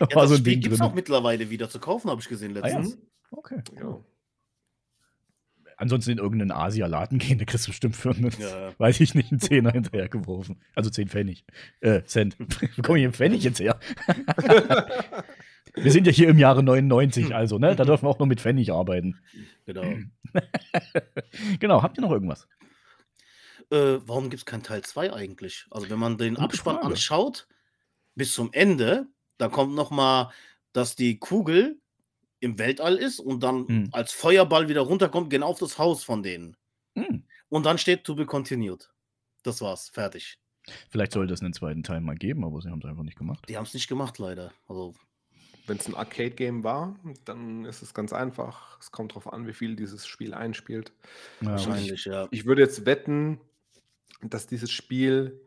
Speaker 3: Ja,
Speaker 1: war
Speaker 3: das
Speaker 1: so ein
Speaker 3: Spiel gibt es auch mittlerweile wieder zu kaufen, habe ich gesehen
Speaker 1: Ah, ja?
Speaker 3: letztens.
Speaker 1: Okay.
Speaker 2: Ja.
Speaker 1: Ansonsten in irgendeinen Asialaden gehen, da kriegst du bestimmt für einen,
Speaker 3: Ja.
Speaker 1: weiß ich nicht, einen Zehner hinterhergeworfen. Also 10 Pfennig. Äh, Cent. Wo komme ich im Pfennig jetzt her? wir sind ja hier im Jahre 99, also, ne? Da dürfen wir auch noch mit Pfennig arbeiten.
Speaker 3: Genau.
Speaker 1: Genau, habt ihr noch irgendwas?
Speaker 3: Äh, warum gibt es kein Teil 2 eigentlich? Also, wenn man den
Speaker 1: Gute
Speaker 3: Abspann
Speaker 1: Frage.
Speaker 3: anschaut, bis zum Ende, da kommt noch mal, dass die Kugel im Weltall ist und dann
Speaker 1: Hm.
Speaker 3: als Feuerball wieder runterkommt, genau auf das Haus von denen.
Speaker 1: Hm.
Speaker 3: Und dann steht to be continued. Das war's, fertig.
Speaker 1: Vielleicht sollte es einen zweiten Teil mal geben, aber sie haben es einfach nicht gemacht.
Speaker 3: Die haben es nicht gemacht, leider. Also,
Speaker 2: Wenn es ein Arcade-Game war, dann ist es ganz einfach. Es kommt darauf an, wie viel dieses Spiel einspielt.
Speaker 1: Ja,
Speaker 3: wahrscheinlich, ja.
Speaker 2: Ich würde jetzt wetten, dass dieses Spiel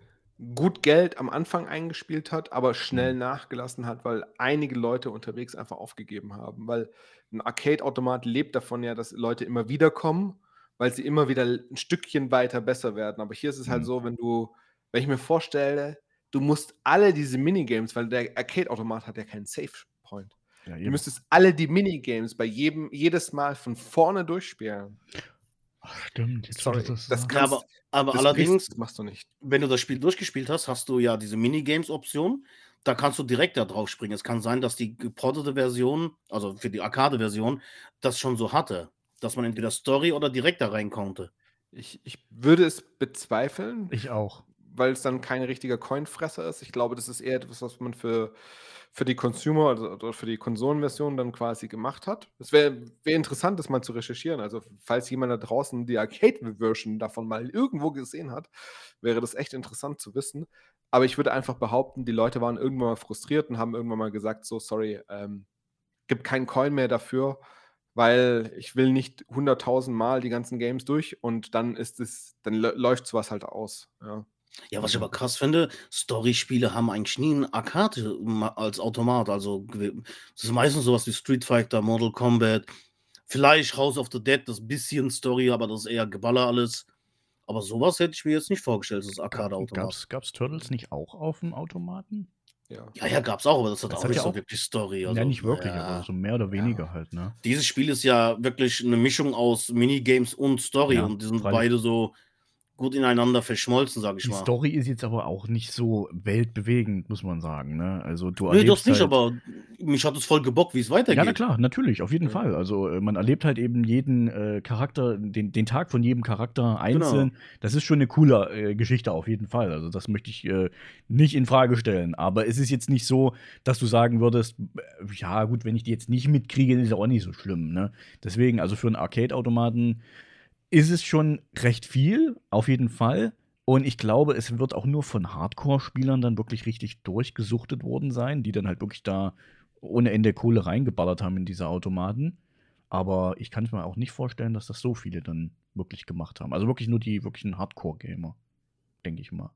Speaker 2: gut Geld am Anfang eingespielt hat, aber schnell nachgelassen hat, weil einige Leute unterwegs einfach aufgegeben haben. Weil ein Arcade-Automat lebt davon ja, dass Leute immer wieder kommen, weil sie immer wieder ein Stückchen weiter besser werden. Aber hier ist es halt
Speaker 1: Mhm.
Speaker 2: so, wenn du, wenn ich mir vorstelle, du musst alle diese Minigames, weil der Arcade-Automat hat ja keinen Save-Point.
Speaker 1: ja,
Speaker 2: Du müsstest alle die Minigames bei jedem, jedes Mal von vorne durchspielen.
Speaker 1: Ach, stimmt. Jetzt
Speaker 2: Sorry,
Speaker 1: das
Speaker 2: das
Speaker 1: sagst.
Speaker 2: kann-
Speaker 3: ja aber, aber
Speaker 2: Das
Speaker 3: allerdings,
Speaker 2: machst du nicht.
Speaker 3: wenn du das Spiel durchgespielt hast, hast du ja diese Minigames-Option. Da kannst du direkt da drauf springen. Es kann sein, dass die geportete Version, also für die Arcade-Version, das schon so hatte. Dass man entweder Story oder direkt da rein konnte.
Speaker 2: Ich, ich würde es bezweifeln,
Speaker 1: Ich auch.
Speaker 2: Weil es dann kein richtiger Coinfresser ist. Ich glaube, das ist eher etwas, was man für, für die Consumer also, oder für die Konsolenversion dann quasi gemacht hat. Es wäre wär interessant, das mal zu recherchieren. Also, falls jemand da draußen die Arcade-Version davon mal irgendwo gesehen hat, wäre das echt interessant zu wissen. Aber ich würde einfach behaupten, die Leute waren irgendwann mal frustriert und haben irgendwann mal gesagt: So, sorry, ähm, gibt keinen Coin mehr dafür, weil ich will nicht 100.000 Mal die ganzen Games durch und dann ist es, dann lä- läuft sowas halt aus. Ja.
Speaker 3: Ja, was ich aber krass finde, Story-Spiele haben eigentlich nie eine Arcade als Automat. Also, das ist meistens sowas wie Street Fighter, Mortal Kombat, vielleicht House of the Dead, das bisschen Story, aber das ist eher Geballer alles. Aber sowas hätte ich mir jetzt nicht vorgestellt, das Arcade-Automat.
Speaker 1: Gab's, gab's Turtles nicht auch auf dem Automaten?
Speaker 2: Ja.
Speaker 3: Ja, ja, gab's auch, aber das hat
Speaker 1: Das
Speaker 3: auch
Speaker 1: hat
Speaker 3: nicht
Speaker 1: ja
Speaker 3: so
Speaker 1: auch-
Speaker 3: wirklich Story.
Speaker 1: ja,
Speaker 3: Also,
Speaker 1: nicht wirklich,
Speaker 3: ja.
Speaker 1: aber so mehr oder weniger halt, ne?
Speaker 3: Dieses Spiel ist ja wirklich eine Mischung aus Minigames und Story
Speaker 1: Ja,
Speaker 3: und die sind
Speaker 1: freilich.
Speaker 3: beide so gut ineinander verschmolzen, sag ich
Speaker 1: Die
Speaker 3: mal.
Speaker 1: Story ist jetzt aber auch nicht so weltbewegend, muss man sagen, ne? Also du
Speaker 3: Nee, das
Speaker 1: erlebst
Speaker 3: nicht,
Speaker 1: halt,
Speaker 3: aber mich hat es voll gebockt, wie es weitergeht.
Speaker 1: Ja, na klar, natürlich, auf jeden
Speaker 2: Ja.
Speaker 1: Fall. Also äh, man erlebt halt eben jeden äh, Charakter, den, den Tag von jedem Charakter einzeln.
Speaker 3: Genau.
Speaker 1: Das ist schon eine coole äh, Geschichte auf jeden Fall. Also das möchte ich äh, nicht in Frage stellen. Aber es ist jetzt nicht so, dass du sagen würdest, äh, ja gut, wenn ich die jetzt nicht mitkriege, ist ja auch nicht so schlimm. Ne? Deswegen, also für einen Arcade-Automaten ist es schon recht viel, auf jeden Fall. Und ich glaube, es wird auch nur von Hardcore-Spielern dann wirklich richtig durchgesuchtet worden sein, die dann halt wirklich da ohne Ende Kohle reingeballert haben in diese Automaten. Aber ich kann es mir auch nicht vorstellen, dass das so viele dann wirklich gemacht haben. Also wirklich nur die wirklichen Hardcore-Gamer, denke ich mal.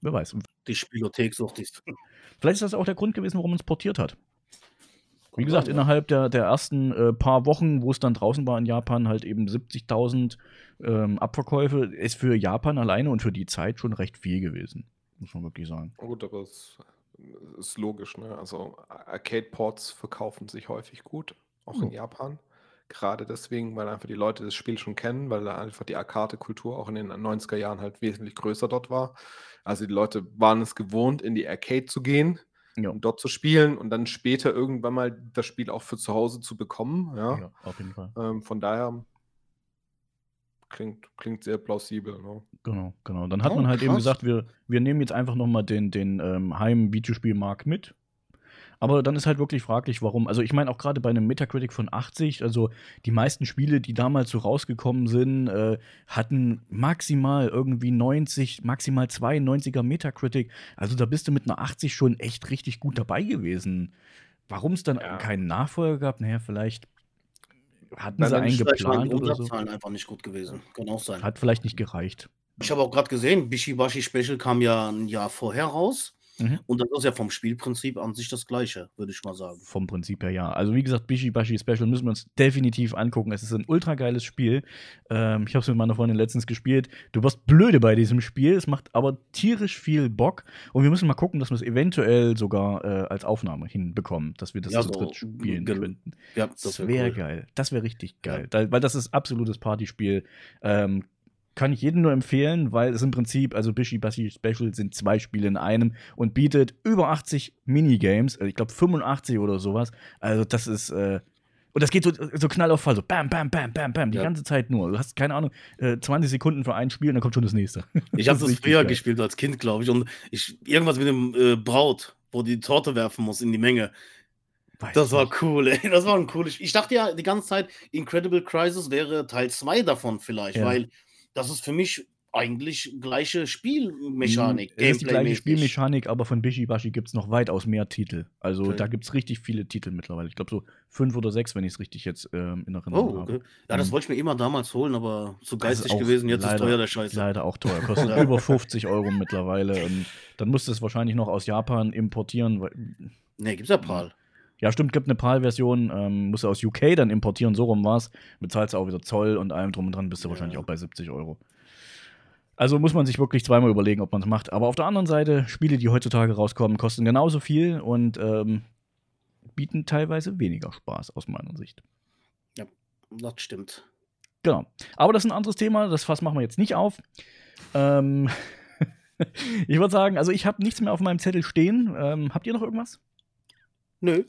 Speaker 1: Wer weiß.
Speaker 3: Die Spielothek sucht die.
Speaker 1: Vielleicht ist das auch der Grund gewesen, warum man es portiert hat. Wie gesagt, innerhalb der, der ersten äh, paar Wochen, wo es dann draußen war in Japan, halt eben 70.000 ähm, Abverkäufe, ist für Japan alleine und für die Zeit schon recht viel gewesen. Muss man wirklich sagen.
Speaker 2: Gut, aber es ist logisch, ne? Also Arcade-Ports verkaufen sich häufig gut, auch in
Speaker 1: Ja.
Speaker 2: Japan. Gerade deswegen, weil einfach die Leute das Spiel schon kennen, weil da einfach die Arcade-Kultur auch in den 90er Jahren halt wesentlich größer dort war. Also die Leute waren es gewohnt, in die Arcade zu gehen
Speaker 1: Ja.
Speaker 2: und dort zu spielen und dann später irgendwann mal das Spiel auch für zu Hause zu bekommen. Ja.
Speaker 1: Ja, auf jeden Fall.
Speaker 2: Ähm, von daher klingt, klingt sehr plausibel. Ne?
Speaker 1: Genau, genau. Dann hat
Speaker 3: Oh,
Speaker 1: man halt eben
Speaker 3: krass.
Speaker 1: gesagt, wir, wir nehmen jetzt einfach nochmal den, den ähm, Heim-Videospielmarkt mit. Aber dann ist halt wirklich fraglich, warum. Also, ich meine, auch gerade bei einem Metacritic von 80, also die meisten Spiele, die damals so rausgekommen sind, äh, hatten maximal irgendwie 90, maximal 92er Metacritic. Also, da bist du mit einer 80 schon echt richtig gut dabei gewesen. Warum es dann
Speaker 2: Ja.
Speaker 1: keinen Nachfolger gab, naja, vielleicht hatten
Speaker 2: Na,
Speaker 1: sie einen geplant oder so.
Speaker 3: Einfach nicht gut gewesen. Kann auch sein.
Speaker 1: Hat vielleicht nicht gereicht.
Speaker 3: Ich habe auch gerade gesehen, Bishibashi Special kam ja ein Jahr vorher raus.
Speaker 1: Mhm.
Speaker 3: Und das ist ja vom Spielprinzip an sich das gleiche, würde ich mal sagen.
Speaker 1: Vom Prinzip her ja. Also wie gesagt, Bishi Bashi Special müssen wir uns definitiv angucken. Es ist ein ultra geiles Spiel. Ähm, ich habe es mit meiner Freundin letztens gespielt. Du wirst blöde bei diesem Spiel. Es macht aber tierisch viel Bock. Und wir müssen mal gucken, dass wir es eventuell sogar äh, als Aufnahme hinbekommen, dass wir das
Speaker 3: Ja,
Speaker 1: zu
Speaker 3: so,
Speaker 1: dritt spielen könnten.
Speaker 3: Ja,
Speaker 1: Das
Speaker 3: wär
Speaker 1: wäre
Speaker 3: cool.
Speaker 1: geil. Das wäre richtig
Speaker 3: Ja.
Speaker 1: geil. Da, weil das ist absolutes Partyspiel. Ähm, kann ich jedem nur empfehlen, weil es im Prinzip, also Bishi Bashi Special sind zwei Spiele in einem und bietet über 80 Minigames, äh, ich glaube 85 oder sowas. Also das ist, äh, und das geht so, so knall auf Fall, so bam, bam, bam, bam, bam, die
Speaker 2: Ja.
Speaker 1: ganze Zeit nur. Du hast, keine Ahnung, äh, 20 Sekunden für ein Spiel und dann kommt schon das nächste.
Speaker 3: Ich habe das
Speaker 1: richtig
Speaker 3: früher
Speaker 1: geil.
Speaker 3: gespielt als Kind, glaube ich. Und ich, irgendwas mit dem äh, Braut, wo die Torte werfen muss in die Menge.
Speaker 1: Weiß
Speaker 3: Das war
Speaker 1: nicht.
Speaker 3: cool, ey. Das war ein cooles Spiel. Ich dachte ja die ganze Zeit, Incredible Crisis wäre Teil 2 davon vielleicht,
Speaker 1: Ja.
Speaker 3: weil das ist für mich eigentlich gleiche Spielmechanik.
Speaker 1: Es ist die gleiche. Spielmechanik, aber von Bishi Bashi gibt es noch weitaus mehr Titel. Also
Speaker 3: Okay.
Speaker 1: da gibt es richtig viele Titel mittlerweile. Ich glaube so fünf oder sechs, wenn ich es richtig jetzt ähm, in Erinnerung
Speaker 3: Oh,
Speaker 1: habe.
Speaker 3: okay. Ja, das
Speaker 1: Mhm.
Speaker 3: wollte ich mir immer damals holen, aber zu
Speaker 1: ist
Speaker 3: geistig gewesen. Jetzt ist
Speaker 1: leider-
Speaker 3: teuer der Scheiße.
Speaker 1: Leider auch teuer. Kostet über 50 Euro mittlerweile. Und dann musst du es wahrscheinlich noch aus Japan importieren. Weil,
Speaker 3: Nee, gibt's ja PAL.
Speaker 1: Ja, stimmt, gibt eine PAL-Version. Ähm, musst du aus UK dann importieren, so rum war's. Bezahlst du auch wieder Zoll und allem drum und dran, bist du
Speaker 3: Ja.
Speaker 1: wahrscheinlich auch bei 70 Euro. Also muss man sich wirklich zweimal überlegen, ob man es macht. Aber auf der anderen Seite, Spiele, die heutzutage rauskommen, kosten genauso viel und ähm, bieten teilweise weniger Spaß aus meiner Sicht.
Speaker 3: Das stimmt.
Speaker 1: Genau. Aber das ist ein anderes Thema, das Fass machen wir jetzt nicht auf. Ähm, ich würde sagen, also ich habe nichts mehr auf meinem Zettel stehen. Ähm, habt ihr noch irgendwas?
Speaker 3: Nö.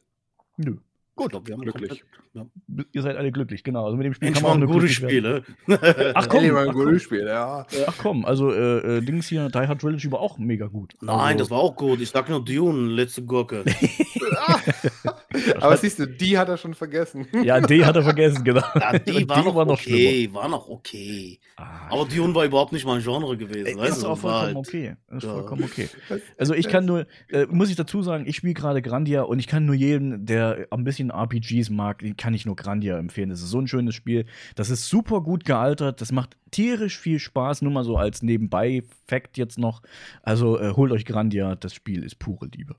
Speaker 1: Nö.
Speaker 3: Gut, glaub, wir haben
Speaker 2: glücklich.
Speaker 3: komplett-
Speaker 1: Ihr seid alle glücklich, genau. Also mit dem Spiel
Speaker 3: Endlich
Speaker 1: kann man
Speaker 3: mal
Speaker 1: auch
Speaker 3: ein
Speaker 1: nur
Speaker 3: gutes
Speaker 1: glücklich werden.
Speaker 3: Spiel, ne?
Speaker 1: Ach komm, ach komm.
Speaker 2: gutes Spiel, ja.
Speaker 1: Ach komm, also äh, äh, Dings hier, Die Hard Trilogy war auch mega gut.
Speaker 3: Nein,
Speaker 1: also,
Speaker 3: das war auch gut. Ich sag nur Dune, letzte Gurke.
Speaker 2: Aber siehst du, die hat er schon vergessen.
Speaker 1: Ja, D hat er vergessen, genau.
Speaker 3: Ja, die war noch
Speaker 1: schlimmer.
Speaker 3: okay, war noch okay.
Speaker 1: Ah,
Speaker 3: Aber Dune war überhaupt nicht mein Genre gewesen.
Speaker 1: Ey,
Speaker 3: weißt
Speaker 1: ist
Speaker 3: du,
Speaker 1: auch
Speaker 3: war
Speaker 1: vollkommen
Speaker 3: halt-
Speaker 1: okay. Ist
Speaker 3: ja.
Speaker 1: vollkommen okay. Also ich kann nur, äh, muss ich dazu sagen, ich spiele gerade Grandia und ich kann nur jedem, der ein bisschen RPGs mag, den kann ich nur Grandia empfehlen. Das ist so ein schönes Spiel. Das ist super gut gealtert. Das macht tierisch viel Spaß. Nur mal so als Nebenbei-Fact jetzt noch. Also äh, holt euch Grandia. Das Spiel ist pure Liebe.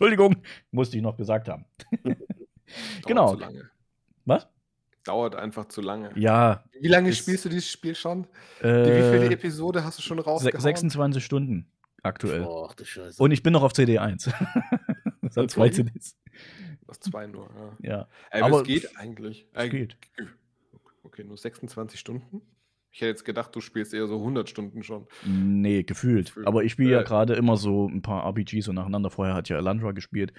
Speaker 1: Entschuldigung, musste ich noch gesagt haben. Genau.
Speaker 2: Zu lange.
Speaker 1: Was?
Speaker 2: Dauert einfach zu lange.
Speaker 1: Ja.
Speaker 2: Wie lange
Speaker 1: Ist-
Speaker 2: spielst du dieses Spiel schon? Wie viele
Speaker 1: Äh,
Speaker 2: Episode hast du schon rausgehauen?
Speaker 1: 26 Stunden aktuell.
Speaker 3: Ach du Scheiße.
Speaker 1: Und ich bin noch auf CD1. das hat zwei. CDs.
Speaker 2: Das zwei nur, ja.
Speaker 1: Ja.
Speaker 2: Ey,
Speaker 1: Aber
Speaker 2: aber es geht eigentlich.
Speaker 1: Es geht.
Speaker 2: Okay, nur 26 Stunden? Ich hätte jetzt gedacht, du spielst eher so 100 Stunden schon.
Speaker 1: Nee, gefühlt.
Speaker 2: Gefühlt.
Speaker 1: Aber ich spiele ja gerade immer so ein paar RPGs so nacheinander. Vorher hat ja Alandra gespielt.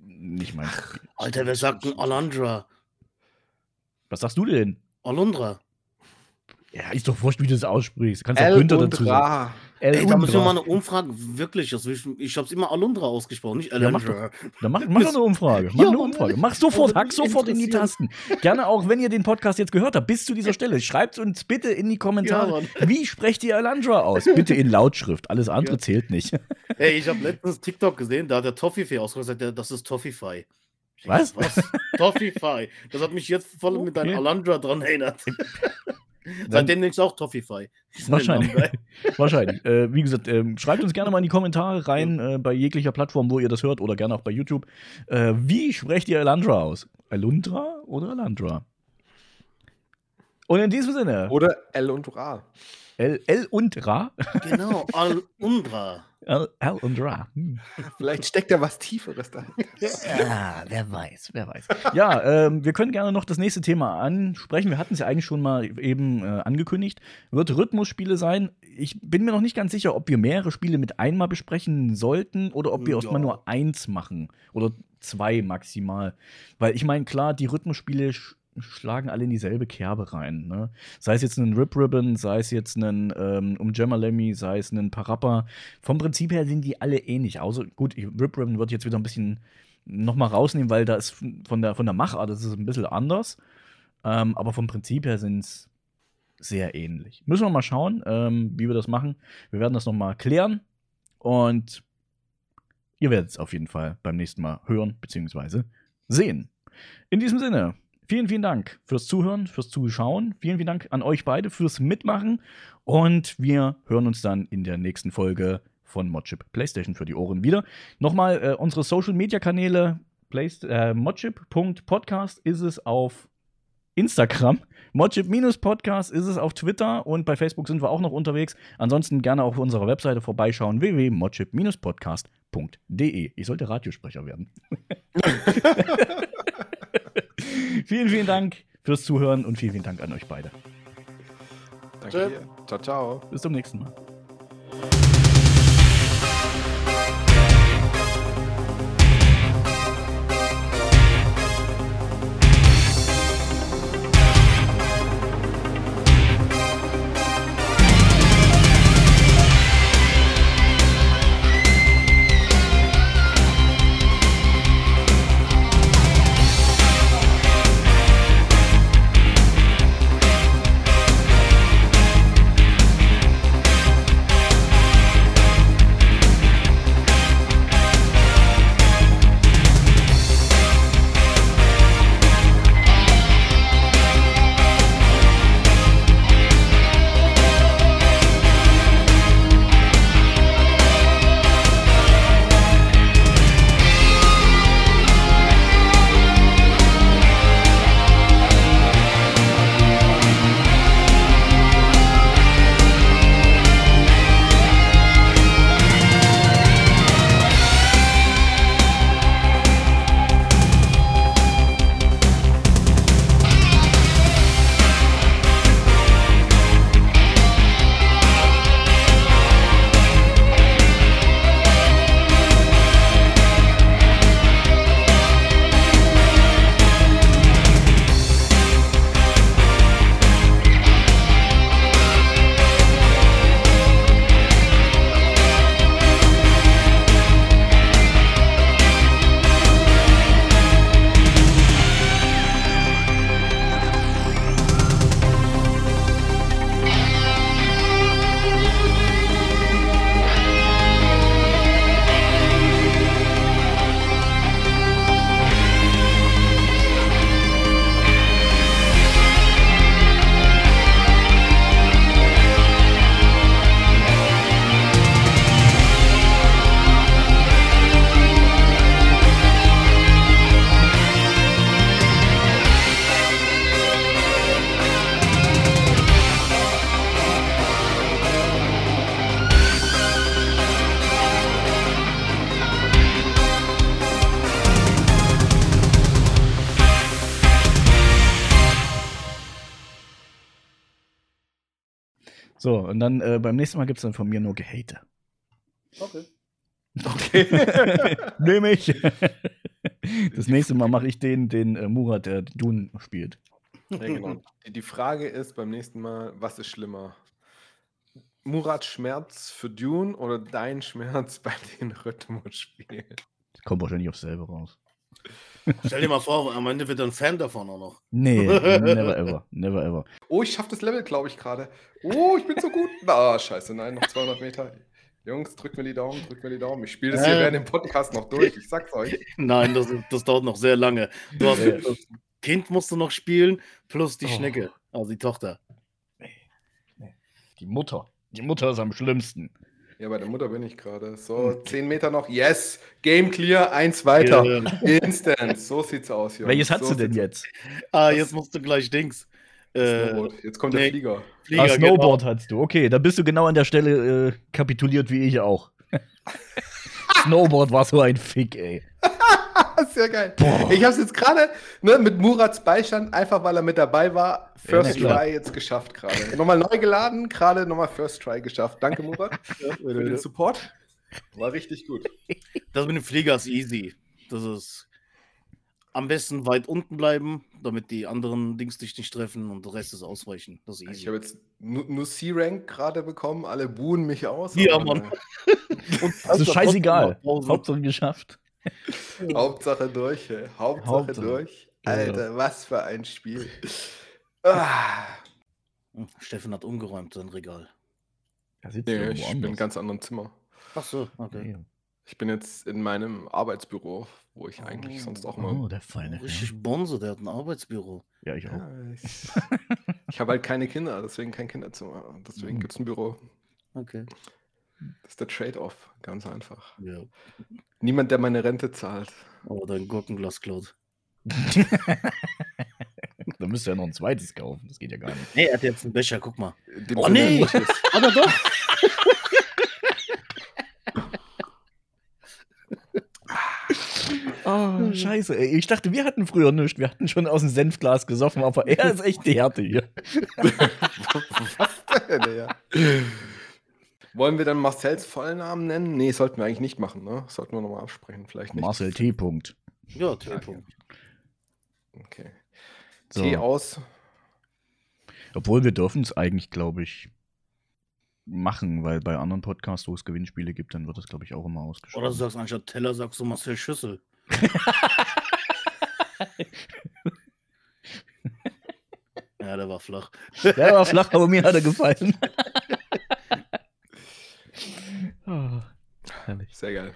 Speaker 1: Nicht mein Spiel.
Speaker 3: Alter, wer sagt denn Alandra?
Speaker 1: Was sagst du denn?
Speaker 3: Alundra.
Speaker 1: Ja, ist doch wurscht, wie du das aussprichst. Du kannst auch Günther dazu sagen.
Speaker 3: Ey, da müssen wir mal eine Umfrage, wirklich, will ich, ich hab's immer Alundra ausgesprochen, nicht
Speaker 1: Ja, mach
Speaker 3: Alundra.
Speaker 1: Dann mach, mach doch eine Umfrage. Mach
Speaker 3: Ja,
Speaker 1: eine Umfrage. Mach sofort, hack sofort in die. Tasten. Gerne auch, wenn ihr den Podcast jetzt gehört habt, bis zu dieser Stelle. Schreibt uns bitte in die Kommentare,
Speaker 3: Ja,
Speaker 1: wie sprecht ihr Alandra aus? Bitte in Lautschrift. Alles andere
Speaker 3: Ja.
Speaker 1: zählt nicht.
Speaker 3: Ey, ich habe letztens TikTok gesehen, da hat der Toffifee ausgesagt, das ist Toffify.
Speaker 1: Was?
Speaker 3: Was? Toffify. Das hat mich jetzt voll mit deinem
Speaker 1: Okay.
Speaker 3: Alandra dran erinnert. Seitdem nennst du auch Toffify.
Speaker 1: Wahrscheinlich. Wahrscheinlich. Äh, wie gesagt, ähm, schreibt uns gerne mal in die Kommentare rein, äh, bei jeglicher Plattform, wo ihr das hört, oder gerne auch bei YouTube. Äh, wie sprecht ihr Alandra aus? Alundra oder Alandra? Und in diesem Sinne,
Speaker 2: Oder El und Ra.
Speaker 1: L, L und Ra.
Speaker 3: Genau, Al-Undra.
Speaker 1: L, L und Ra. Hm.
Speaker 2: Vielleicht steckt da was Tieferes dahinter.
Speaker 1: Ja, wer weiß, wer weiß. Ja, ähm, wir können gerne noch das nächste Thema ansprechen. Wir hatten es ja eigentlich schon mal eben äh, angekündigt. Wird Rhythmusspiele sein. Ich bin mir noch nicht ganz sicher, ob wir mehrere Spiele mit einmal besprechen sollten oder ob wir
Speaker 3: Ja.
Speaker 1: erstmal nur eins machen. Oder zwei maximal. Weil ich meine, klar, die Rhythmusspiele schlagen alle in dieselbe Kerbe rein. Ne? Sei es jetzt ein Rip Ribbon, sei es jetzt ein ähm, Lemmy, sei es ein Parappa. Vom Prinzip her sind die alle ähnlich. Außer, gut, Rip Ribbon wird jetzt wieder ein bisschen nochmal rausnehmen, weil da ist von der, von der Machart ist ein bisschen anders. Ähm, aber vom Prinzip her sind es sehr ähnlich. Müssen wir mal schauen, ähm, wie wir das machen. Wir werden das nochmal klären und ihr werdet es auf jeden Fall beim nächsten Mal hören bzw. sehen. In diesem Sinne, vielen, vielen Dank fürs Zuhören, fürs Zuschauen. Vielen, vielen Dank an euch beide fürs Mitmachen und wir hören uns dann in der nächsten Folge von Modchip PlayStation für die Ohren wieder. Nochmal äh, unsere Social Media Kanäle. Äh, modchip.podcast ist es auf Instagram. Modchip-Podcast ist es auf Twitter und bei Facebook sind wir auch noch unterwegs. Ansonsten gerne auch auf unserer Webseite vorbeischauen: www.modchip-podcast.de. Ich sollte Radiosprecher werden. vielen, vielen Dank fürs Zuhören und vielen, vielen Dank an euch beide.
Speaker 2: Danke. Ciao, ciao.
Speaker 1: Bis zum nächsten Mal. Dann äh, beim nächsten Mal gibt es dann von mir nur Gehate.
Speaker 3: Okay.
Speaker 2: Okay.
Speaker 1: Nehme ich. Das nächste Mal mache ich den, den äh, Murat, der Dune spielt.
Speaker 2: ja, genau. Die, die Frage ist beim nächsten Mal, was ist schlimmer? Murats Schmerz für Dune oder dein Schmerz bei den Rhythmusspielen?
Speaker 1: Kommt wahrscheinlich aufs selbe raus.
Speaker 3: Stell dir mal vor, am Ende wird er ein Fan davon auch noch.
Speaker 1: Nee, never ever. Never ever.
Speaker 2: Oh, ich schaffe das Level, glaube ich, gerade. Oh, ich bin so gut. Ah, scheiße, nein, noch 200 Meter. Jungs, drückt mir die Daumen, drückt mir die Daumen. Ich spiele das hier
Speaker 3: Äh.
Speaker 2: während dem Podcast noch durch. Ich sag's euch.
Speaker 3: Nein, das, das dauert noch sehr lange. Du hast, das Kind musst du noch spielen, plus die
Speaker 2: Oh.
Speaker 3: Schnecke, also die Tochter.
Speaker 1: Die Mutter. Die Mutter ist am schlimmsten.
Speaker 2: Ja, bei der Mutter bin ich gerade. So, 10 Meter noch. Yes! Game clear, eins weiter.
Speaker 3: Ja.
Speaker 2: Instant. So sieht's aus, Jungs.
Speaker 1: Welches hast
Speaker 2: so
Speaker 1: du denn jetzt?
Speaker 3: Ah, jetzt musst du gleich Dings. Äh,
Speaker 2: Snowboard. Jetzt kommt
Speaker 3: nee.
Speaker 2: der Flieger.
Speaker 3: Flieger,
Speaker 1: ah, Snowboard
Speaker 3: genau.
Speaker 1: hattest du. Okay, da bist du genau an der Stelle äh, kapituliert wie ich auch. Snowboard war so ein Fick, ey.
Speaker 2: Sehr geil.
Speaker 1: Boah.
Speaker 2: Ich habe es jetzt gerade ne, mit Murats Beistand, einfach weil er mit dabei war, First
Speaker 1: klar.
Speaker 2: Try jetzt geschafft gerade. Nochmal neu geladen, gerade nochmal First Try geschafft. Danke, Murat, für den Support. War richtig gut.
Speaker 3: Das mit dem Flieger ist easy. Das ist am besten weit unten bleiben, damit die anderen Dings dich nicht treffen und der Rest ist ausweichen. Das ist
Speaker 2: Ich
Speaker 3: easy.
Speaker 2: habe jetzt nur, nur C-Rank gerade bekommen, alle buhen mich aus.
Speaker 3: Ja, Mann.
Speaker 2: äh,
Speaker 3: Und
Speaker 1: Das ist scheißegal.
Speaker 3: Pausen.
Speaker 1: Hauptsache geschafft.
Speaker 2: Hauptsache durch, ey. Hauptsache,
Speaker 1: Hauptsache.
Speaker 2: durch.
Speaker 1: Ja.
Speaker 2: Alter, was für ein Spiel. Ah.
Speaker 3: Steffen hat umgeräumt sein Regal.
Speaker 2: Nee, ich bin in
Speaker 1: anders.
Speaker 2: ganz anderen Zimmer.
Speaker 3: Ach so, okay.
Speaker 2: Ich bin jetzt in meinem Arbeitsbüro, wo ich eigentlich
Speaker 3: Oh.
Speaker 2: sonst auch immer.
Speaker 1: Oh, der feine Herr.
Speaker 3: Richtig Bonze, der hat ein Arbeitsbüro.
Speaker 1: Ja, ich auch.
Speaker 2: Ja, ich ich habe halt keine Kinder, deswegen kein Kinderzimmer. Deswegen
Speaker 1: Mhm.
Speaker 2: gibt es ein Büro.
Speaker 3: Okay.
Speaker 2: Das ist der Trade-off, ganz einfach.
Speaker 3: Ja.
Speaker 2: Niemand, der meine Rente zahlt.
Speaker 3: Aber dein Gurkenglas klaut.
Speaker 1: da müsst ihr ja noch ein zweites kaufen. Das geht ja gar nicht.
Speaker 3: Nee, er hat jetzt einen Becher, guck mal.
Speaker 2: Dem
Speaker 3: Oh,
Speaker 2: Sinne
Speaker 3: nee. Aber doch.
Speaker 1: Oh, scheiße. Ey. Ich dachte, wir hatten früher nichts. Wir hatten schon aus dem Senfglas gesoffen, aber er ist echt die Härte hier.
Speaker 2: Was denn, ja? Wollen wir dann Marcells Vollnamen nennen? Nee, sollten wir eigentlich nicht machen, ne? Sollten wir nochmal absprechen, vielleicht nicht.
Speaker 1: Marcel T. Punkt.
Speaker 3: Ja, T-Punkt.
Speaker 2: Okay.
Speaker 1: So.
Speaker 2: T aus.
Speaker 1: Obwohl wir dürfen es eigentlich, glaube ich, machen, weil bei anderen Podcasts, wo es Gewinnspiele gibt, dann wird das, glaube ich, auch immer ausgeschrieben.
Speaker 3: Oder du sagst anstatt Teller, sagst du Marcel Schüssel. ja, der war flach.
Speaker 1: Der war flach, aber mir hat er gefallen. oh, herrlich.
Speaker 2: Sehr geil.